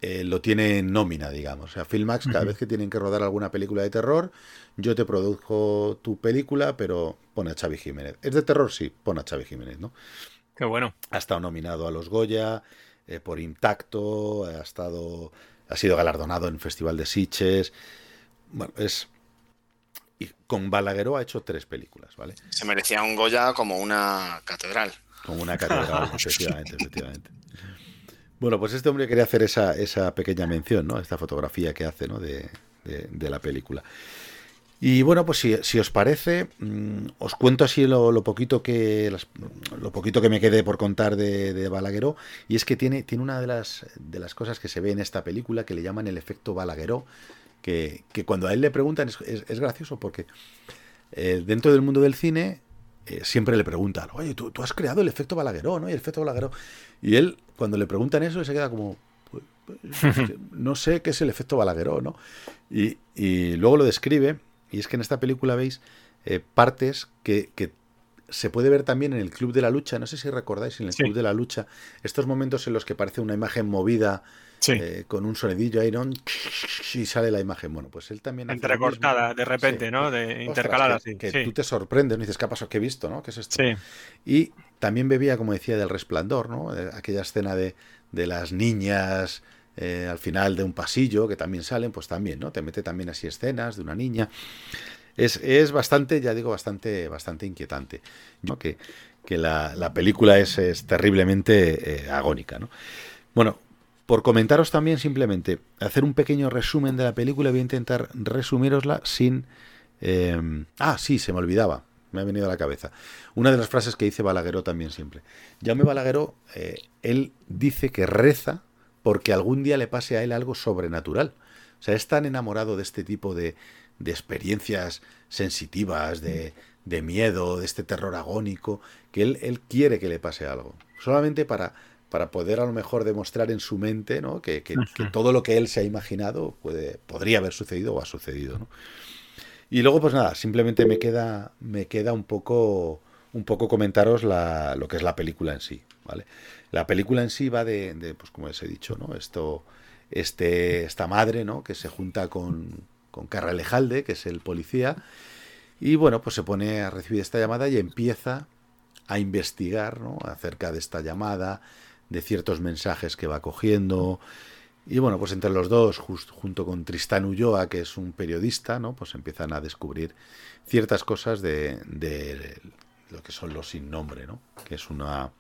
eh, lo tiene en nómina, digamos. O sea, Filmax, cada vez que tienen que rodar alguna película de terror, yo te produzco tu película, pero pon a Xavi Jiménez. ¿Es de terror? Sí, pon a Xavi Jiménez, ¿no? Qué bueno. Ha estado nominado a los Goya eh, por Intacto, ha estado ha sido galardonado en Festival de Sitges. Bueno, es y con Balagueró ha hecho tres películas, ¿vale? Se merecía un Goya como una catedral. Como una catedral, [laughs] efectivamente, efectivamente. Bueno, pues este hombre quería hacer esa, esa pequeña mención, ¿no? Esta fotografía que hace, ¿no? De, de- de la película. Y bueno, pues si, si os parece, mm, os cuento así lo, lo poquito que las- lo poquito que me quede por contar de, de Balagueró. Y es que tiene, tiene una de las, de las cosas que se ve en esta película que le llaman el efecto Balagueró. Que, que cuando a él le preguntan es, es- es gracioso porque eh, dentro del mundo del cine eh, siempre le preguntan, oye, ¿tú, tú has creado el efecto Balagueró, ¿no? Y el efecto Balagueró. Y él, cuando le preguntan eso, se queda como, "Pues, pues, [laughs] no sé qué es el efecto Balagueró, ¿no? Y, y luego lo describe, y es que en esta película veis eh, partes que, que se puede ver también en el Club de la Lucha, no sé si recordáis, en el Club de la Lucha, estos momentos en los que parece una imagen movida eh, con un sonidillo ahí, ¿no? Y sale la imagen. Bueno, pues él también... Entrecortada, de repente, ¿no? De intercalada, que, que tú te sorprendes, ¿no? dices, ¿qué ha pasado? ¿Qué he visto? ¿no? ¿Qué es esto? Y también bebía, como decía, del resplandor, ¿no? Aquella escena de, de las niñas eh, al final de un pasillo que también salen, pues también, ¿no? Te mete también así escenas de una niña. Es, es bastante, ya digo, bastante, bastante inquietante. ¿no? Que, que la, la, película es, es terriblemente eh, agónica, ¿no? Bueno, por comentaros también simplemente, hacer un pequeño resumen de la película, voy a intentar resumirosla sin... Eh, ah, sí, se me olvidaba, me ha venido a la cabeza. Una de las frases que dice Balagueró también siempre. Jaume Balagueró, eh, él dice que reza porque algún día le pase a él algo sobrenatural. O sea, es tan enamorado de este tipo de, de experiencias sensitivas, de, de, miedo, de este terror agónico, que él, él quiere que le pase algo. Solamente para, para poder a lo mejor demostrar en su mente ¿no? que, que, que, todo lo que él se ha imaginado puede, podría haber sucedido o ha sucedido. ¿no? Y luego, pues nada, simplemente me queda, me queda un poco un poco comentaros la, lo que es la película en sí, ¿vale? La película en sí va de, de pues como les he dicho, ¿no? Esto, este, esta madre, ¿no? Que se junta con, con que es el policía, y bueno, pues se pone a recibir esta llamada y empieza a investigar, ¿no? Acerca de esta llamada, de ciertos mensajes que va cogiendo, y bueno, pues entre los dos, junto con Tristán Ulloa, que es un periodista, ¿no? Pues empiezan a descubrir ciertas cosas de, de lo que son los sin nombre, ¿no? Que es una,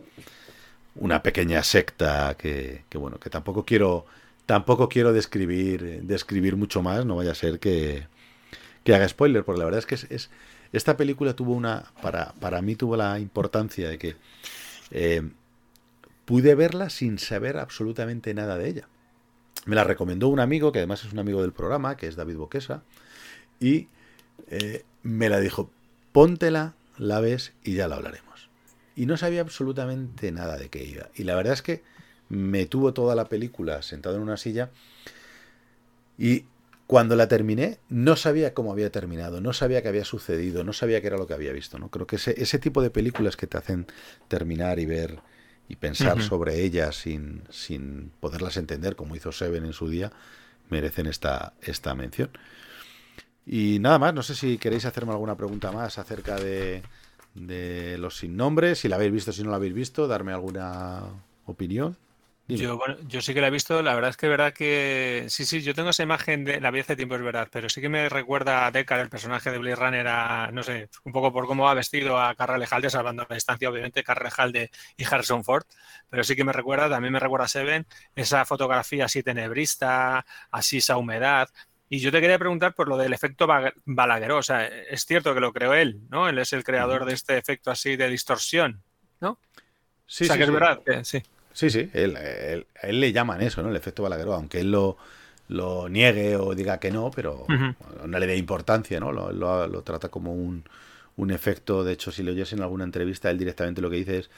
una pequeña secta que, que, bueno, que tampoco quiero tampoco quiero describir describir mucho más, no vaya a ser que, que haga spoiler, porque la verdad es que es, es esta película tuvo una para para mí tuvo la importancia de que eh, pude verla sin saber absolutamente nada de ella. Me la recomendó un amigo, que además es un amigo del programa, que es David Boquesa, y eh, me la dijo, póntela la ves y ya la hablaremos. Y no sabía absolutamente nada de qué iba. Y la verdad es que me tuvo toda la película sentado en una silla y cuando la terminé no sabía cómo había terminado, no sabía qué había sucedido, no sabía qué era lo que había visto. ¿no? Creo que ese, ese tipo de películas que te hacen terminar y ver y pensar uh -huh. sobre ellas sin, sin poderlas entender, como hizo Seven en su día, merecen esta, esta mención. Y nada más, no sé si queréis hacerme alguna pregunta más acerca de, de los sin nombres, si la habéis visto, si no la habéis visto, darme alguna opinión. Yo, bueno, yo sí que la he visto, la verdad es que es verdad que sí, sí, yo tengo esa imagen de la vi hace tiempo, es verdad, pero sí que me recuerda a Deckard, el personaje de Blade Runner, a, no sé, un poco por cómo ha vestido a Carra Lejalde, salvando la distancia, obviamente, Carra Lejalde y Harrison Ford, pero sí que me recuerda, también me recuerda a Seven, esa fotografía así tenebrista, así esa humedad, y yo te quería preguntar por lo del efecto Balagueró. O sea, es cierto que lo creó él, ¿no? Él es el creador de este efecto así de distorsión, ¿no? Sí, o sea, sí, que sí. es verdad. Que, sí. Sí, sí. Él, él, a él le llaman eso, ¿no? El efecto Balagueró, aunque él lo, lo niegue o diga que no, pero uh -huh. no le dé importancia, ¿no? Lo, lo, lo, trata como un, un efecto. De hecho, si lo oyes en alguna entrevista, él directamente lo que dice es.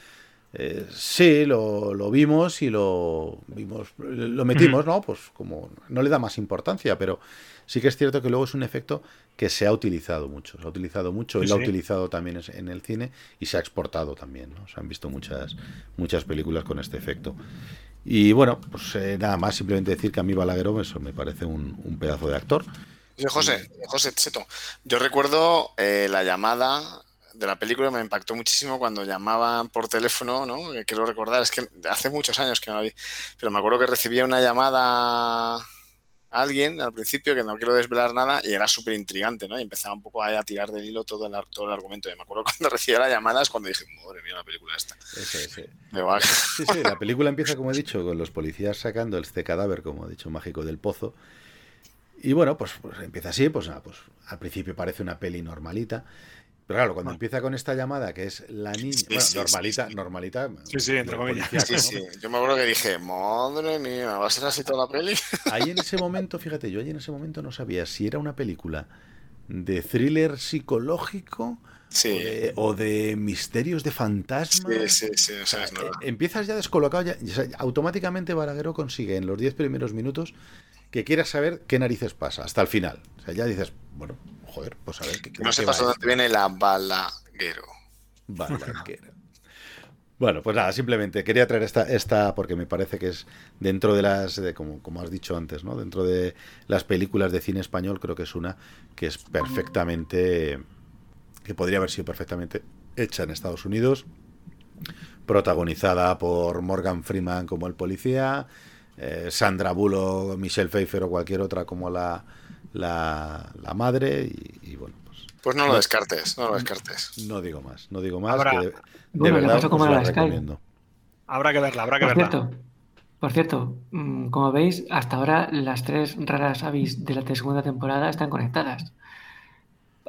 Eh, sí, lo, lo, vimos y lo vimos, lo metimos, ¿no? Pues como no le da más importancia, pero sí que es cierto que luego es un efecto que se ha utilizado mucho, se ha utilizado mucho, sí, él lo ha utilizado también en el cine y se ha exportado también, ¿no? Se han visto muchas, muchas películas con este efecto. Y bueno, pues eh, nada más, simplemente decir que a mí Balagueró eso me parece un, un pedazo de actor. José, José Cheto, yo recuerdo eh, la llamada de la película me impactó muchísimo cuando llamaban por teléfono, ¿no? Quiero recordar, es que hace muchos años que no la vi, pero me acuerdo que recibía una llamada a alguien al principio, que no quiero desvelar nada, y era súper intrigante, ¿no? Y empezaba un poco a, tirar del hilo todo el, todo el argumento. Y me acuerdo [laughs] cuando recibía las llamadas, cuando dije, madre mía, la película esta. Sí, sí. [laughs] La película empieza, como he dicho, con los policías sacando este cadáver, como he dicho, mágico del pozo. Y bueno, pues, pues empieza así, pues, nada, pues al principio parece una peli normalita, pero claro, cuando empieza con esta llamada, que es la niña, sí, bueno, sí, normalita, sí, normalita. Sí, sí, entre comillas. Sí, sí. Yo me acuerdo que dije, madre mía, ¿va a ser así toda la peli? [laughs] Ahí en ese momento, fíjate, yo ahí en ese momento no sabía si era una película de thriller psicológico sí. o, de, o, de, misterios de fantasmas. Sí, sí, sí. O sea, no... Eh, empiezas ya descolocado, ya, automáticamente Balagueró consigue en los 10 primeros minutos que quieras saber qué narices pasa, hasta el final. O sea, ya dices, bueno, joder, pues a ver. ¿qué, no sepas dónde viene la balaguero. Balanquera. Bueno, pues nada, simplemente quería traer esta, esta porque me parece que es dentro de las, de, como, como has dicho antes, ¿no? Dentro de las películas de cine español, creo que es una que es perfectamente, que podría haber sido perfectamente hecha en Estados Unidos, protagonizada por Morgan Freeman como el policía, eh, Sandra Bullock, Michelle Pfeiffer o cualquier otra como la, la, la madre y, y bueno, pues no lo descartes, no lo descartes. No digo más, no digo más. Habrá- que de, de Bueno, verdad pasó como la recomiendo. Habrá que verla, habrá que Por verla. cierto, por cierto, mm, como veis, hasta ahora las tres raras avis de la segunda temporada están conectadas.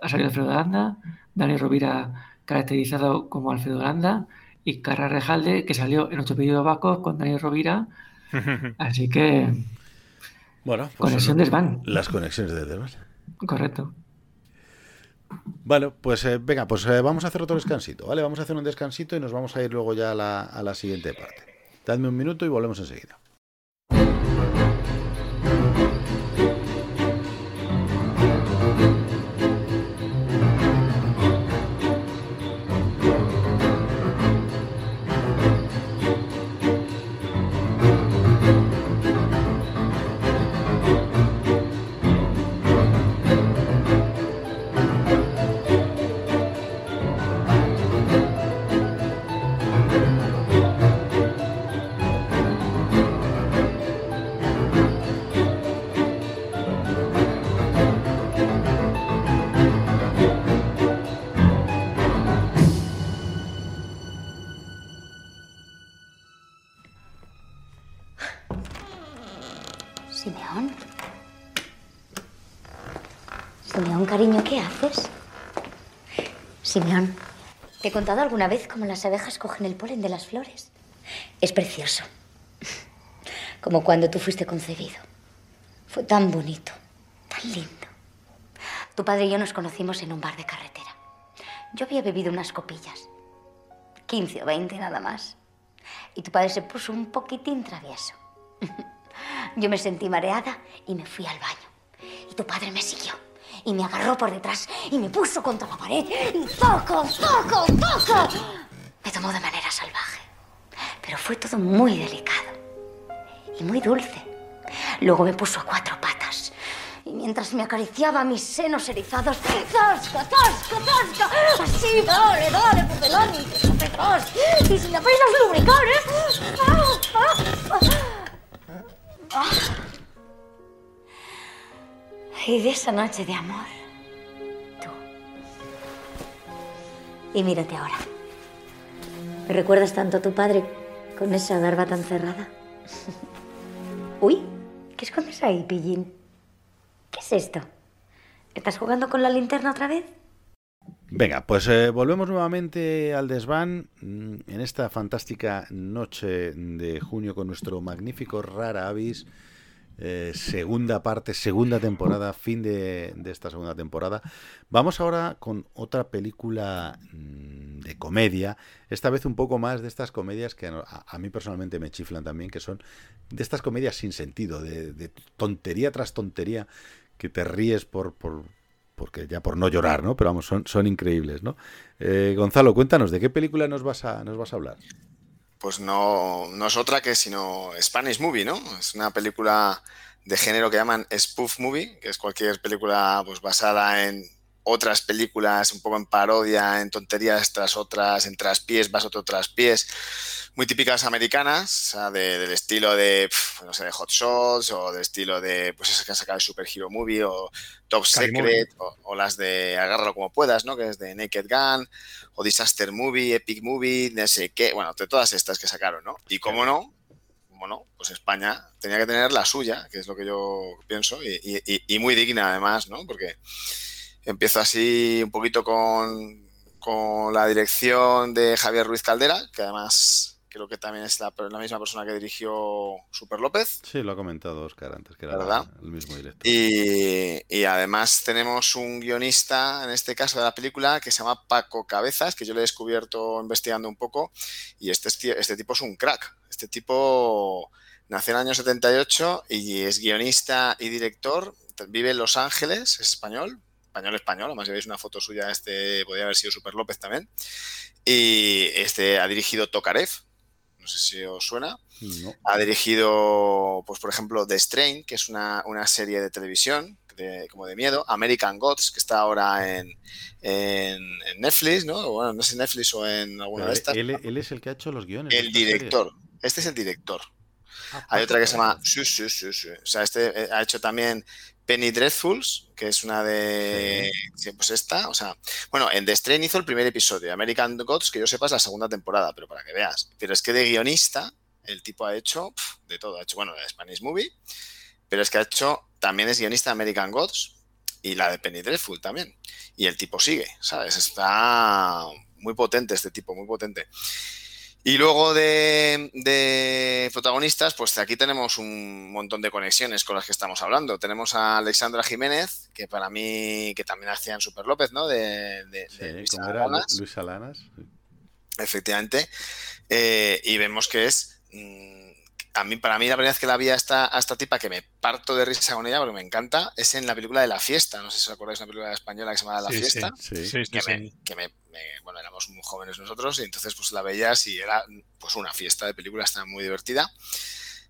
Ha salido Alfredo Landa, Dani Rovira caracterizado como Alfredo Landa y Carra Rejalde que salió en Ocho Pedidos Vacos con Dani Rovira. [laughs] Así que, Bueno, pues. Las conexiones de Desván. Correcto. Bueno, pues eh, venga, pues eh, vamos a hacer otro descansito, ¿vale? Vamos a hacer un descansito y nos vamos a ir luego ya a la, a la siguiente parte. Dadme un minuto y volvemos enseguida. Cariño, ¿qué haces? Simeón, ¿te he contado alguna vez cómo las abejas cogen el polen de las flores? Es precioso. Como cuando tú fuiste concebido. Fue tan bonito, tan lindo. Tu padre y yo nos conocimos en un bar de carretera. Yo había bebido unas copillas. 15 o 20 nada más. Y tu padre se puso un poquitín travieso. [laughs] Yo me sentí mareada y me fui al baño. Y tu padre me siguió. Y me agarró por detrás y me puso contra la pared. Y toco, toco, toco. Me tomó de manera salvaje. Pero fue todo muy delicado. Y muy dulce. Luego me puso a cuatro patas. Y mientras me acariciaba mis senos erizados, ¡zasca, zasca, zasca! Así, dale, dale, por delante, por detrás. Y sin apenas lubricar, ¿eh? ¡Ah, ah, ah! Ah. Y de esa noche de amor, tú. Y mírate ahora. ¿Me recuerdas tanto a tu padre con esa barba tan cerrada? [laughs] Uy, ¿qué escondes ahí, pillín? ¿Qué es esto? ¿Estás jugando con la linterna otra vez? Venga, pues eh, volvemos nuevamente al desván mm, en esta fantástica noche de junio con nuestro magnífico Rara Avis. Eh, segunda parte, segunda temporada, fin de, esta segunda temporada. Vamos ahora con otra película mm, de comedia, esta vez un poco más de estas comedias que a, a mí personalmente me chiflan también, que son de estas comedias sin sentido, de, de tontería tras tontería, que te ríes por, por, porque ya por no llorar, ¿no? Pero vamos, son, son increíbles, ¿no? Eh, Gonzalo, cuéntanos, ¿de qué película nos vas a, nos vas a hablar? Pues no, no es otra que sino Spanish Movie, ¿no? Es una película de género que llaman spoof movie, que es cualquier película pues basada en otras películas, un poco en parodia, en tonterías tras otras, en traspiés, vas otro traspiés, muy típicas americanas, o sea, de- del estilo de, pf, no sé, de Hot Shots o del estilo de, pues esas que han sacado el Super Hero Movie o Top Secret o, o las de Agárralo como puedas, ¿no? Que es de Naked Gun o Disaster Movie, Epic Movie, no sé qué, bueno, de todas estas que sacaron, ¿no? Y cómo no, cómo no, pues España tenía que tener la suya, que es lo que yo pienso, y- y muy digna además, ¿no? Porque empiezo así un poquito con, con la dirección de Javier Ruiz Caldera, que además creo que también es la, la misma persona que dirigió Super López. Sí, lo ha comentado Oscar antes, que era ¿Verdad? el mismo director. Y, y además tenemos un guionista, en este caso de la película, que se llama Paco Cabezas, que yo le he descubierto investigando un poco, y este, este tipo es un crack. Este tipo nació en el año 78 y es guionista y director, vive en Los Ángeles, es español, español español, además si veis una foto suya, este podría haber sido Super López también. Y este ha dirigido Tokarev, no sé si os suena. Ha dirigido, pues por ejemplo, The Strain, que es una, una serie de televisión como de miedo. American Gods, que está ahora en, en, Netflix, ¿no? Bueno, no sé si Netflix o en alguna de estas. Él, es el que ha hecho los guiones. El director. Este es el director. Ah, Hay otra que se llama... Sí, sí, sí, sí. O sea, este eh, ha hecho también Penny Dreadfuls, que es una de. Pues esta, o sea. Bueno, en The Strain hizo el primer episodio. American Gods, que yo sepa, es la segunda temporada, pero para que veas. Pero es que de guionista, el tipo ha hecho de todo. Ha hecho, bueno, la Spanish Movie, pero es que ha hecho. También es guionista de American Gods y la de Penny Dreadful también. Y el tipo sigue, ¿sabes? Está muy potente este tipo, muy potente. Y luego de, protagonistas, pues aquí tenemos un montón de conexiones con las que estamos hablando. Tenemos a Alexandra Jiménez, que para mí, que también hacía en Super López, ¿no? De, Alanas. Luis Alanas. Efectivamente. Eh, y vemos que es mm, a mí, para mí la primera vez que la vi a esta, esta tipa, que me parto de risa con ella porque me encanta, es en la película de La Fiesta. No sé si os acordáis, una película española que se llama La Fiesta. Sí, sí, que, me, que me, bueno, éramos muy jóvenes nosotros y entonces pues la veías y era pues una fiesta de película, estaba muy divertida.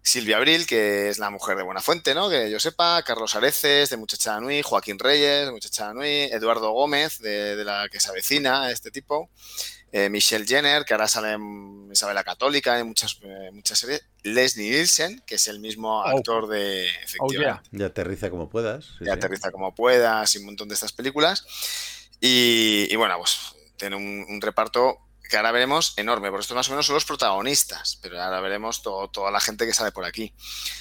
Silvia Abril, que es la mujer de Buenafuente, ¿no? Que yo sepa, Carlos Areces, de Muchacha Nui, Joaquín Reyes, de Muchacha Nui, Eduardo Gómez, de, de la que se avecina, este tipo. Eh, Michelle Jenner, que ahora sale en Isabela Católica, en muchas, eh, muchas series. Leslie Nielsen, que es el mismo oh. actor de. Oh, efectivamente. De aterriza como puedas. de aterriza como puedas y un montón de estas películas. Y, bueno, pues tiene un reparto que ahora veremos enorme, porque estos más o menos son los protagonistas, pero ahora veremos toda la gente que sale por aquí.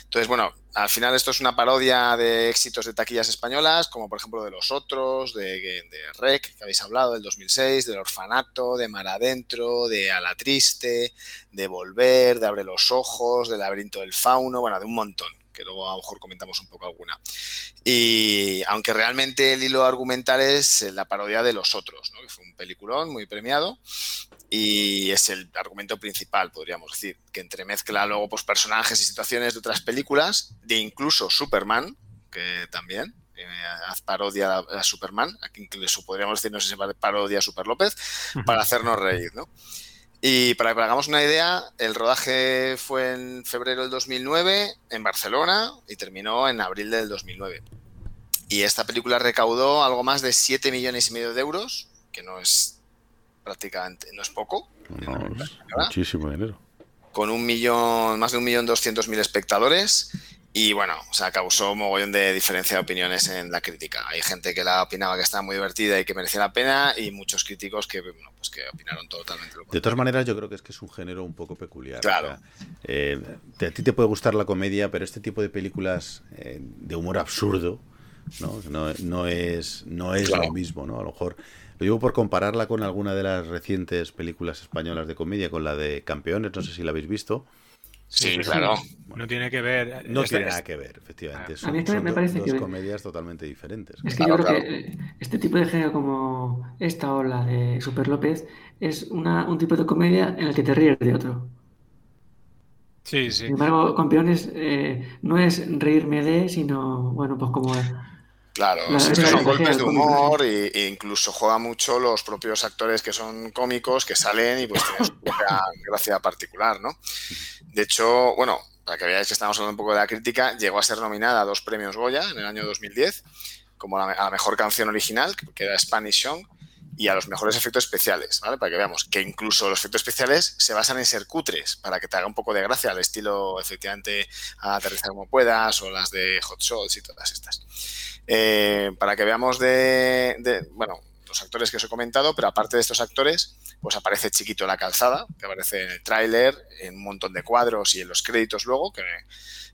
Entonces, bueno, al final esto es una parodia de éxitos de taquillas españolas, como por ejemplo de Los Otros, de, de Rec, que habéis hablado, del 2006, del Orfanato, de Mar Adentro, de A la Triste, de Volver, de Abre los Ojos, del Laberinto del Fauno, bueno, de un montón que luego a lo mejor comentamos un poco alguna. Y aunque realmente el hilo argumental es la parodia de Los Otros, ¿no? que fue un peliculón muy premiado y es el argumento principal, podríamos decir, que entremezcla luego pues, personajes y situaciones de otras películas, de incluso Superman, que también, eh, haz parodia a, Superman, aquí incluso podríamos decir, no sé si parodia a Super López, para hacernos reír, ¿no? Y para que hagamos una idea, el rodaje fue en febrero del 2009 en Barcelona y terminó en abril del 2009. Y esta película recaudó algo más de 7 millones y medio de euros, que no es prácticamente, no es poco. muchísimo dinero. Con un millón, más de un millón doscientos mil espectadores y bueno, o sea, causó un mogollón de diferencia de opiniones en la crítica. Hay gente que la opinaba que estaba muy divertida y que merecía la pena, y muchos críticos que, bueno, pues que opinaron totalmente lo De todas maneras, yo creo que es que es un género un poco peculiar. Claro. Eh, a ti te puede gustar la comedia, pero este tipo de películas eh, de humor absurdo no, no, es, no es lo mismo, ¿no? A lo mejor. Lo digo por compararla con alguna de las recientes películas españolas de comedia, con la de Campeones, no sé si la habéis visto. Sí, claro. No tiene que ver. No tiene nada que ver, efectivamente. a mí me parece dos comedias totalmente diferentes. Es que yo creo que este tipo de género como esta o la de Super López es una, un tipo de comedia en el que te ríes de otro. Sí, sí. Sin embargo, Campeones eh, no es reírme de, sino, bueno, pues como Claro, son golpes de humor e, incluso juega mucho los propios actores que son cómicos que salen y pues tienen [laughs] su propia gracia particular, ¿no? De hecho, bueno, para que veáis que estamos hablando un poco de la crítica, llegó a ser nominada a dos premios Goya en el año 2010, como a la mejor canción original, que era Spanish Song, y a los mejores efectos especiales, ¿vale? Para que veamos que incluso los efectos especiales se basan en ser cutres, para que te haga un poco de gracia al estilo, efectivamente, a aterrizar como puedas, o las de Hot Shots y todas estas. Eh, para que veamos de, bueno, los actores que os he comentado, pero aparte de estos actores, pues aparece Chiquito la calzada, que aparece en el tráiler, en un montón de cuadros y en los créditos luego, que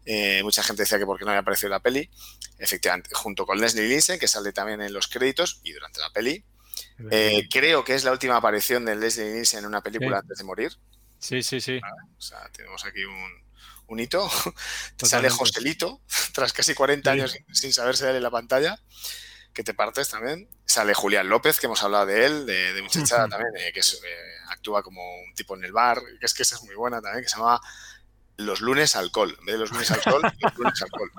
eh, mucha gente decía que porque no había aparecido en la peli, efectivamente, junto con Leslie Lindsay, que sale también en los créditos y durante la peli. Eh, creo que es la última aparición de Leslie Lindsay en una película antes de morir. Sí, sí, sí. O sea, tenemos aquí un, un hito. [laughs] Sale Joselito, [laughs] tras casi 40 años sin saberse en la pantalla, que te partes también. Sale Julián López, que hemos hablado de él, de, de Muchachada también, eh, que eh, actúa como un tipo en el bar, que es que esa es muy buena también, que se llama los lunes alcohol. En vez de los lunes alcohol, [laughs] los lunes alcohol.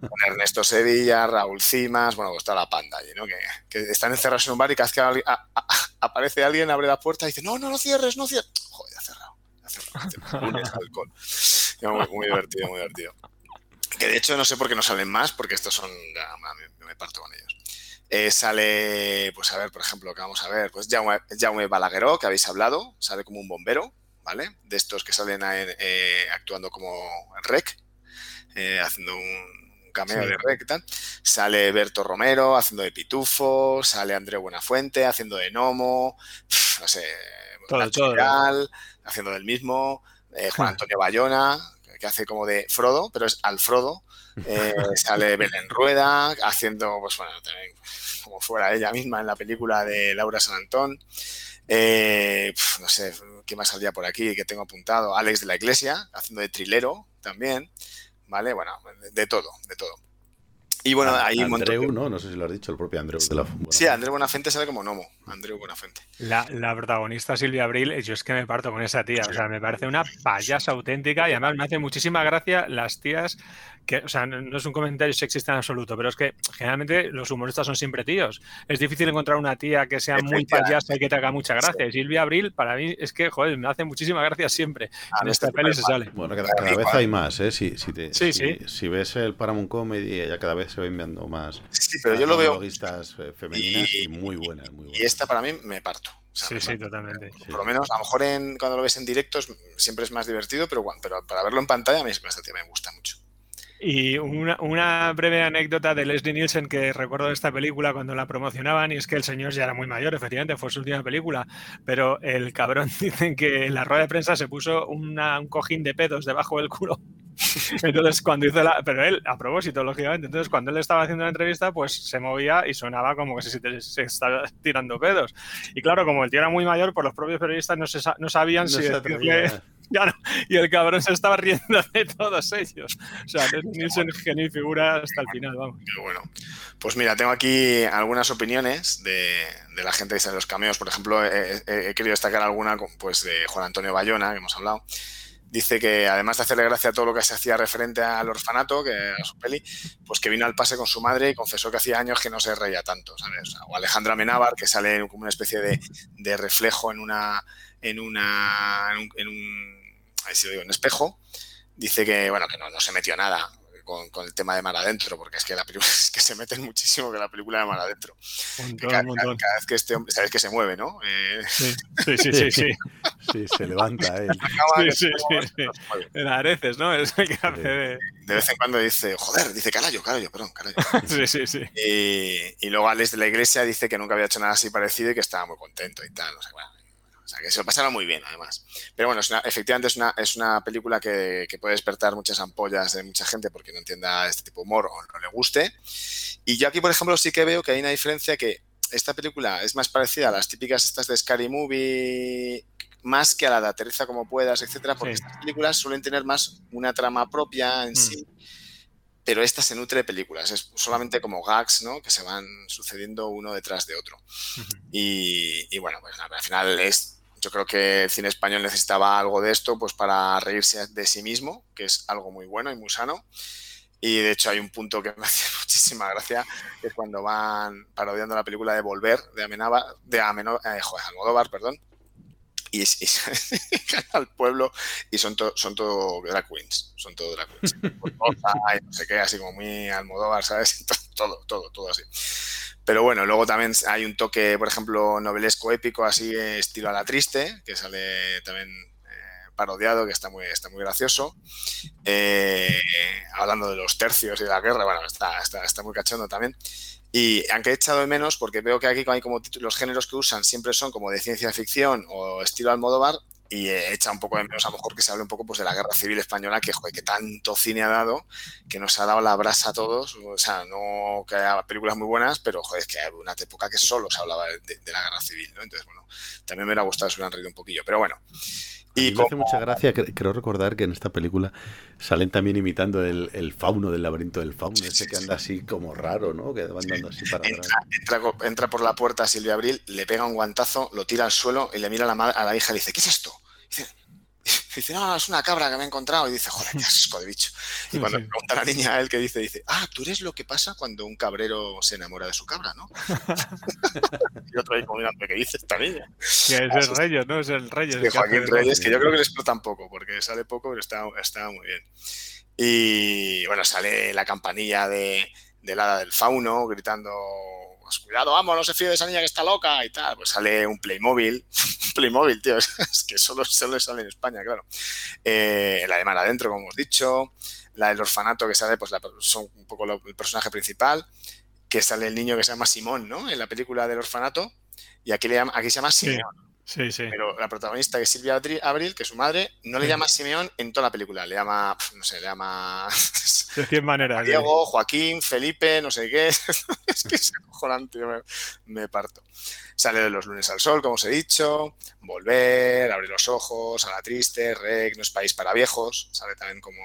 Con Ernesto Sevilla, Raúl Cimas, bueno, pues está la panda allí, ¿no? Que, que están encerrados en un bar y cada vez que a- a- aparece alguien, abre la puerta y dice, no, no, no cierres, no cierres. Joder, ha cerrado. ya ha cerrado. Lunes alcohol. [laughs] Muy, muy divertido, muy divertido. Que de hecho no sé por qué no salen más, porque estos son, me, me parto con ellos. Eh, sale, pues a ver, por ejemplo, que vamos a ver, pues Jaume, Jaume Balagueró, que habéis hablado, sale como un bombero, ¿vale? De estos que salen a- eh, actuando como rec, eh, haciendo un cameo Sí. de rec y tal. Sale Berto Romero haciendo de Pitufo, sale Andreu Buenafuente haciendo de Nomo, pf, no sé, Todo, todo. Haciendo del mismo, eh, Juan Antonio Bayona, que hace como de Frodo, pero es Alfrodo. Eh, [laughs] sale Belén Rueda haciendo, pues bueno, también como fuera ella misma en la película de Laura San Antón. Eh, no sé, ¿qué más salía por aquí que tengo apuntado? Alex de la Iglesia, haciendo de trilero también. ¿Vale? Bueno, de todo, de todo. Y bueno, Ah, hay un montón. Andreu, ¿no? No sé si lo has dicho, el propio Andreu de la Sí, Andrés Buenafuente sale como Nomo. Andreu Buenafuente. La, la protagonista Silvia Abril, yo es que me parto con esa tía, o sea, me parece una payasa auténtica y además me hace muchísima gracia las tías que, o sea, no, es un comentario sexista en absoluto, pero es que generalmente los humoristas son siempre tíos. Es difícil encontrar una tía que sea muy payasa y que te haga mucha gracia. Y Silvia Abril, para mí, es que, joder, me hace muchísima gracia siempre. En esta peli se sale. Bueno, cada, cada vez hay más, ¿eh? Si, si, te- Sí, si- sí. si ves el Paramount Comedy, ya cada vez se ven viendo más. Sí, pero yo lo veo- eh, femeninas y, muy buenas, muy buenas. Y esta para mí me parto. O sea, Sí, me sí, parto. totalmente. Por lo menos, a lo mejor en, cuando lo ves en directos siempre es más divertido, pero, para verlo en pantalla a mí esta tía me gusta mucho. Y una, una breve anécdota de Leslie Nielsen que recuerdo de esta película cuando la promocionaban, y es que el señor ya era muy mayor, efectivamente, fue su última película, pero el cabrón [laughs] dicen que en la rueda de prensa se puso una- un cojín de pedos debajo del culo. [laughs] Entonces, cuando hizo la. Pero él, a propósito, lógicamente, entonces cuando él estaba haciendo la entrevista, pues se movía y sonaba como que se, se estaba tirando pedos. Y claro, como el tío era muy mayor, pues los propios periodistas no, se no sabían No si se. [laughs] Ya no, y el cabrón se estaba riendo de todos ellos. O sea, Leslie Nielsen genio y figura hasta el final, vamos. Pero bueno, pues mira, tengo aquí algunas opiniones de, de la gente que sale en los cameos. Por ejemplo, he, he- he querido destacar alguna pues, de Juan Antonio Bayona, que hemos hablado. Dice que además de hacerle gracia a todo lo que se hacía referente al orfanato, que a su peli, pues que vino al pase con su madre y confesó que hacía años que no se reía tanto, ¿sabes? O, Alejandra Menábar, que sale como una especie de, reflejo en una en una en un, en un- sí lo digo, en espejo, dice que bueno que no, no se metió nada con, con el tema de Mar Adentro, porque es que la película [laughs] es que se meten muchísimo que la película de Mar Adentro. Montón, cada, montón. cada vez que este hombre, sabes que se mueve, ¿no? Eh, Sí, sí, sí, sí. sí. Sí, se levanta él. [laughs] acaba Sí. En Areces, ¿no? Es el que hace de... De vez en cuando dice, joder, dice Carayo, Carayo, perdón, Carayo. [laughs] Sí, sí, sí. Y, y luego Alex de la Iglesia dice que nunca había hecho nada así parecido y que estaba muy contento y tal. O sea, bueno, sea, que se lo pasaron muy bien, además. Pero bueno, es una- efectivamente es una, es una película que, que puede despertar muchas ampollas de mucha gente porque no entienda este tipo de humor o no le guste. Y yo aquí, por ejemplo, sí que veo que hay una diferencia que esta película es más parecida a las típicas estas de Scary Movie más que a la de Aterriza como puedas, etcétera, porque Sí. estas películas suelen tener más una trama propia en Mm. sí, pero esta se nutre de películas, es solamente como gags, ¿no? Que se van sucediendo uno detrás de otro. Y, y bueno, pues al final es, yo creo que el cine español necesitaba algo de esto, pues para reírse de sí mismo, que es algo muy bueno y muy sano. Y de hecho hay un punto que [laughs] me hace muchísima gracia, que es cuando van parodiando la película de Volver, de, Amenábar, de Ameno- eh, joder, Almodóvar, perdón, y, y al pueblo y son, to- son todo drag queens, son todo drag queens. [laughs] Y no sé qué, así como muy Almodóvar, ¿sabes? [laughs] Todo, todo, todo así. Pero bueno, luego también hay un toque, por ejemplo, novelesco épico, así estilo a la triste, que sale también eh, parodiado, que está muy, está muy gracioso. Eh, hablando de los tercios y de la guerra, bueno, está, está, está muy cachondo también. Y aunque he echado de menos, porque veo que aquí hay como títulos- los géneros que usan siempre son como de ciencia ficción o estilo Almodóvar, y he echado un poco de menos a lo mejor que se hable un poco pues, de la guerra civil española, que, joder, que tanto cine ha dado, que nos ha dado la brasa a todos. O sea, no que haya películas muy buenas, pero joder, es que hay una época que solo se hablaba de, de la guerra civil, ¿no? Entonces, bueno, también me hubiera gustado si hubieran reído un poquillo, pero bueno. Y me hace como- mucha gracia, cre- creo recordar que en esta película salen también imitando el, el fauno del laberinto del fauno, ese que anda así como raro, ¿no? Que va andando así para atrás. entra, entra co- entra por la puerta Silvia Abril, le pega un guantazo, lo tira al suelo y le mira a la, a la hija y le dice, ¿qué es esto? Dice, [laughs] dice, no, es una cabra que me he encontrado. Y dice, joder, qué asco de bicho. Y cuando le pregunta a la niña a él que dice, dice, ah, tú eres lo que pasa cuando un cabrero se enamora de su cabra, ¿no? [laughs] y otro ahí como mirando, ¿qué dice esta niña? Que es el Reyes, ¿no? Es el Reyes. De Joaquín Reyes, que yo creo que le explota un poco, porque sale poco, pero está, está muy bien. Y bueno, sale la campanilla de, del hada del fauno gritando pues, cuidado, vamos, no se fíe de esa niña que está loca y tal. Pues sale un Playmobil, [laughs] Playmobil, tío, [laughs] es que solo, solo sale en España, claro. Eh, la de Mar Adentro, como hemos dicho, la del orfanato que sale, pues la, son un poco lo, el personaje principal, que sale el niño que se llama Simón, ¿no? En la película del orfanato, y aquí, le llama, aquí se llama Simón. Sí, sí. Pero la protagonista, que es Silvia Abril, que es su madre, no le llama Simeón en toda la película. Le llama, no sé, le llama. De 100 maneras. Diego, Joaquín, Felipe, no sé qué. [laughs] es que es acojonante, me, me parto. Sale de los lunes al sol, como os he dicho. Volver, abrir los ojos, a la triste, Rec, no es país para viejos. Sale también como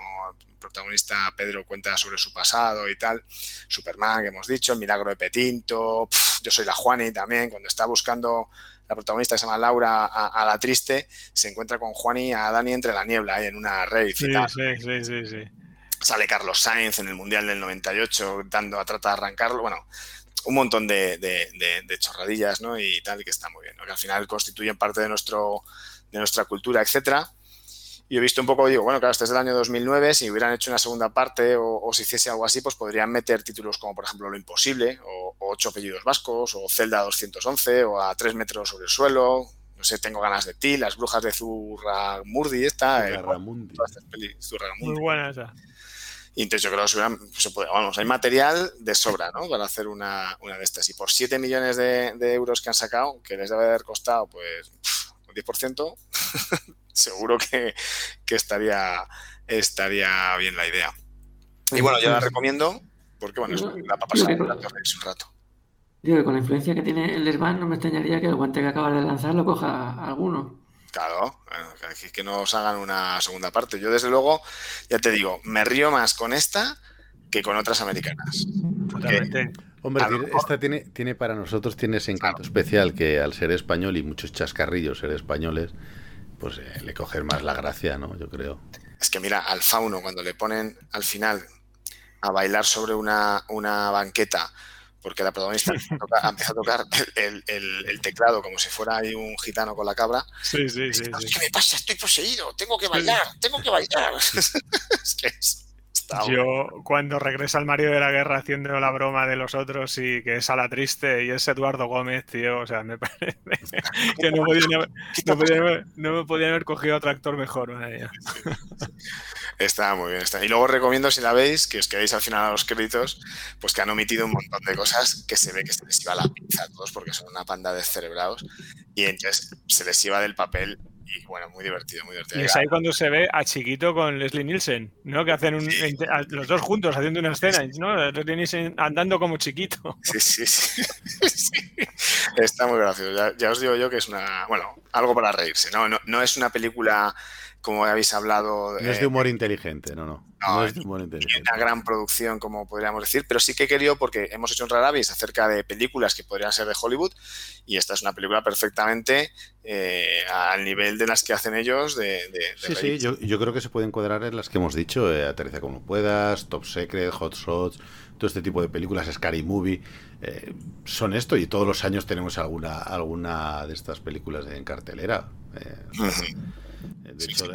protagonista Pedro cuenta sobre su pasado y tal. Superman, que hemos dicho, El milagro de Petinto. Pff, yo soy la Juani también, cuando está buscando la protagonista que se llama Laura a, a, la triste, se encuentra con Juan y a Dani entre la niebla ahí en una rave sí, y tal. Sí, sí, sí, sí. Sale Carlos Sainz en el Mundial del 98 dando a tratar de arrancarlo. Bueno, un montón de, de, de, de, chorradillas, ¿no? Y tal, que está muy bien, ¿no? Que al final constituyen parte de, nuestro, de nuestra cultura, etcétera. Y he visto un poco, digo, bueno, claro, este es del año 2009, si hubieran hecho una segunda parte o, o si hiciese algo así, pues podrían meter títulos como, por ejemplo, Lo Imposible, o, o Ocho Apellidos Vascos, o Celda 211, o A Tres Metros sobre el Suelo, no sé, Tengo Ganas de Ti, Las Brujas de Zurramurdi, esta. Zurramundi. Eh, Zurramundi. Muy buena esa. Y entonces yo creo que se hubieran, se puede, vamos, hay material de sobra, ¿no? Para hacer una, una de estas. Y por 7 millones de, de, euros que han sacado, que les debe haber costado, pues, un 10%, seguro que, que, estaría, estaría bien la idea. Y bueno, yo la recomiendo porque, bueno, es la papa un rato. Digo que con la influencia que tiene el Svan, no me extrañaría que el guante que acabas de lanzar lo coja alguno. Claro, que nos hagan una segunda parte. Yo, desde luego, ya te digo, me río más con esta que con otras americanas. Totalmente. Hombre, esta tiene, tiene para nosotros tiene ese encanto claro. especial que al ser español y muchos chascarrillos ser españoles, pues eh, le coger más la gracia, ¿no? Yo creo. Es que mira, al fauno, cuando le ponen al final a bailar sobre una, una banqueta, porque la protagonista toca, empieza a tocar el, el, el, teclado como si fuera ahí un gitano con la cabra. Sí, sí, sí. ¿Qué sí. me pasa? Estoy poseído, tengo que bailar, tengo que bailar. [laughs] es que es, Yo, cuando regresa el marido de la guerra haciendo la broma de los otros y que es a la triste y es Eduardo Gómez, tío, o sea, me parece [laughs] que no, podían [laughs] haber, no, podían, no me podían haber cogido otro actor mejor. Madre Está muy bien. Está. Y luego recomiendo, si la veis, que os quedéis al final a los créditos, pues que han omitido un montón de cosas que se ve que se les iba la pinza a todos porque son una panda de cerebrados y entonces se les iba del papel y bueno, muy divertido, muy divertido. Y es ahí cuando se ve a Chiquito con Leslie Nielsen, ¿no? Que hacen un, sí. los dos juntos haciendo una escena, ¿no? Leslie Nielsen andando como chiquito. Sí, sí, sí. [laughs] sí. Está muy gracioso. Ya, ya, os digo yo que es una, bueno, algo para reírse, ¿no? No, no es una película como habéis hablado. No es de humor inteligente, no, no. No, no es. Una gran producción, como podríamos decir, pero sí que he querido, porque hemos hecho un Raravis acerca de películas que podrían ser de Hollywood, y esta es una película perfectamente eh, al nivel de las que hacen ellos. De, de, de sí, sí, yo, yo, creo que se puede encuadrar en las que hemos dicho: eh, Aterriza como puedas, Top Secret, Hot Shots, todo este tipo de películas, Scary Movie. Eh, son esto, y todos los años tenemos alguna, alguna de estas películas en cartelera. Uh -huh. De hecho.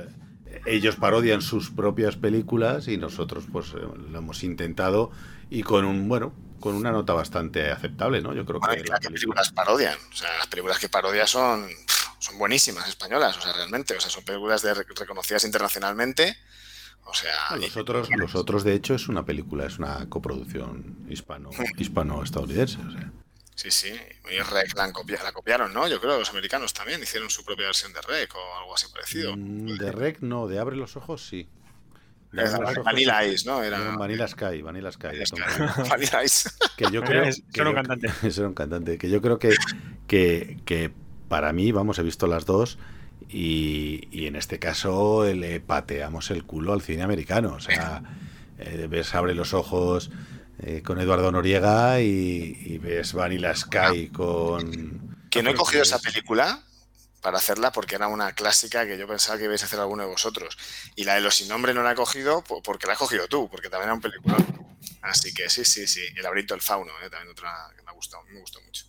Ellos parodian sus propias películas y nosotros pues lo hemos intentado y con un bueno con una nota bastante aceptable, ¿no? Yo creo bueno, que la película... películas parodian, o sea, las películas que parodian son son buenísimas españolas, o sea, realmente, o sea, son películas de, reconocidas internacionalmente. O sea, los otros, los otros de hecho es una película, es una coproducción hispano [laughs] hispano-estadounidense, o sea. Sí, sí, y Rec la, copia, la, copiaron, ¿no? Yo creo que los americanos también hicieron su propia versión de Rec o algo así parecido. Mm, de Rec no, de Abre los Ojos sí. De Era ojos, Vanilla Ice, ¿no? Era... Vanilla Sky, Vanilla Sky. Vanilla, Sky. [laughs] Vanilla Ice. Que yo [laughs] creo... Es, que un cantante. [laughs] Es un cantante. Que yo creo que, que, que para mí, vamos, he visto las dos y, y en este caso le pateamos el culo al cine americano. O sea, eh, ves Abre los Ojos eh, con Eduardo Noriega y, y, ves Vanilla Sky con... Que no he cogido esa película, para hacerla porque era una clásica que yo pensaba que ibais a hacer alguno de vosotros. Y la de los sin nombre no la he cogido porque la has cogido tú, porque también era un película. Así que sí, sí, sí. El laberinto del fauno, ¿eh? también otra que me ha gustado, me gustó mucho.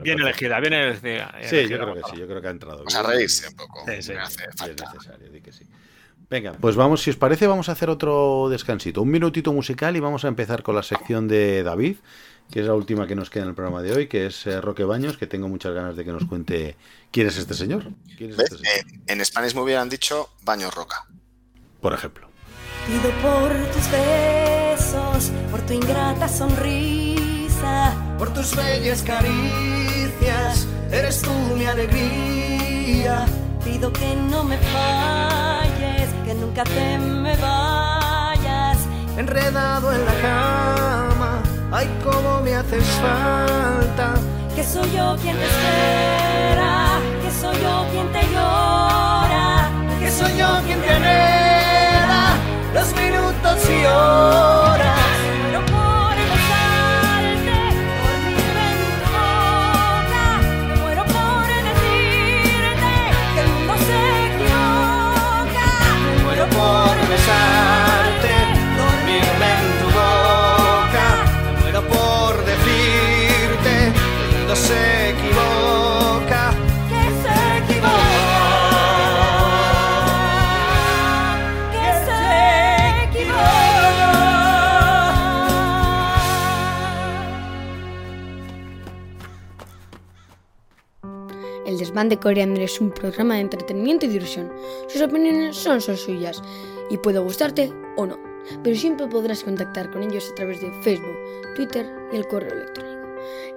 bien elegida, bien elegida. Sí, yo creo que sí, yo creo que ha entrado. Vamos a reírse un poco. Sí, sí, me hace falta. Es necesario, di que sí. Venga, pues vamos, si os parece, vamos a hacer otro descansito, un minutito musical y vamos a empezar con la sección de David, que es la última que nos queda en el programa de hoy, que es eh, Roque Baños, que tengo muchas ganas de que nos cuente quién es este señor. ¿Quién es este señor? Eh, en Spanish me hubieran dicho Baños Roca. Por ejemplo. Pido por tus besos, por tu ingrata sonrisa, por tus bellas caricias, eres tú mi alegría. Pido que no me falles, nunca te me vayas, enredado en la cama. Ay, cómo me haces falta. Que soy yo quien te espera, que soy yo quien te llora, que soy yo quien te anhela los minutos y horas. Desván de Coriander es un programa de entretenimiento y diversión. Sus opiniones son solo suyas y puede gustarte o no, pero siempre podrás contactar con ellos a través de Facebook, Twitter y el correo electrónico.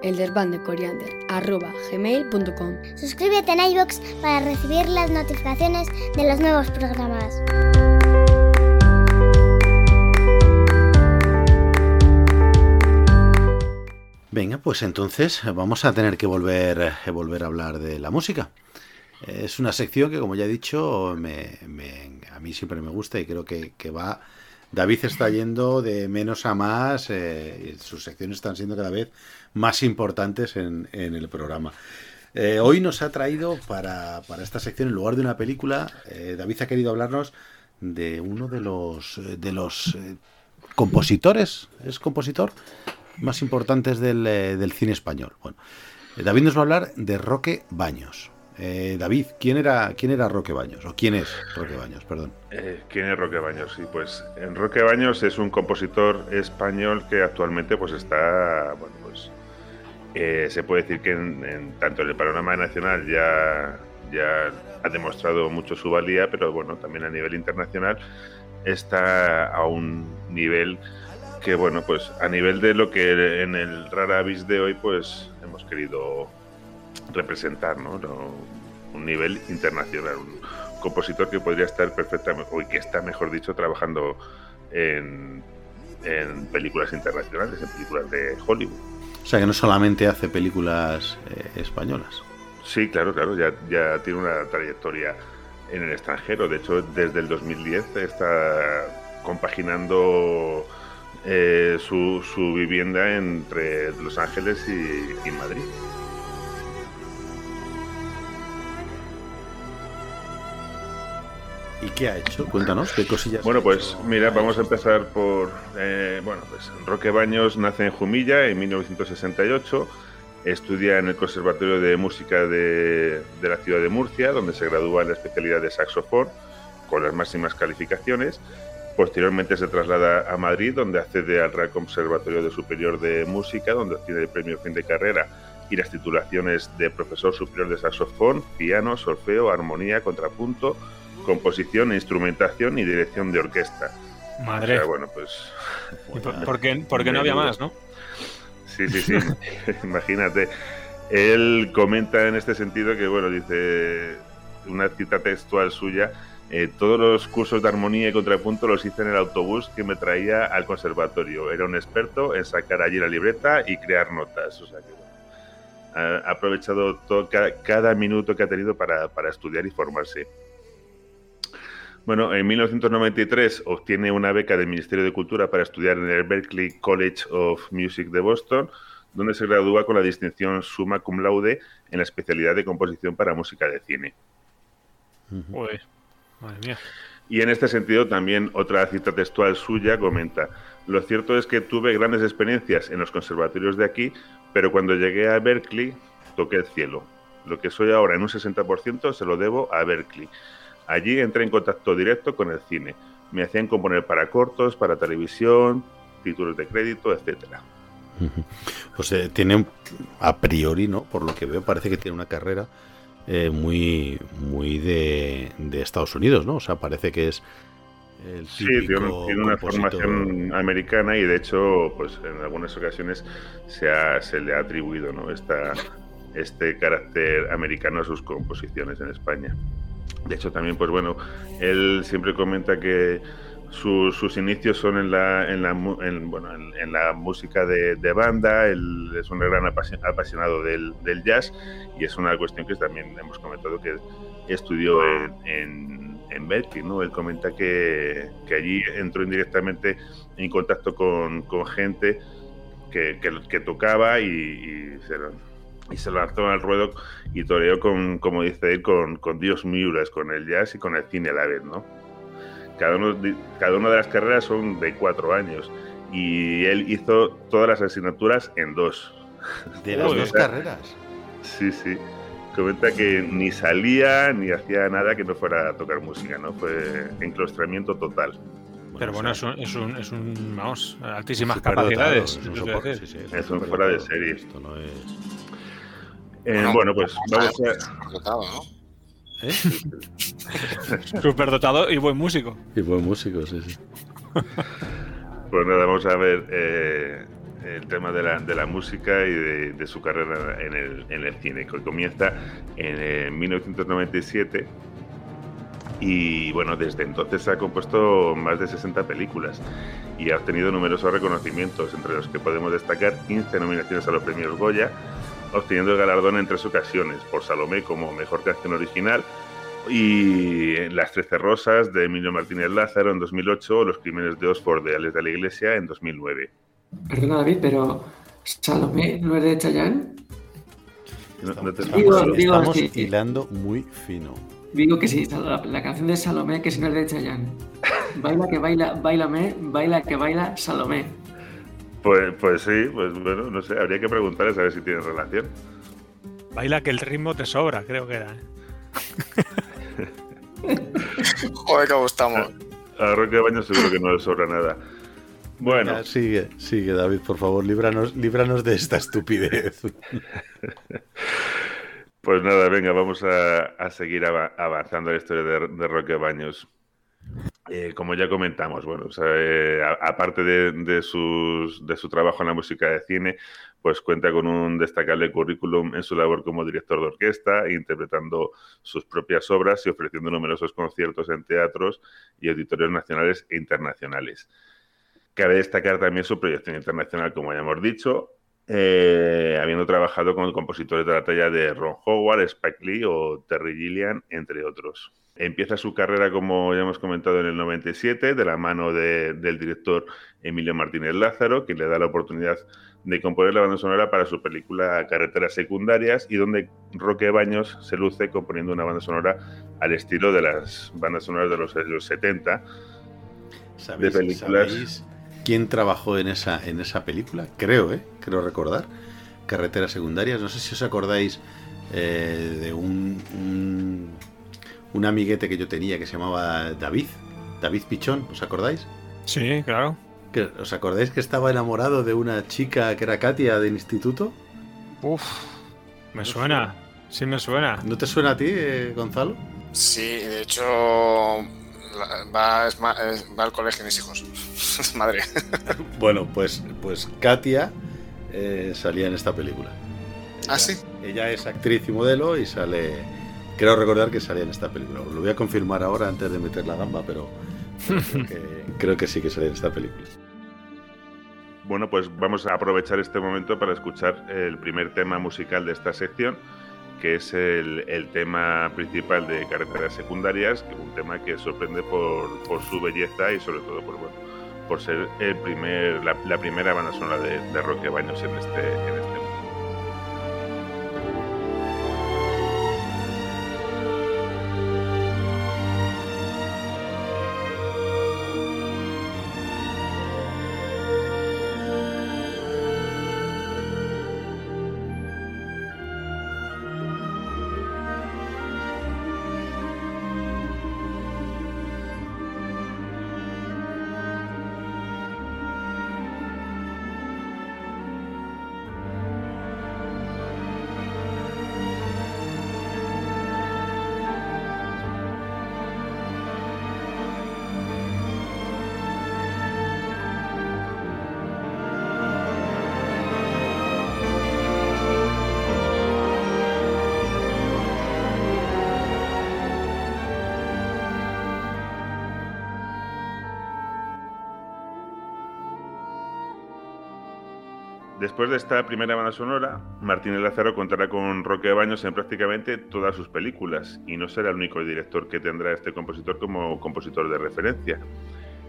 El desván de Coriander arroba gmail.com. Suscríbete en iVoox para recibir las notificaciones de los nuevos programas. Venga, pues entonces vamos a tener que volver, eh, volver a hablar de la música. Es una sección que, como ya he dicho, me, a mí siempre me gusta y creo que, va... David está yendo de menos a más, eh, sus secciones están siendo cada vez más importantes en, en el programa. Eh, hoy nos ha traído para, para esta sección, en lugar de una película, eh, David ha querido hablarnos de uno de los, de los eh, compositores, ¿es compositor? Más importantes del, eh, del cine español. Bueno, eh, David nos va a hablar de Roque Baños. Eh, David, ¿quién era, ¿quién era Roque Baños? ¿O quién es Roque Baños? Perdón. ¿Quién es Roque Baños? Sí, pues en Roque Baños es un compositor español que actualmente pues está, bueno, pues eh, se puede decir que en, en- tanto en el panorama nacional ya, ya ha demostrado mucho su valía, pero bueno, también a nivel internacional está a un nivel que bueno, pues a nivel de lo que en el Rara Avis de hoy pues hemos querido representar, ¿no? Un nivel internacional, un compositor que podría estar perfectamente, o que está, mejor dicho, trabajando en, en películas internacionales, en películas de Hollywood. O sea, que no solamente hace películas eh, españolas. Sí, claro, claro, ya, ya tiene una trayectoria en el extranjero. De hecho, desde el 2010 está compaginando eh, su, su vivienda entre Los Ángeles y, y Madrid. ¿Y qué ha hecho? Cuéntanos, ¿qué cosillas? Bueno, pues mira, vamos a empezar por. eh, bueno, pues Roque Baños nace en Jumilla en 1968. Estudia en el Conservatorio de Música de, de la ciudad de Murcia, donde se gradúa en la especialidad de saxofón con las máximas calificaciones. Posteriormente se traslada a Madrid, donde accede al Real Conservatorio de Superior de Música, donde obtiene el premio fin de carrera y las titulaciones de profesor superior de saxofón, piano, solfeo, armonía, contrapunto, composición, instrumentación y dirección de orquesta. Madre. O sea, bueno, pues. [laughs] ¿Y por- por qué- por qué no había más, no? Sí, sí, sí. [laughs] Imagínate. Él comenta en este sentido que, bueno, dice una cita textual suya. Eh, todos los cursos de armonía y contrapunto los hice en el autobús que me traía al conservatorio. Era un experto en sacar allí la libreta y crear notas. O sea que, bueno, ha ha aprovechado todo, cada, cada minuto que ha tenido para, para estudiar y formarse. Bueno, en 1993 obtiene una beca del Ministerio de Cultura para estudiar en el Berklee College of Music de Boston, donde se gradúa con la distinción summa cum laude en la especialidad de composición para música de cine. Madre mía. Y en este sentido también otra cita textual suya comenta, lo cierto es que tuve grandes experiencias en los conservatorios de aquí, pero cuando llegué a Berkeley toqué el cielo. Lo que soy ahora en un 60% se lo debo a Berkeley. Allí entré en contacto directo con el cine. Me hacían componer para cortos, para televisión, títulos de crédito, etcétera. Pues eh, tiene, a priori, ¿no? Por lo que veo, parece que tiene una carrera eh, muy, muy de, de, Estados Unidos, ¿no? O sea, parece que es el Sí, tiene, una formación americana y de hecho, pues en algunas ocasiones se, ha, se le ha atribuido, ¿no? Esta, este carácter americano a sus composiciones en España. De hecho, también, pues bueno, él siempre comenta que su, sus inicios son en la, en la, en, bueno, en, en la música de, banda, él es un gran apasionado del, jazz y es una cuestión que también hemos comentado que estudió en, en, Berkeley, ¿no? Él comenta que, allí entró indirectamente en contacto con, gente que, tocaba y, se, se lanzó al ruedo y toreó con, como dice él, con, con Dios Miuras, con el jazz y con el cine a la vez, ¿no? Cada, uno, cada una de las carreras son de cuatro años y él hizo todas las asignaturas en dos. ¿De las dos carreras? Sí, sí. Comenta que ni salía ni hacía nada que no fuera a tocar música, ¿no? Fue enclaustramiento total. Pero bueno, es un, es un, es un vamos, altísimas capacidades. Es un, soporte, sí, sí, es, es un fuera de serie. Esto no es... Eh, bueno, bueno, pues vamos a... Dotado, ¿no? ¿Eh? [laughs] Superdotado y buen músico. Y buen músico, sí, sí. [laughs] pues nada, vamos a ver eh, el tema de la, de la música y de, de, su carrera en el, en el cine, que comienza en eh, 1997 y bueno, desde entonces ha compuesto más de 60 películas y ha obtenido numerosos reconocimientos, entre los que podemos destacar 15 nominaciones a los premios Goya, obteniendo el galardón en tres ocasiones, por Salomé como mejor canción original y Las Trece Rosas de Emilio Martínez Lázaro en 2008 o Los Crímenes de Oxford de Alex de la Iglesia en 2009. Perdona David, pero ¿Salomé no es de Chayanne? No, no te digo, estamos, digo, estamos sí, hilando muy fino. Digo que sí, la, la, canción de Salomé que si no es de Chayanne. Baila que baila, bailame, baila que baila Salomé. Pues, pues sí, pues bueno, no sé, habría que preguntarles a ver si tienen relación. Baila que el ritmo te sobra, creo que era. ¿eh? [laughs] Joder, cómo estamos. A Roque Baños seguro que no le sobra nada. Bueno. Ya, sigue, sigue, David, por favor, líbranos, líbranos de esta estupidez. [laughs] pues nada, venga, vamos a, a seguir av avanzando la historia de, de Roque Baños. Eh, como ya comentamos, bueno, eh, aparte de, su trabajo en la música de cine, pues cuenta con un destacable currículum en su labor como director de orquesta, interpretando sus propias obras y ofreciendo numerosos conciertos en teatros y auditorios nacionales e internacionales. Cabe destacar también su proyección internacional, como ya hemos dicho, eh, habiendo trabajado con compositores de la talla de Ron Howard, Spike Lee o Terry Gilliam, entre otros. Empieza su carrera, como ya hemos comentado, en el 97, de la mano de, del director Emilio Martínez Lázaro, que le da la oportunidad de componer la banda sonora para su película Carreteras Secundarias y donde Roque Baños se luce componiendo una banda sonora al estilo de las bandas sonoras de los años 70. ¿Sabéis, de películas. ¿sabéis quién trabajó en esa, en esa película? Creo, ¿eh? Creo recordar. Carreteras Secundarias. No sé si os acordáis eh, de un, un un amiguete que yo tenía que se llamaba David, David Pichón, ¿os acordáis? Sí, claro. ¿Que, ¿Os acordáis que estaba enamorado de una chica que era Katia del instituto? Uf, me suena, sí me suena. ¿No te suena a ti, eh, Gonzalo? Sí, de hecho va, va al colegio de mis hijos. [laughs] Madre. [laughs] bueno, pues, pues Katia eh, salía en esta película. Ella, ¿Ah, sí? Ella es actriz y modelo y sale Quiero recordar que salía en esta película. Lo voy a confirmar ahora antes de meter la gamba, pero creo [laughs] que, creo que sí que salía en esta película. Bueno, pues vamos a aprovechar este momento para escuchar el primer tema musical de esta sección, que es el, el tema principal de Carreteras Secundarias, que es un tema que sorprende por, por, su belleza y sobre todo por, bueno, por ser el primer, la, la primera banda sonora de, de Roque Baños en este, en este Después de esta primera banda sonora, Martínez Lázaro contará con Roque Baños en prácticamente todas sus películas y no será el único director que tendrá este compositor como compositor de referencia.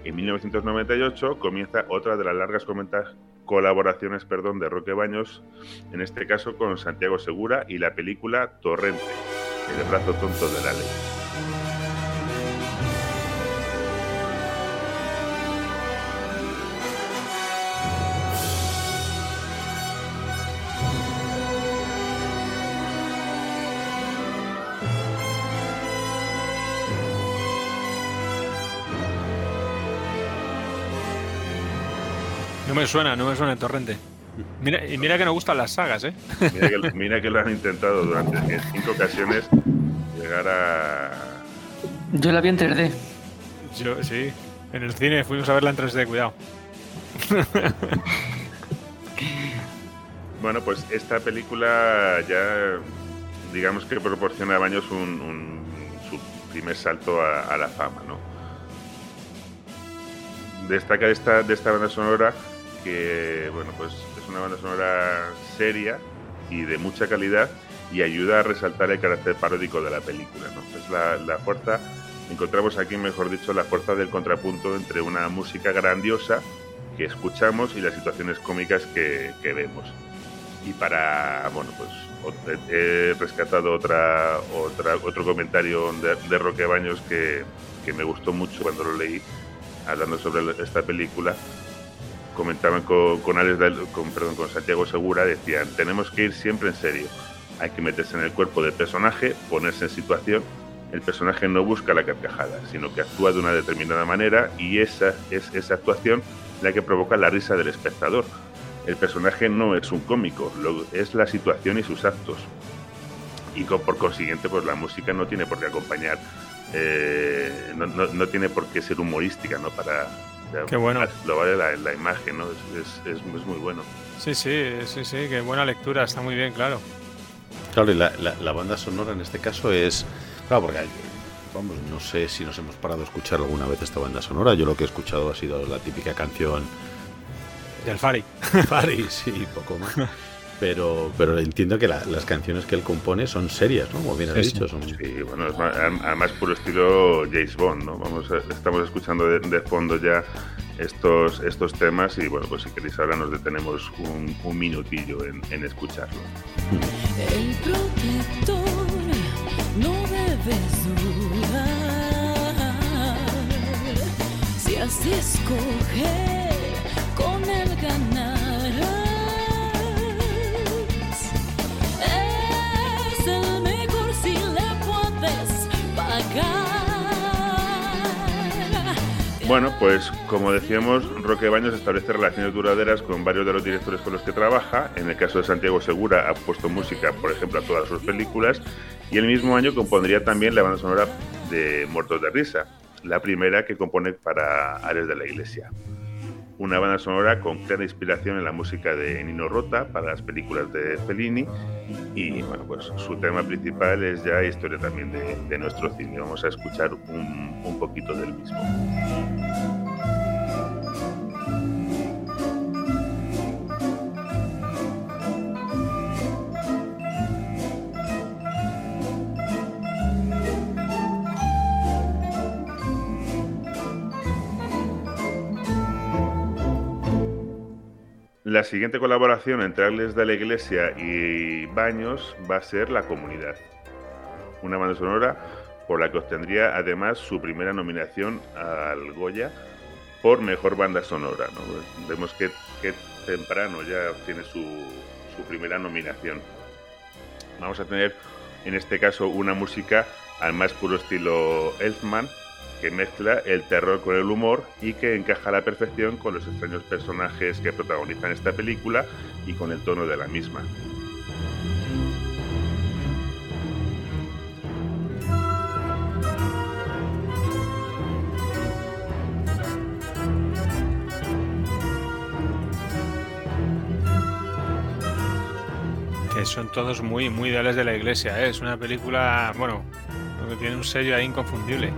En 1998 comienza otra de las largas colaboraciones perdón, de Roque Baños, en este caso con Santiago Segura y la película Torrente, el brazo tonto de la ley. Me suena, no me suena el torrente. Mira, y mira que nos gustan las sagas, ¿eh? Mira que, mira que lo han intentado durante cinco ocasiones llegar a... Yo la vi en 3D. Yo, sí. En el cine fuimos a verla en 3D, cuidado. [laughs] Bueno, pues esta película ya, digamos que proporciona a Baños un, un- su primer salto a, a la fama, ¿no? Destaca de esta, de esta banda sonora que, bueno, pues es una banda sonora seria y de mucha calidad y ayuda a resaltar el carácter paródico de la película, ¿no? Es la, la fuerza, encontramos aquí, mejor dicho, la fuerza del contrapunto entre una música grandiosa que escuchamos y las situaciones cómicas que, vemos. Y para, bueno, pues he rescatado otra, otra, otro comentario de, de Roque Baños que, que me gustó mucho cuando lo leí, hablando sobre esta película. Comentaban con, con, Alex con, Santiago Segura, decían, tenemos que ir siempre en serio. Hay que meterse en el cuerpo del personaje, ponerse en situación. El personaje no busca la carcajada, sino que actúa de una determinada manera y esa es esa actuación la que provoca la risa del espectador. El personaje no es un cómico, lo- es la situación y sus actos. Y por consiguiente, pues la música no tiene por qué acompañar, eh, no, no- no tiene por qué ser humorística, ¿no? Para, Qué bueno. Lo vale la, la imagen, ¿no? Es, es- es- es muy bueno. Sí, sí, sí, sí, qué buena lectura, está muy bien, claro. Claro, y la, la- la banda sonora en este caso es. Claro, porque hay- vamos, no sé si nos hemos parado a escuchar alguna vez esta banda sonora. Yo lo que he escuchado ha sido la típica canción. Del Fari. Fari, sí, poco más. [laughs] Pero, pero entiendo que la- las canciones que él compone son serias, ¿no? Como bien has Sí, dicho. Son... Sí, bueno, es más, además puro estilo James Bond, ¿no? Vamos, a- estamos escuchando de, de fondo ya estos, estos temas y bueno, pues si queréis ahora nos detenemos un, un minutillo en, en escucharlo. El protector no debes dudar. Si has de escoger, con él ganarás. Bueno, pues como decíamos, Roque Baños establece relaciones duraderas con varios de los directores con los que trabaja. En el caso de Santiago Segura ha puesto música, por ejemplo, a todas sus películas. Y el mismo año compondría también la banda sonora de Muertos de Risa, la primera que compone para Ares de la Iglesia. Una banda sonora con clara inspiración en la música de Nino Rota para las películas de Fellini. Y bueno, pues su tema principal es ya historia también de, nuestro cine. Vamos a escuchar un, un poquito del mismo. La siguiente colaboración entre Ángeles de la Iglesia y Baños va a ser La Comunidad, una banda sonora por la que obtendría además su primera nominación al Goya por mejor banda sonora. ¿no? Vemos que, que temprano ya obtiene su, su primera nominación. Vamos a tener en este caso una música al más puro estilo Elfman, que mezcla el terror con el humor y que encaja a la perfección con los extraños personajes que protagonizan esta película y con el tono de la misma. Que son todos muy, muy ideales de la iglesia, ¿eh? es una película, bueno, que tiene un sello ahí inconfundible.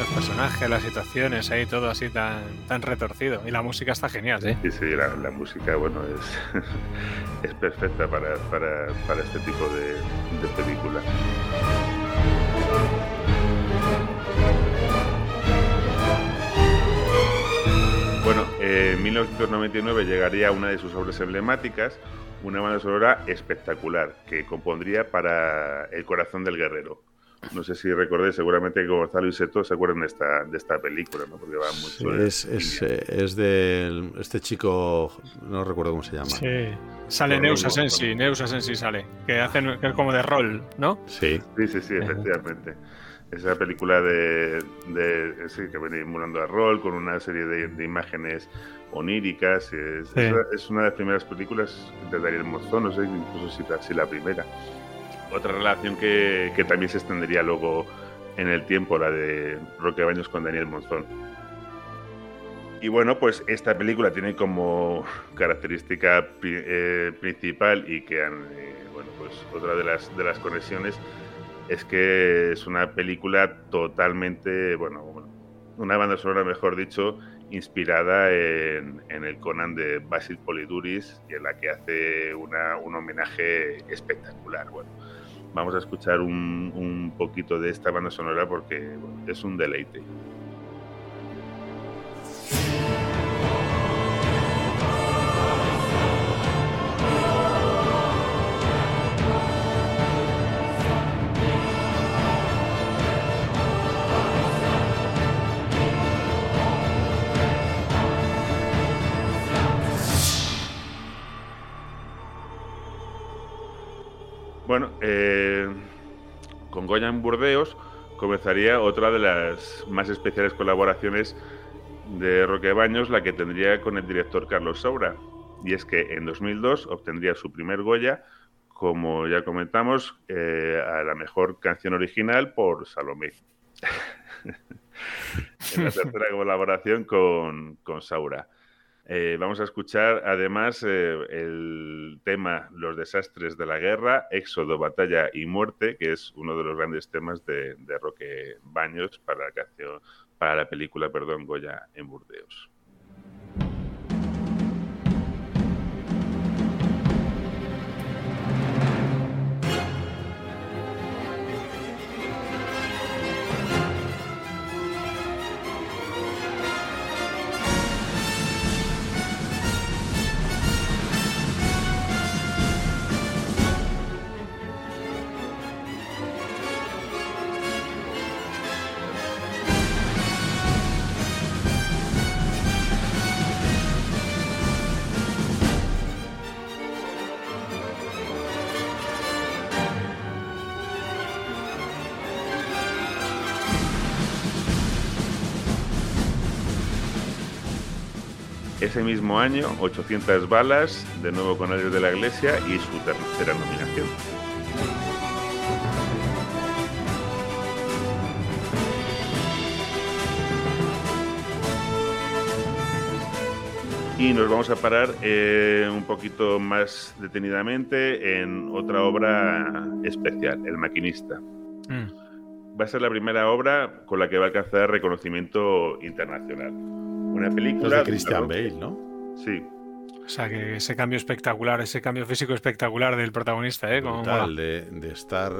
Los personajes, las situaciones, ahí todo así tan, tan retorcido. Y la música está genial, ¿eh? Sí, sí, la, la música, bueno, es, [laughs] es perfecta para, para, para este tipo de, de película. Bueno, eh, en 1999 llegaría una de sus obras emblemáticas, una banda sonora espectacular que compondría para El corazón del guerrero. No sé si recordéis, seguramente Gonzalo y Seto se acuerdan de esta, de esta película, ¿no? Porque va mucho Sí, es, es, eh, es de este chico, no recuerdo cómo se llama. Sí. Sale Neus. Asensi, Neus Asensi sale, que hacen que es como de rol, ¿no? Sí. Sí, sí, sí, efectivamente. Esa película de, de- sí, que viene emulando a rol con una serie de, de imágenes oníricas. Es, Sí. es- es una de las primeras películas de Daniel Monzón, no sé incluso si, si la primera. Otra relación que, que también se extendería luego en el tiempo, la de Roque Baños con Daniel Monzón. Y bueno, pues esta película tiene como característica eh, principal y que, eh, bueno, pues otra de las, de las conexiones es que es una película totalmente, bueno, una banda sonora, mejor dicho, inspirada en, en el Conan de Basil Poliduris y en la que hace una- un homenaje espectacular. Bueno, vamos a escuchar un, un poquito de esta banda sonora porque es un deleite. Otra de las más especiales colaboraciones de Roque Baños, la que tendría con el director Carlos Saura. Y es que en 2002 obtendría su primer Goya, como ya comentamos, eh, a la mejor canción original por Salomé. [laughs] en la tercera colaboración con, con Saura. Eh, vamos a escuchar además eh, el tema Los desastres de la guerra, Éxodo, batalla y muerte, que es uno de los grandes temas de, de Roque Baños para la canción, para la película, perdón, Goya en Burdeos. Ese mismo año, 800 balas, de nuevo con Aires de la Iglesia y su tercera nominación. Y nos vamos a parar eh, un poquito más detenidamente en otra obra especial, El Maquinista. Va a ser la primera obra con la que va a alcanzar reconocimiento internacional. Una película... De Christian Bale, ¿no? Sí, O sea, que ese cambio espectacular, ese cambio físico espectacular del protagonista, ¿eh? Como mola. de, de estar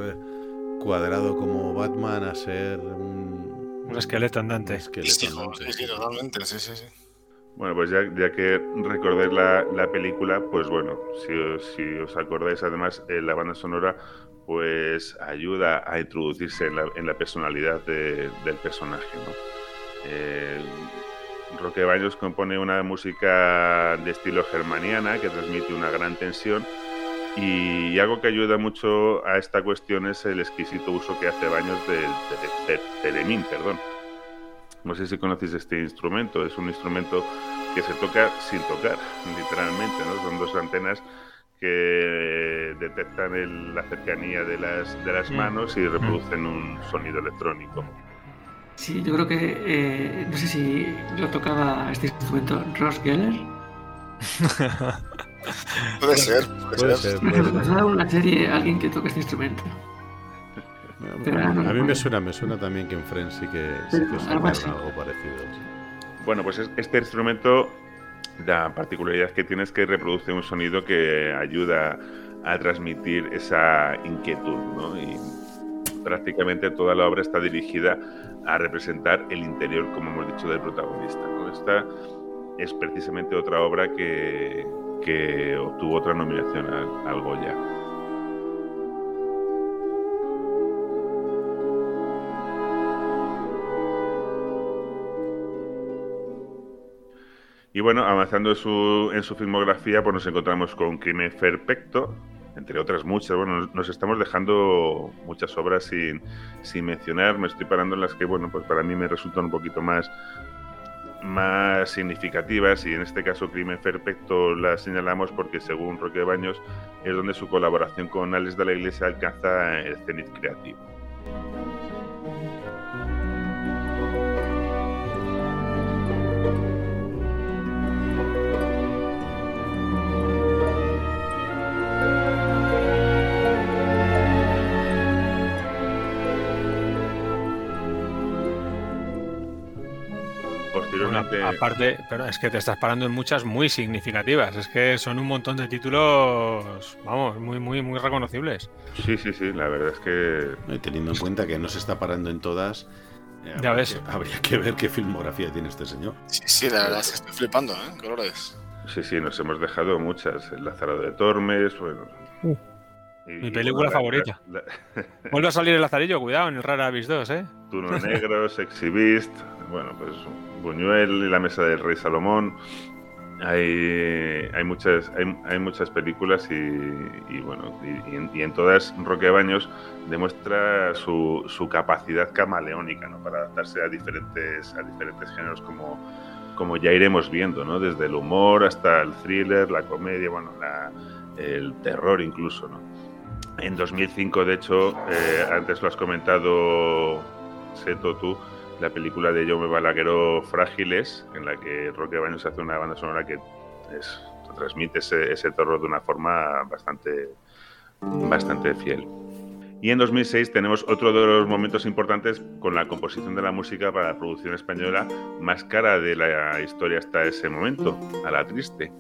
cuadrado como Batman a ser un, Un esqueleto andante. Sí, sí, sí, totalmente, sí, sí, sí. Bueno, pues ya, ya que recordáis la, la película, pues bueno, si os, si os acordáis además, eh, la banda sonora pues ayuda a introducirse en la, en la personalidad de- del personaje, ¿no? Eh, Roque Baños compone una música de estilo germaniana que transmite una gran tensión y, algo que ayuda mucho a esta cuestión es el exquisito uso que hace Baños del teremín, perdón. No sé si conocéis este instrumento, es un instrumento que se toca sin tocar, literalmente, ¿no? Son dos antenas que detectan el- la cercanía de las, de las Mm. manos y reproducen un sonido electrónico. Sí, yo creo que, eh, no sé si lo tocaba este instrumento Ross Geller. [laughs] Puede ser, puede, ser. Me recordaba una serie alguien que toca este instrumento. Pero ahora no A mí me suena, me suena también que en Friends sí que, sí que Algo así. algo parecido. sí. Bueno, pues es- este instrumento, la particularidad que tiene es que reproduce un sonido que ayuda a transmitir esa inquietud, ¿no? Y prácticamente toda la obra está dirigida a representar el interior, como hemos dicho, del protagonista. Esta es precisamente otra obra que, que obtuvo otra nominación al, al Goya. Y bueno, avanzando en su, en su filmografía, pues nos encontramos con Crimen Perfecto, entre otras muchas. Bueno, nos- estamos dejando muchas obras sin, sin mencionar. Me estoy parando en las que, bueno, pues para mí me resultan un poquito más, más significativas. Y en este caso, Crimen Perfecto la señalamos porque, según Roque Baños, es donde su colaboración con Alex de la Iglesia alcanza el cenit creativo. Aparte, pero es que te estás parando en muchas muy significativas. Es que son un montón de títulos, vamos, muy, muy, muy reconocibles. Sí, sí, sí, la verdad es que. Teniendo en cuenta que no se está parando en todas, eh, Ya habría ves. que- habría que ver qué filmografía tiene este señor. Sí, sí, la verdad es que estoy flipando, ¿eh? Colores. Sí, sí, nos hemos dejado muchas. El Lázaro de Tormes, bueno. Uh, Y- mi película favorita. la- [laughs] Vuelve a salir el Lazarillo, cuidado, en el Rara Avis 2, ¿eh? Turno Negro, Sexy Beast, bueno, pues Buñuel y la Mesa del Rey Salomón. Hay, hay, muchas, hay, hay muchas películas y, y bueno, y, y en, todas Roque Baños demuestra su, su capacidad camaleónica ¿no? para adaptarse a diferentes, a diferentes géneros como, como ya iremos viendo, ¿no? desde el humor hasta el thriller, la comedia, bueno, la- el terror incluso. ¿no? En 2005, de hecho, eh, antes lo has comentado, Seto, tú, la película de Jaume Balagueró Frágiles, en la que Roque Baños hace una banda sonora que es- transmite ese, ese terror de una forma bastante, bastante fiel. Y en 2006 tenemos otro de los momentos importantes con la composición de la música para la producción española más cara de la historia hasta ese momento, a la triste,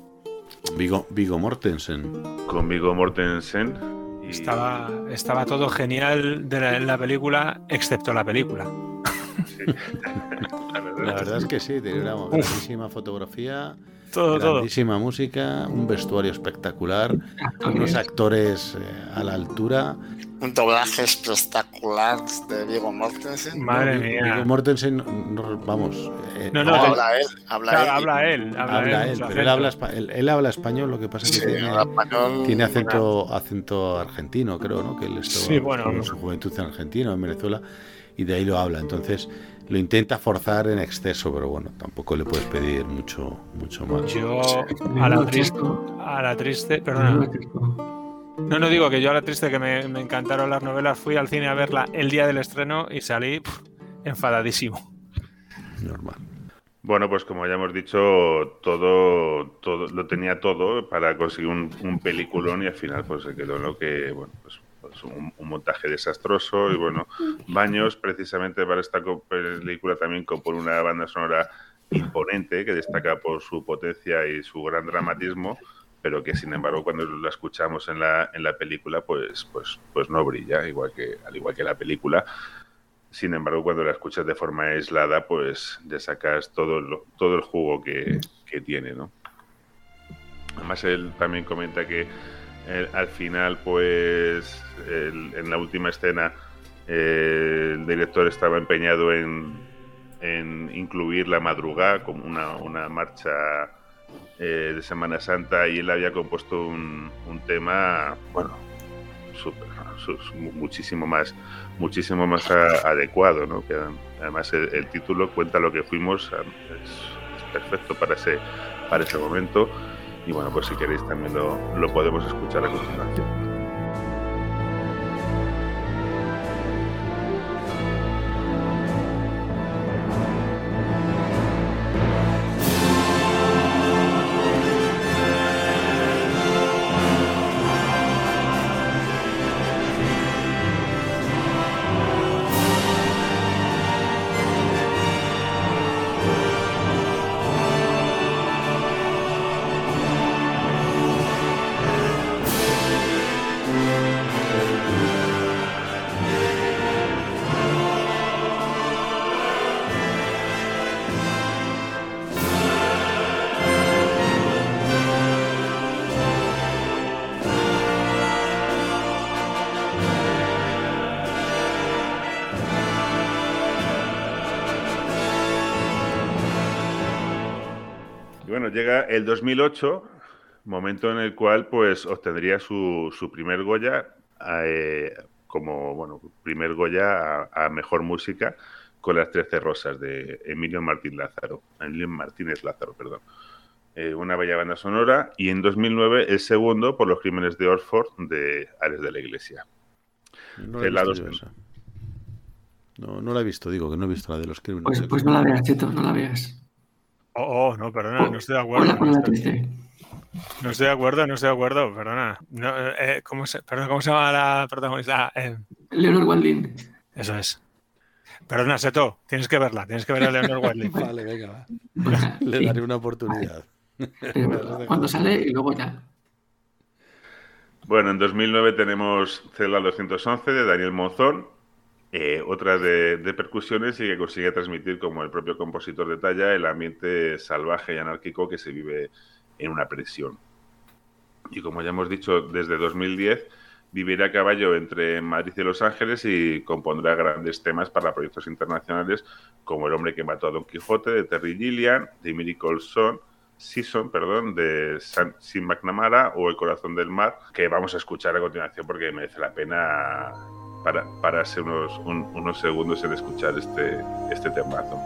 Vigo, Vigo Mortensen. con Vigo Mortensen. y- Estaba, estaba todo genial de la, en la película, excepto la película. La verdad es que sí, tiene una grandísima fotografía, Todo, todo. grandísima música, un vestuario espectacular, unos actores eh, a la altura. Un doblaje espectacular de Diego Mortensen. Madre mía. Vigo Mortensen, no- vamos. eh, No, no, habla él, habla Claro, él. habla él, habla, habla él, él, pero él habla, espa- él, él habla español, lo que pasa es que Sí, tiene, español. tiene acento, acento argentino, creo, ¿no? Que él estuvo Sí, bueno. en su juventud en Argentina, en Venezuela, y de ahí lo habla. Entonces lo intenta forzar en exceso, pero bueno, tampoco le puedes pedir mucho, mucho más. Yo a la triste, a la triste, perdona. No, no digo que yo a la triste que me, me encantaron las novelas, fui al cine a verla el día del estreno y salí pf, enfadadísimo. Normal. Bueno, pues como ya hemos dicho, todo, todo lo tenía todo para conseguir un, un peliculón y al final pues se quedó en lo que, bueno, pues, pues un, un montaje desastroso y bueno, [laughs] Baños precisamente para esta película también compone una banda sonora imponente que destaca por su potencia y su gran dramatismo, pero que sin embargo cuando la escuchamos en la, en la película pues, pues, pues no brilla, igual que, al igual que la película. Sin embargo, cuando la escuchas de forma aislada, pues ya sacas todo, lo- todo el jugo que, que tiene, ¿no? Además, él también comenta que al final, pues, el- en la última escena, eh, el director estaba empeñado en, incluir la madrugada como una, una marcha eh, de Semana Santa y él había compuesto un, un tema, bueno, súper- su- su- muchísimo más muchísimo más a- adecuado, ¿no? Que además el, título cuenta lo que fuimos, es, es perfecto para ese para ese momento y bueno, pues si queréis también lo, lo podemos escuchar a continuación. Llega el 2008, momento en el cual pues obtendría su, su primer Goya eh, como bueno primer Goya a, a mejor música con las Trece Rosas de Emilio Martín Lázaro, Emilio Martínez Lázaro, perdón. Eh, una bella banda sonora y en 2009 el segundo por los crímenes de Orford de Ares de la Iglesia. No la no la he visto, digo que no he visto la de los crímenes. Pues, pues no la veas, Cheto, no la veas. Oh, oh, no, perdona, no estoy de acuerdo. Hola, hola, triste. No estoy de acuerdo, no estoy de acuerdo, perdona. No, eh, ¿cómo, se, perdón, ¿Cómo se llama la protagonista? Ah, eh, Leonor Waldin. eso es. Perdona, Seto, tienes que verla, tienes que ver a Leonor Wiley. [laughs] Vale, venga, va. [laughs] Le sí. daré una oportunidad. Pero [laughs] cuando sale y luego ya. Bueno, en 2009 tenemos Celda 211 de Daniel Monzón, eh, otra de, de percusiones y que consigue transmitir, como el propio compositor detalla, el ambiente salvaje y anárquico que se vive en una prisión. Y como ya hemos dicho, desde 2010 vivirá a caballo entre Madrid y Los Ángeles y compondrá grandes temas para proyectos internacionales como El hombre que mató a Don Quijote de Terry Gilliam, The Miracle Son, Season, perdón, de Sam, Sim McNamara o El corazón del mar, que vamos a escuchar a continuación porque merece la pena para, pararse unos, un- unos segundos en escuchar este, este temazo.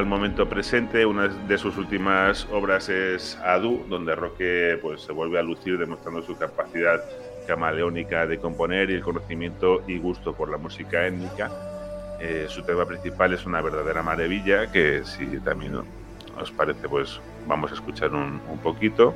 Al, momento presente, una de sus últimas obras es Adu, donde Roque pues, se vuelve a lucir demostrando su capacidad camaleónica de componer y el conocimiento y gusto por la música étnica. Eh, su tema principal es una verdadera maravilla, que si también os parece, pues vamos a escuchar un, un poquito.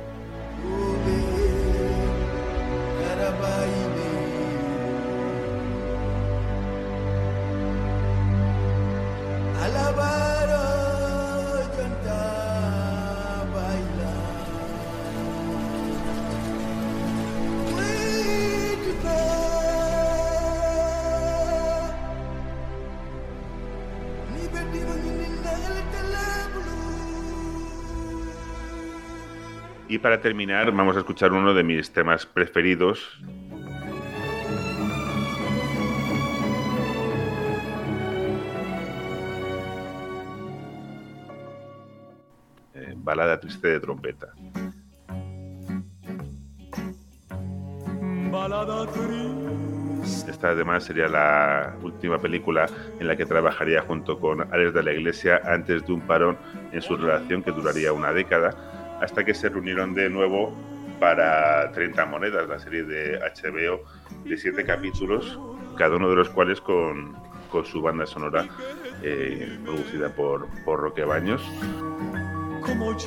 Y para terminar, vamos a escuchar uno de mis temas preferidos. Eh, balada triste de trompeta. Balada triste. Esta además sería la última película en la que trabajaría junto con Alex de la Iglesia antes de un parón en su relación que duraría una década, hasta que se reunieron de nuevo para 30 monedas, la serie de HBO de 7 capítulos, cada uno de los cuales con, con su banda sonora eh, producida por, por Roque Baños. Como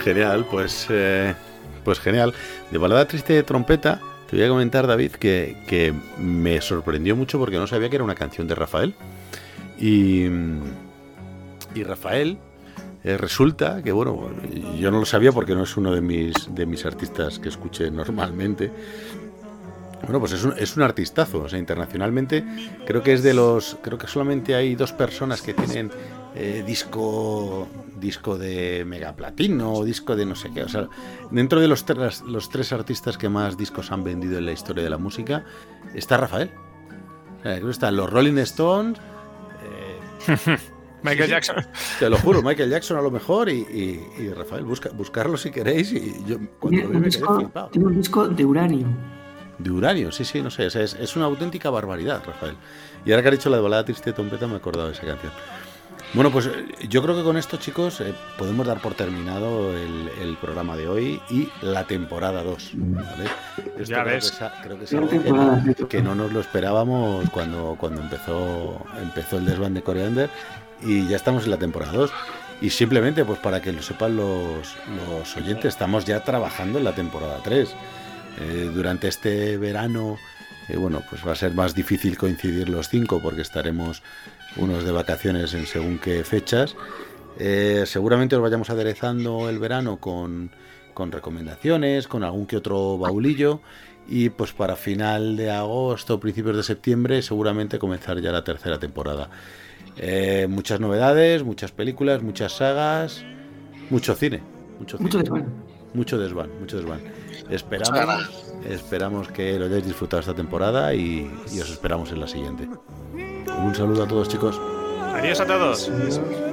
genial, pues, eh, pues genial. De balada triste de trompeta, te voy a comentar, David, que, que me sorprendió mucho porque no sabía que era una canción de Rafael. Y, y Rafael eh, resulta que, bueno, yo no lo sabía porque no es uno de mis, de mis artistas que escuché normalmente. Bueno, pues es un, es un artistazo, o sea, internacionalmente creo que es de los, creo que solamente hay dos personas que tienen eh, disco disco de megaplatino o disco de no sé qué. O sea, dentro de los tres, los tres artistas que más discos han vendido en la historia de la música está Rafael. Están los Rolling Stones. eh, [laughs] Michael sí, Jackson. Te lo juro, Michael Jackson a lo mejor y, y- y Rafael, busca, buscarlo si queréis. Y yo cuando Tiene lo vi un, me quedé disco, flipado. tiene un disco de uranio. De uranio, sí, sí, no sé. o sea, es, es una auténtica barbaridad, Rafael. Y ahora que ha dicho la de balada triste de trompeta, me he acordado de esa canción. Bueno, pues eh, yo creo que con esto, chicos, eh, podemos dar por terminado el, el programa de hoy y la temporada 2. ¿vale? Esto Ya creo ves. Que es, creo que es algo que no nos lo esperábamos cuando, cuando empezó, empezó el desván de Coriander y ya estamos en la temporada 2. Y simplemente, pues para que lo sepan los, los oyentes, estamos ya trabajando en la temporada 3. Eh, durante este verano, eh, bueno, pues va a ser más difícil coincidir los cinco porque estaremos unos de vacaciones en según qué fechas. Eh, seguramente os vayamos aderezando el verano con, con recomendaciones, con algún que otro baulillo. Y pues para final de agosto, principios de septiembre, seguramente comenzar ya la tercera temporada. Eh, muchas novedades, muchas películas, muchas sagas, mucho cine. Mucho, Mucho cine. desván. Mucho desván, mucho desván. Esperamos, esperamos que lo hayáis disfrutado esta temporada y, y os esperamos en la siguiente. Un saludo a todos chicos. Adiós a todos. Adiós.